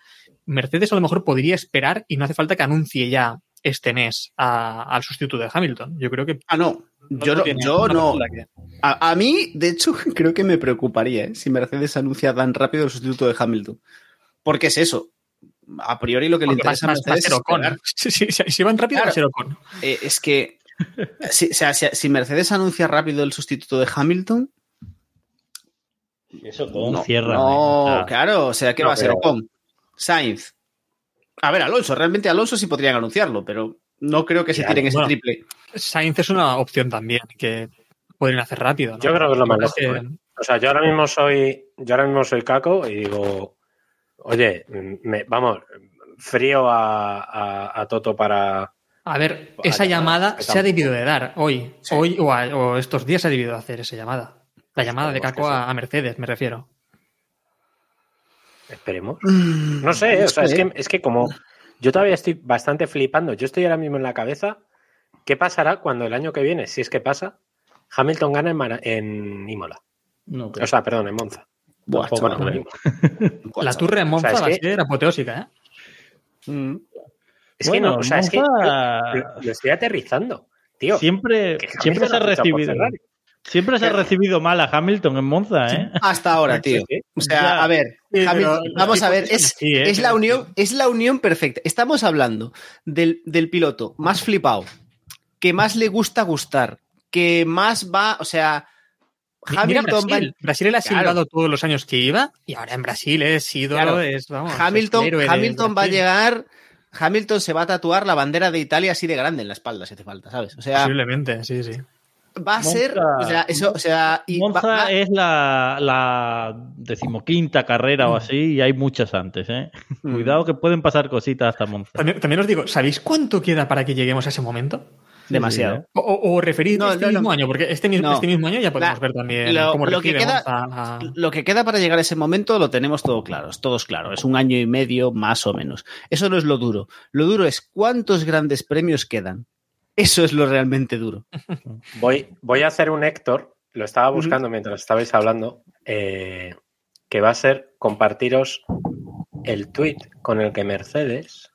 [SPEAKER 3] Mercedes a lo mejor podría esperar y no hace falta que anuncie ya este mes a- al sustituto de Hamilton. Yo creo que
[SPEAKER 4] Ah, no. Yo no, yo no.
[SPEAKER 3] duda que-
[SPEAKER 4] A, a mí, de hecho, creo que me preocuparía ¿eh? si Mercedes anuncia tan rápido el sustituto de Hamilton. Porque es eso. A priori lo que le
[SPEAKER 3] Porque va,
[SPEAKER 4] interesa a
[SPEAKER 3] va- va a
[SPEAKER 4] Mercedes es esperar.
[SPEAKER 3] Si, si- si- si van rápido, va a
[SPEAKER 4] Claro.
[SPEAKER 3] ser Ocon.
[SPEAKER 4] Eh, es que si, o sea, si, si Mercedes anuncia rápido el sustituto de Hamilton,
[SPEAKER 1] Eso con
[SPEAKER 4] no,
[SPEAKER 1] cierra.
[SPEAKER 4] no,
[SPEAKER 1] sea,
[SPEAKER 4] claro, o sea, ¿qué
[SPEAKER 2] No,
[SPEAKER 4] va a ser Ocon? Sainz. A ver, Alonso, realmente Alonso sí podrían anunciarlo, pero no creo que se tiren ese triple.
[SPEAKER 3] Sainz es una opción también que podrían hacer rápido. ¿no?
[SPEAKER 2] Yo creo que es lo más lógico,
[SPEAKER 3] que-
[SPEAKER 2] O sea, yo ahora mismo soy, yo ahora mismo soy Caco y digo, oye, me- vamos, frío a, a- a Toto para.
[SPEAKER 3] A ver, esa llamada se ha debido de dar hoy.
[SPEAKER 4] Sí.
[SPEAKER 3] Hoy o, a- o estos días se ha debido de hacer esa llamada. La llamada de Caco a, a Mercedes, me refiero.
[SPEAKER 2] Esperemos.
[SPEAKER 4] Mm,
[SPEAKER 2] No sé, o sea, es que, es que como yo todavía estoy bastante flipando, yo estoy ahora mismo en la cabeza, ¿qué pasará cuando el año que viene, si es que pasa, Hamilton gana en, Mara- en Imola?
[SPEAKER 1] no,
[SPEAKER 2] O sea, perdón, en Monza.
[SPEAKER 4] Buah, chaval.
[SPEAKER 2] no,
[SPEAKER 3] La turre en Monza
[SPEAKER 2] O sea, es
[SPEAKER 3] va a
[SPEAKER 2] que-
[SPEAKER 3] ser apoteósica, ¿eh?
[SPEAKER 4] Mm.
[SPEAKER 2] Es que no, o sea, es que lo, lo estoy aterrizando, tío.
[SPEAKER 1] siempre, siempre se ha recibido. Siempre se ha recibido mal a Hamilton en Monza, ¿eh?
[SPEAKER 4] Hasta ahora, tío. O sea,
[SPEAKER 1] Ya.
[SPEAKER 4] a ver, Hamilton, vamos a ver, es,
[SPEAKER 3] Sí, ¿eh?
[SPEAKER 4] es la unión, es la unión perfecta. Estamos hablando del, del piloto más flipado, que más le gusta gustar, que más va, o sea, Hamilton va,
[SPEAKER 3] Brasil. Brasil le ha
[SPEAKER 4] Claro.
[SPEAKER 3] silbado todos los años que iba y ahora en Brasil es ídolo,
[SPEAKER 4] Claro.
[SPEAKER 3] es, vamos, es
[SPEAKER 4] Hamilton, Hamilton va a
[SPEAKER 3] Brasil.
[SPEAKER 4] llegar, Hamilton se va a tatuar la bandera de Italia así de grande en la espalda, si hace falta, ¿sabes? O sea,
[SPEAKER 3] Posiblemente, sí, sí.
[SPEAKER 4] va a ser,
[SPEAKER 1] Monza-
[SPEAKER 4] o sea, eso, o sea, y va-
[SPEAKER 1] Monza
[SPEAKER 4] va-
[SPEAKER 1] es la, la decimoquinta carrera o así y hay muchas antes, ¿eh?
[SPEAKER 4] Mm.
[SPEAKER 1] Cuidado que pueden pasar cositas hasta Monza.
[SPEAKER 3] También, también os digo, ¿sabéis cuánto queda para que lleguemos a ese momento?
[SPEAKER 4] Demasiado.
[SPEAKER 1] Sí, ¿eh?
[SPEAKER 3] O, o, referid
[SPEAKER 4] No,
[SPEAKER 3] este
[SPEAKER 4] no, no.
[SPEAKER 3] mismo año, porque este, mismo
[SPEAKER 4] No.
[SPEAKER 3] este mismo año ya podemos
[SPEAKER 4] La-
[SPEAKER 3] ver también
[SPEAKER 4] lo-
[SPEAKER 3] cómo
[SPEAKER 4] lo que queda-
[SPEAKER 3] a-
[SPEAKER 4] Lo que queda para llegar a ese momento lo tenemos todo claro, es todos claro, es un año y medio más o menos. Eso no es lo duro. Lo duro es cuántos grandes premios quedan. Eso es lo realmente duro.
[SPEAKER 2] Voy, voy a hacer un Héctor, lo estaba buscando mientras estabais hablando, eh, que va a ser compartiros el tweet con el que Mercedes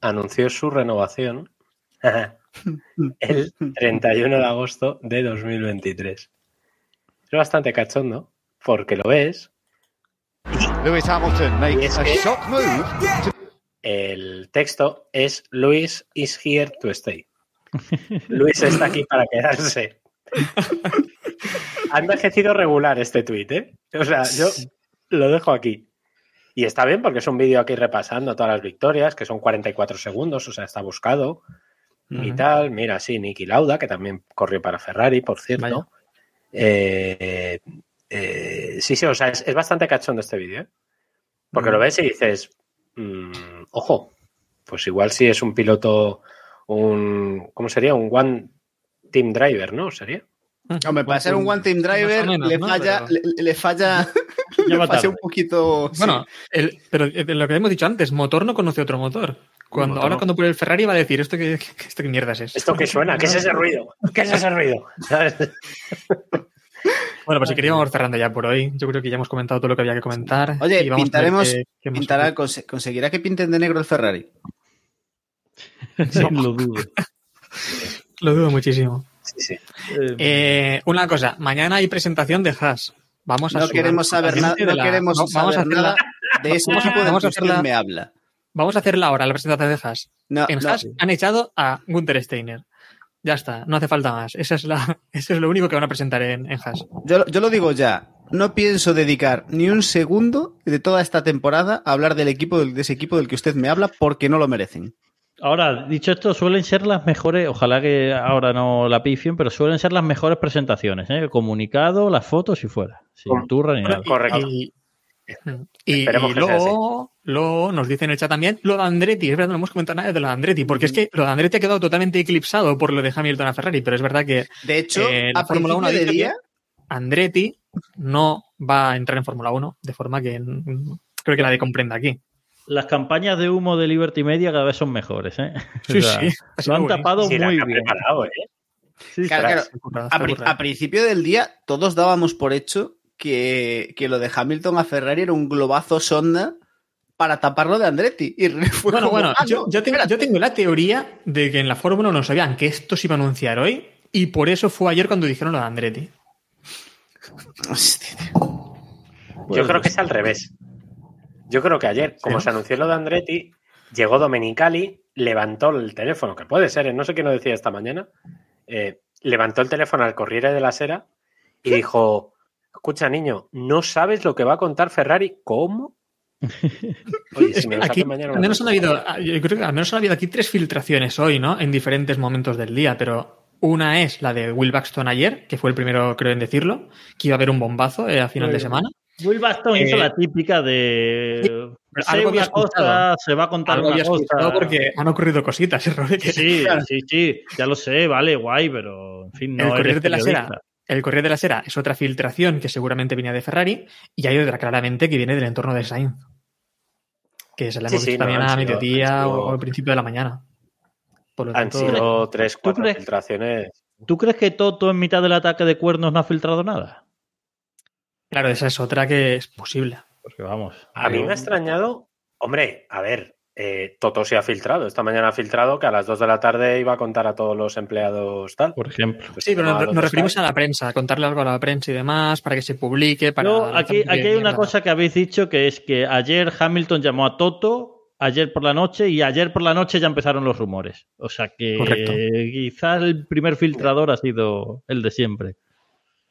[SPEAKER 2] anunció su renovación el 31 de agosto de 2023. Es bastante cachondo, porque lo ves,
[SPEAKER 5] Lewis Hamilton makes a shock move.
[SPEAKER 2] el texto es Luis is here to stay. Luis está aquí para quedarse. Ha envejecido regular este tuit, ¿eh? O sea, yo lo dejo aquí. Y está bien porque es un vídeo aquí repasando todas las victorias, que son 44 segundos, o sea, está buscado y tal. Mira, sí, Niki Lauda, que también corrió para Ferrari, por cierto. Eh, eh, sí, sí, o sea, es, es bastante cachondo este vídeo, ¿eh? Porque lo ves y dices, mm, ojo, pues igual si es un piloto, un, ¿cómo sería? Un one team driver, ¿no? ¿Sería?
[SPEAKER 4] Hombre, para ser un one team driver
[SPEAKER 3] menos,
[SPEAKER 4] le,
[SPEAKER 3] ¿no?
[SPEAKER 4] falla,
[SPEAKER 3] Pero-
[SPEAKER 4] le, le falla,
[SPEAKER 1] Ya
[SPEAKER 4] le falla un poquito. sí.
[SPEAKER 3] Bueno, el- pero eh, lo que hemos dicho antes, motor no conoce otro motor. Cuando, ahora
[SPEAKER 2] no.
[SPEAKER 3] cuando pruebe el Ferrari va a decir, ¿esto qué, qué- esto qué mierdas es?
[SPEAKER 2] ¿Esto qué suena? ¿Qué es ese ruido? ¿Qué es ese ruido? ¿Sabes?
[SPEAKER 3] Bueno, pues si queríamos vamos cerrando ya por hoy. Yo creo que ya hemos comentado todo lo que había que comentar.
[SPEAKER 4] Oye,
[SPEAKER 3] y vamos a ver
[SPEAKER 4] pintaremos-
[SPEAKER 3] qué- qué más
[SPEAKER 4] Pintará- conseguirá que pinten de negro el Ferrari.
[SPEAKER 1] Lo dudo.
[SPEAKER 3] Lo dudo muchísimo.
[SPEAKER 2] Sí, sí.
[SPEAKER 1] Eh,
[SPEAKER 3] Eh, una cosa, mañana hay presentación de Haas. Vamos a
[SPEAKER 4] No queremos saber nada, no queremos
[SPEAKER 3] no, vamos a
[SPEAKER 4] saber
[SPEAKER 3] hacerla-
[SPEAKER 4] nada de
[SPEAKER 3] vamos a-
[SPEAKER 4] usted
[SPEAKER 3] hacerla-
[SPEAKER 4] me habla.
[SPEAKER 3] Vamos a hacerla ahora, la presentación de Haas.
[SPEAKER 4] No,
[SPEAKER 3] En
[SPEAKER 4] no.
[SPEAKER 3] Haas han echado a Gunther Steiner. Ya está, no hace falta más. Esa es la, eso es lo único que van a presentar en, en Haas.
[SPEAKER 4] Yo, yo lo digo ya. No pienso dedicar ni un segundo de toda esta temporada a hablar del equipo del- de ese equipo del que usted me habla porque no lo merecen.
[SPEAKER 1] Ahora, dicho esto, suelen ser las mejores, ojalá que ahora no la pifien, pero suelen ser las mejores presentaciones, ¿eh? El comunicado, las fotos y fuera. Sin turra ni nada.
[SPEAKER 2] Correcto.
[SPEAKER 3] Y, y- luego, luego nos dice en el chat también lo de Andretti. Es verdad, no hemos comentado nada de lo de Andretti, porque es que lo de Andretti ha quedado totalmente eclipsado por lo de Hamilton a Ferrari, pero es verdad que
[SPEAKER 4] De hecho,
[SPEAKER 3] Eh, la
[SPEAKER 4] a
[SPEAKER 3] Fórmula 1
[SPEAKER 4] principio de día,
[SPEAKER 3] Andretti no va a entrar en Fórmula 1, de forma que creo que nadie comprenda aquí.
[SPEAKER 1] las campañas de humo de Liberty Media cada vez son mejores, ¿eh?
[SPEAKER 3] Sí,
[SPEAKER 1] O sea,
[SPEAKER 3] sí.
[SPEAKER 1] Lo han tapado
[SPEAKER 2] Sí,
[SPEAKER 1] muy bien.
[SPEAKER 2] preparado, ¿eh?
[SPEAKER 1] Sí,
[SPEAKER 4] Claro,
[SPEAKER 2] ostras.
[SPEAKER 4] claro. A, pri- a principio del día, todos dábamos por hecho que, que lo de Hamilton a Ferrari era un globazo sonda para taparlo de Andretti. Y fue
[SPEAKER 3] Bueno,
[SPEAKER 4] como,
[SPEAKER 3] bueno,
[SPEAKER 4] "Ah,
[SPEAKER 3] yo,
[SPEAKER 4] no,
[SPEAKER 3] yo tengo, yo tengo la teoría de que en la Fórmula 1 sabían que esto se iba a anunciar hoy y por eso fue ayer cuando dijeron lo de Andretti.
[SPEAKER 4] Hostia,
[SPEAKER 2] Yo creo que es al revés. Yo creo que ayer, como
[SPEAKER 3] ¿no?
[SPEAKER 2] se anunció lo de Andretti, llegó Domenicali, levantó el teléfono, que puede ser, ¿eh? no sé qué nos decía esta mañana, eh, levantó el teléfono al Corriere de la Sera y dijo, escucha niño, ¿no sabes lo que va a contar Ferrari? ¿Cómo? Oye, si me
[SPEAKER 3] Aquí,
[SPEAKER 2] mañana...
[SPEAKER 3] al menos han habido, yo creo que al menos han habido aquí tres filtraciones hoy, ¿no? En diferentes momentos del día, pero una es la de Will Buxton ayer, que fue el primero, creo, en decirlo, que iba a haber un bombazo eh, a final de semana.
[SPEAKER 1] Will Baston hizo
[SPEAKER 3] Eh,
[SPEAKER 1] la típica de. sé
[SPEAKER 3] algo había
[SPEAKER 1] cosa,
[SPEAKER 3] escuchado.
[SPEAKER 1] se va a contar
[SPEAKER 3] Algo había
[SPEAKER 1] cosa.
[SPEAKER 3] porque han ocurrido cositas, error de que
[SPEAKER 1] Sí, sí, sí, ya lo sé, vale, guay, pero en fin, no
[SPEAKER 3] el
[SPEAKER 1] eres
[SPEAKER 3] de la Sera. El Corriere de la Sera es otra filtración que seguramente venía de Ferrari y hay otra claramente que viene del entorno de Sainz. Que se la hemos
[SPEAKER 2] sí,
[SPEAKER 3] visto también a
[SPEAKER 2] sido-
[SPEAKER 3] mediodía
[SPEAKER 2] sido-
[SPEAKER 3] o al principio de la mañana. Por lo
[SPEAKER 2] Han
[SPEAKER 3] tanto,
[SPEAKER 2] sido tres, cuatro
[SPEAKER 1] crees?
[SPEAKER 2] filtraciones.
[SPEAKER 1] ¿Tú crees que Toto en mitad del ataque de cuernos no ha filtrado nada?
[SPEAKER 3] claro, esa es otra que es posible.
[SPEAKER 1] Porque vamos.
[SPEAKER 2] A mí me ha extrañado, hombre, a ver, eh, Toto se ha filtrado. Esta mañana ha filtrado que a las 2 de la tarde iba a contar a todos los empleados tal.
[SPEAKER 1] Por ejemplo.
[SPEAKER 2] Pues
[SPEAKER 3] Sí, pero
[SPEAKER 2] no,
[SPEAKER 3] nos, referimos a la prensa, a contarle algo a la prensa y demás, para que se publique. Para
[SPEAKER 1] No, aquí, hay una
[SPEAKER 3] mierda.
[SPEAKER 1] cosa que habéis dicho que es que ayer Hamilton llamó a Toto, ayer por la noche, y ayer por la noche ya empezaron los rumores. O sea que
[SPEAKER 3] Correcto.
[SPEAKER 1] quizás el primer filtrador ha sido el de siempre.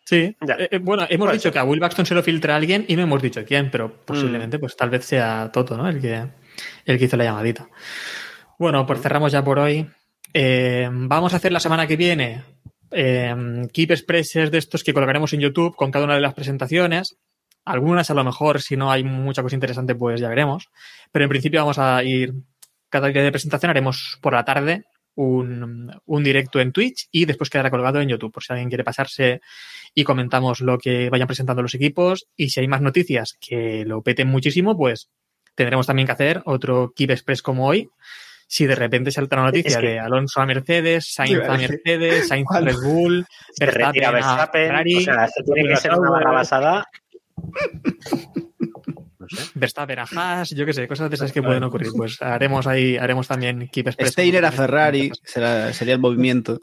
[SPEAKER 3] Sí,
[SPEAKER 2] Ya.
[SPEAKER 3] Eh, eh, bueno, hemos dicho que a Will Buxton se lo filtra alguien y no hemos dicho quién, pero posiblemente, pues tal vez sea Toto, ¿no? El que, el que hizo la llamadita. Bueno, pues cerramos ya por hoy. Eh, vamos a hacer la semana que viene eh, Keep Expresses de estos que colocaremos en YouTube con cada una de las presentaciones. Algunas a lo mejor, si no hay mucha cosa interesante, pues ya veremos. Pero en principio vamos a ir, cada día de presentación haremos por la tarde un, un directo en Twitch y después quedará colgado en YouTube por si alguien quiere pasarse y comentamos lo que vayan presentando los equipos y si hay más noticias que lo peten muchísimo, pues tendremos también que hacer otro Keep Express como hoy. Si de repente salta la noticia
[SPEAKER 2] Es que-
[SPEAKER 3] de Alonso a Mercedes, Sainz
[SPEAKER 4] a
[SPEAKER 3] Mercedes, Sainz a. Red Bull,
[SPEAKER 2] Se retira
[SPEAKER 3] a
[SPEAKER 2] Verstappen.
[SPEAKER 3] Ferrari,
[SPEAKER 2] O sea, esto tiene que ser una barrabasada. No sé.
[SPEAKER 3] Verstappen a Haas, yo qué sé, cosas de esas que pueden ocurrir. Pues haremos ahí, haremos también Keep Express.
[SPEAKER 4] Steiner a Ferrari será- sería el movimiento.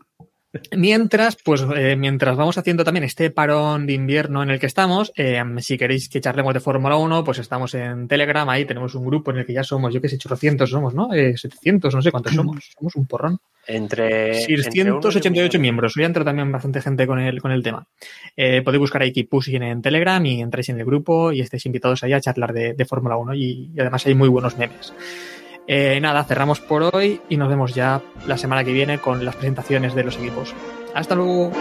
[SPEAKER 3] Mientras, pues eh, mientras vamos haciendo también este parón de invierno en el que estamos, eh, si queréis que charlemos de Fórmula 1, pues estamos en Telegram, ahí tenemos un grupo en el que ya somos, yo qué sé, 800 somos, ¿no? Eh, 700, no sé cuántos somos, somos un porrón.
[SPEAKER 2] Entre. entre uno y
[SPEAKER 3] 688
[SPEAKER 2] un-
[SPEAKER 3] miembros, hoy entra también bastante gente con el, con el tema. Eh, podéis buscar ahí Keep Pushing en Telegram y entráis en el grupo y estáis invitados ahí a charlar de, de Fórmula 1 y, y además hay muy buenos memes. Eh, nada, cerramos por hoy y nos vemos ya la semana que viene con las presentaciones de los equipos. Hasta luego.